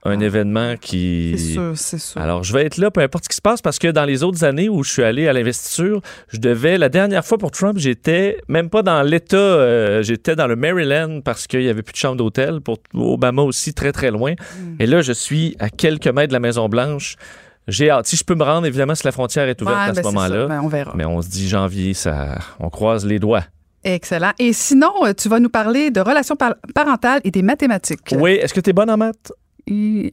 S17: un événement qui.
S3: C'est sûr, c'est sûr.
S17: Alors, je vais être là, peu importe ce qui se passe, parce que dans les autres années où je suis allé à l'investiture, je devais, la dernière fois pour Trump, j'étais même pas dans l'État, euh, j'étais dans le Maryland parce qu'il y avait plus de chambre d'hôtel. Pour Obama aussi, très, très loin.
S3: Hmm.
S17: Et là, je suis à quelques mètres de la Maison-Blanche. J'ai hâte. Si je peux me rendre, évidemment, si la frontière est ouverte
S3: Ouais,
S17: à
S3: ben,
S17: ce
S3: c'est
S17: moment-là.
S3: Ben, on verra.
S17: Mais on se dit janvier, ça, on croise les doigts.
S3: Excellent. Et sinon, euh, tu vas nous parler de relations par- parentales et des mathématiques.
S17: Oui, est-ce que tu es bonne en maths?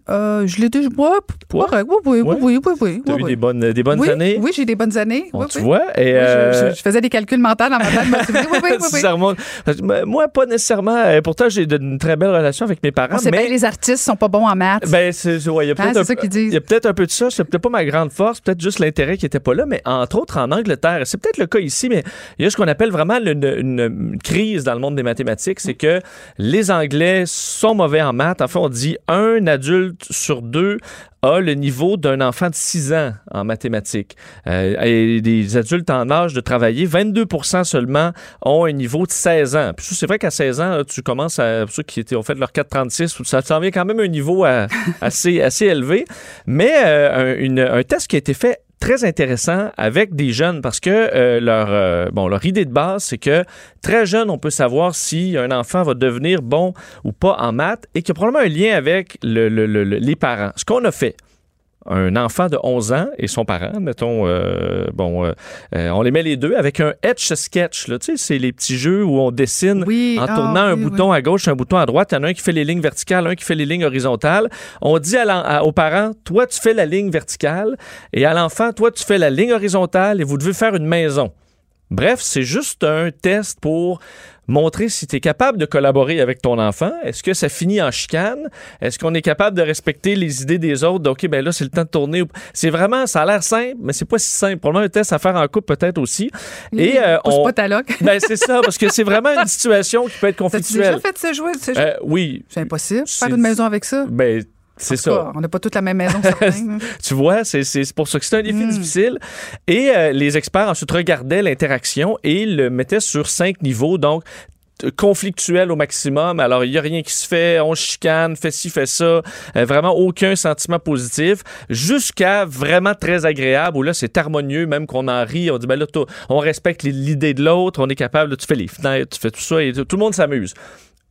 S3: Euh, je l'ai déjà. Ouais, correct. oui, oui, oui, oui, oui, oui.
S17: Tu as
S3: oui,
S17: eu
S3: oui.
S17: des bonnes, des bonnes
S3: oui,
S17: années?
S3: Oui, j'ai des bonnes années.
S17: Bon,
S3: oui,
S17: tu vois? Et, euh,
S3: je, je faisais des calculs mentaux dans ma tête. Oui, oui, oui, oui.
S17: Ça remonte. Parce que, Moi, pas nécessairement. Pourtant, j'ai une très belle relation avec mes parents.
S3: On sait
S17: mais
S3: bien, les artistes sont pas bons en maths.
S17: Ben, c'est ouais, il y a peut-être
S3: c'est
S17: un,
S3: ça qu'ils
S17: peu-
S3: disent.
S17: il y a peut-être un peu de ça. C'est peut-être pas ma grande force, peut-être juste l'intérêt qui était pas là. Mais entre autres, en Angleterre, et c'est peut-être le cas ici, mais il y a ce qu'on appelle vraiment une, une crise dans le monde des mathématiques. C'est que les Anglais sont mauvais en maths. Enfin, on dit un adulte sur deux a le niveau d'un enfant de 6 ans en mathématiques. Euh, et des adultes en âge de travailler, 22% seulement ont un niveau de 16 ans. Puis c'est vrai qu'à 16 ans, tu commences à... Ceux qui étaient, ont fait leur 436, ça s'en vient quand même un niveau assez, élevé. Mais euh, un, un test qui a été fait très intéressant avec des jeunes parce que euh, leur, euh, leur idée de base, c'est que très jeune, on peut savoir si un enfant va devenir bon ou pas en maths et qu'il y a probablement un lien avec le- le- le- le- les parents. Ce qu'on a fait, un enfant de 11 ans et son parent, mettons, euh, bon, euh, euh, on les met les deux avec un Etch Sketch. Là, tu sais, c'est les petits jeux où on dessine en
S3: ah,
S17: tournant un
S3: oui,
S17: bouton à gauche, un bouton à droite. Il y en a un qui fait les lignes verticales, un qui fait les lignes horizontales. On dit à- aux parents, toi, tu fais la ligne verticale et à l'enfant, toi, tu fais la ligne horizontale et vous devez faire une maison. Bref, c'est juste un test pour montrer si tu es capable de collaborer avec ton enfant. Est-ce que ça finit en chicane? Est-ce qu'on est capable de respecter les idées des autres? Donc, OK, ben là, c'est le temps de tourner. C'est vraiment, ça a l'air simple, mais c'est pas si simple. Probablement un test à faire en couple peut-être aussi. Et euh, on...
S3: pas ta.
S17: Ben, c'est ça, parce que c'est vraiment une situation qui peut être
S3: T'as-tu déjà
S17: conflictuelle.
S3: fait ce jeu? ce jeu?
S17: Euh, oui.
S3: C'est impossible. Faire une maison avec ça?
S17: Ben, c'est
S3: cas,
S17: ça.
S3: On n'a pas toute la même maison.
S17: Tu vois, c'est pour ça que c'est un défi
S3: Hmm.
S17: difficile. Et euh, les experts ensuite regardaient l'interaction et le mettaient sur cinq niveaux. Donc, conflictuel au maximum. Alors, il n'y a rien qui se fait, on chicane, fait ci, fait ça. Euh, vraiment aucun sentiment positif. Jusqu'à vraiment très agréable, où là, c'est harmonieux, même qu'on en rit. On dit, ben là, on respecte l'idée de l'autre, on est capable, là, tu fais les fenêtres, tu fais tout ça, et tout tout le monde s'amuse.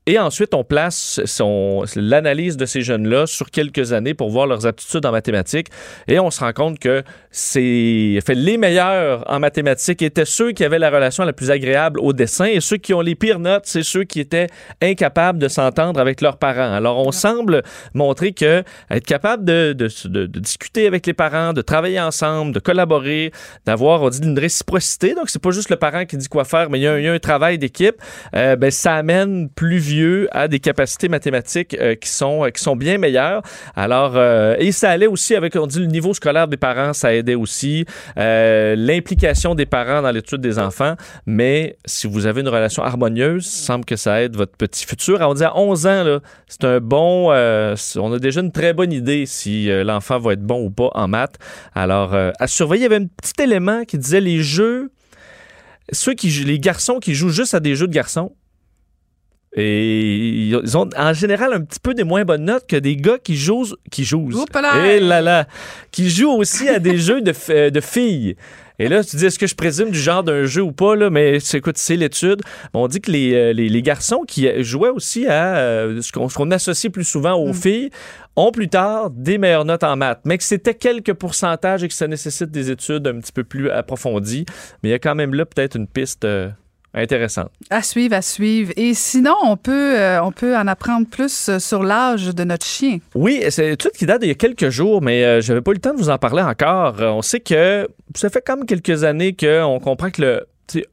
S17: Et ensuite, on place son, l'analyse de ces jeunes-là sur quelques années pour voir leurs aptitudes en mathématiques. Et on se rend compte que c'est, fait, les meilleurs en mathématiques étaient ceux qui avaient la relation la plus agréable au dessin et ceux qui ont les pires notes, c'est ceux qui étaient incapables de s'entendre avec leurs parents. Alors, on semble montrer que être capable de, de, de, de discuter avec les parents, de travailler ensemble, de collaborer, d'avoir, on dit, une réciprocité. Donc, c'est pas juste le parent qui dit quoi faire, mais il y a, il y a un travail d'équipe. Euh, ben, ça amène plus à des capacités mathématiques euh, qui sont qui sont bien meilleures. Alors euh, et ça allait aussi avec on dit le niveau scolaire des parents, ça aidait aussi euh, l'implication des parents dans l'étude des enfants. Mais si vous avez une relation harmonieuse, semble que ça aide votre petit futur. on dit à 11 ans c'est un bon, on a déjà une très bonne idée si l'enfant va être bon ou pas en maths. Alors à surveiller, il y avait un petit élément qui disait les jeux ceux qui les garçons qui jouent juste à des jeux de garçons et ils ont en général un petit peu des moins bonnes notes que des gars qui jouent, qui jouent, et là là, qui jouent aussi à des jeux de, de filles. Et là, tu dis, est-ce que je présume du genre d'un jeu ou pas, là? Mais écoute, c'est l'étude. On dit que les, euh, les, les, garçons qui jouaient aussi à euh, ce qu'on associe plus souvent aux mm. filles ont plus tard des meilleures notes en maths, mais que c'était quelques pourcentages et que ça nécessite des études un petit peu plus approfondies. Mais il y a quand même là peut-être une piste. Euh, Intéressant.
S3: À suivre, à suivre. Et sinon, on peut, euh, on peut en apprendre plus euh, sur l'âge de notre chien.
S17: Oui, c'est une étude qui date d'il y a quelques jours, mais euh, je n'avais pas eu le temps de vous en parler encore. On sait que ça fait comme quelques années qu'on comprend que le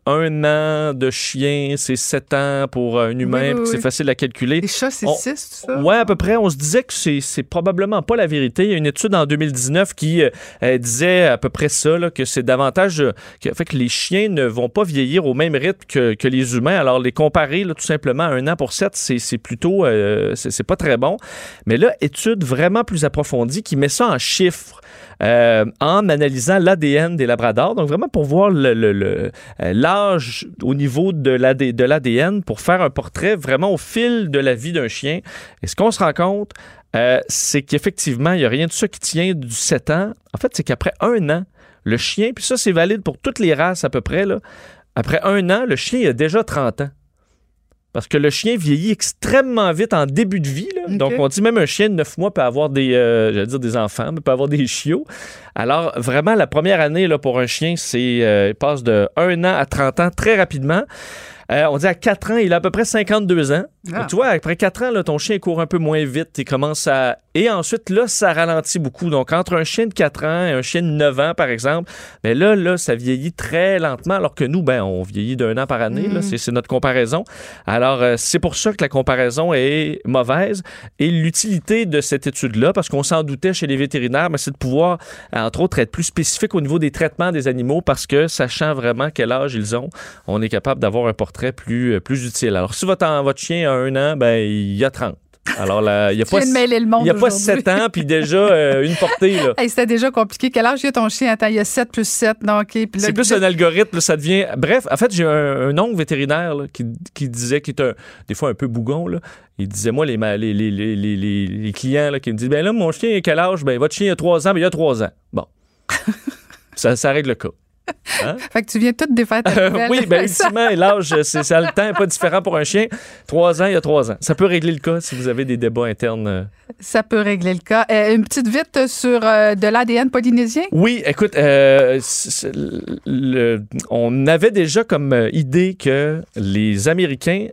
S17: un an de chien, c'est sept ans pour un humain, c'est facile à calculer.
S3: Les chats, c'est six, ça?
S17: Oui, à peu près. On se disait que c'est probablement pas la vérité. Il y a une étude en 2019 qui euh, disait à peu près ça, que c'est davantage. Euh, fait que les chiens ne vont pas vieillir au même rythme que, les humains. Alors, les comparer tout simplement à un an pour sept, c'est plutôt. Euh, c'est pas très bon. Mais là, étude vraiment plus approfondie qui met ça en chiffres. En analysant l'ADN des labradors. Donc, vraiment pour voir euh, l'âge au niveau de l'ADN, pour faire un portrait vraiment au fil de la vie d'un chien. Et ce qu'on se rend compte, euh, c'est qu'effectivement, il n'y a rien de ça qui tient du 7 ans. En fait, c'est qu'après un an, le chien, puis ça, c'est valide pour toutes les races à peu près, après un an, le chien a déjà 30 ans. Parce que le chien vieillit extrêmement vite en début de vie. Donc, on dit même un chien de 9 mois peut avoir des, euh, dire des enfants, mais peut avoir des chiots. Alors, vraiment, la première année là, pour un chien, c'est euh, il passe de 1 an à 30 ans très rapidement. Euh, on dit à 4 ans, il a à peu près 52 ans. Ah. Tu vois, après 4 ans, là, ton chien court un peu moins vite. Il commence à. Et ensuite, là, ça ralentit beaucoup. Donc, entre un chien de 4 ans et un chien de 9 ans, par exemple, mais là, là, ça vieillit très lentement, alors que nous, ben, on vieillit d'un an par année. Mm. C'est notre comparaison. Alors, euh, c'est pour ça que la comparaison est mauvaise. Et l'utilité de cette étude-là, parce qu'on s'en doutait chez les vétérinaires, mais c'est de pouvoir, entre autres, être plus spécifique au niveau des traitements des animaux, parce que sachant vraiment quel âge ils ont, on est capable d'avoir un portrait plus, plus utile. Alors, si votre, votre chien un an, ben, il y a 30. Alors, il n'y a, pas, il y a pas 7 ans, puis déjà euh, une portée. Là.
S3: C'était déjà compliqué. Quel âge a ton chien? Attends, il y a 7 plus 7.
S17: c'est plus un algorithme, ça devient. Bref, en fait, j'ai un, oncle vétérinaire qui, qui, disait, qui est des fois un peu bougon, là. il disait, moi, les, les, les, les clients là, qui me disent, ben là, mon chien, quel âge? Ben, votre chien a 3 ans, ben, il a 3 ans. Bon. ça, ça règle le cas.
S3: Hein? fait que tu viens tout défaire ta
S17: euh, Oui, bien, ultimement, l'âge, c'est, ça, le temps n'est pas différent pour un chien. Trois ans, il y a trois ans. Ça peut régler le cas si vous avez des débats internes. Euh.
S3: Ça peut régler le cas. Euh, une petite vite sur de l'ADN polynésien?
S17: Oui, écoute, on avait déjà comme idée que les Américains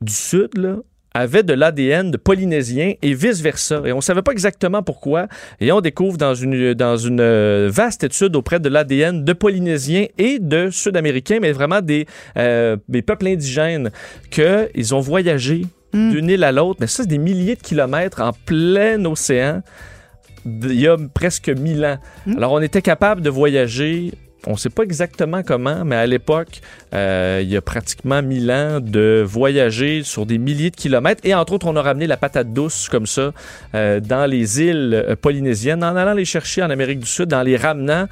S17: du Sud, là, avait de l'ADN de polynésien et vice-versa. Et on ne savait pas exactement pourquoi. Et on découvre dans une, dans une euh, vaste étude auprès de l'ADN de polynésiens et de sud-américains, mais vraiment des, euh, des peuples indigènes, qu'ils ont voyagé hmm. d'une île à l'autre, mais ça, c'est des milliers de kilomètres en plein océan il y a presque mille ans. Hmm. Alors, on était capable de voyager on ne sait pas exactement comment, mais à l'époque, euh, il y a pratiquement 1000 ans de voyager sur des milliers de kilomètres. Et entre autres, on a ramené la patate douce comme ça euh, dans les îles euh, polynésiennes, en allant les chercher en Amérique du Sud, en les ramenant,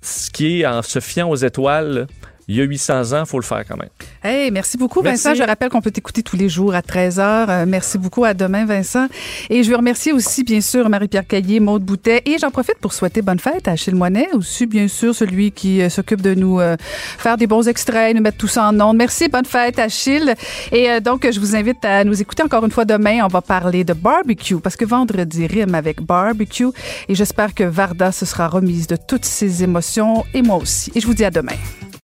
S17: ce qui est en se fiant aux étoiles il y a 800 ans, il faut le faire quand même.
S3: Hey, merci beaucoup, Vincent. Je rappelle qu'on peut t'écouter tous les jours à 13h. Euh, merci beaucoup. À demain, Vincent. Et je veux remercier aussi, bien sûr, Marie-Pierre Caillé, Maude Boutet. Et j'en profite pour souhaiter bonne fête à Achille Moinet, aussi, bien sûr, celui qui euh, s'occupe de nous euh, faire des bons extraits, nous mettre tout ça en ondes. Merci, bonne fête, Achille. Et euh, donc, je vous invite à nous écouter encore une fois demain. On va parler de barbecue, parce que vendredi rime avec barbecue. Et j'espère que Varda se sera remise de toutes ses émotions, et moi aussi. Et je vous dis à demain.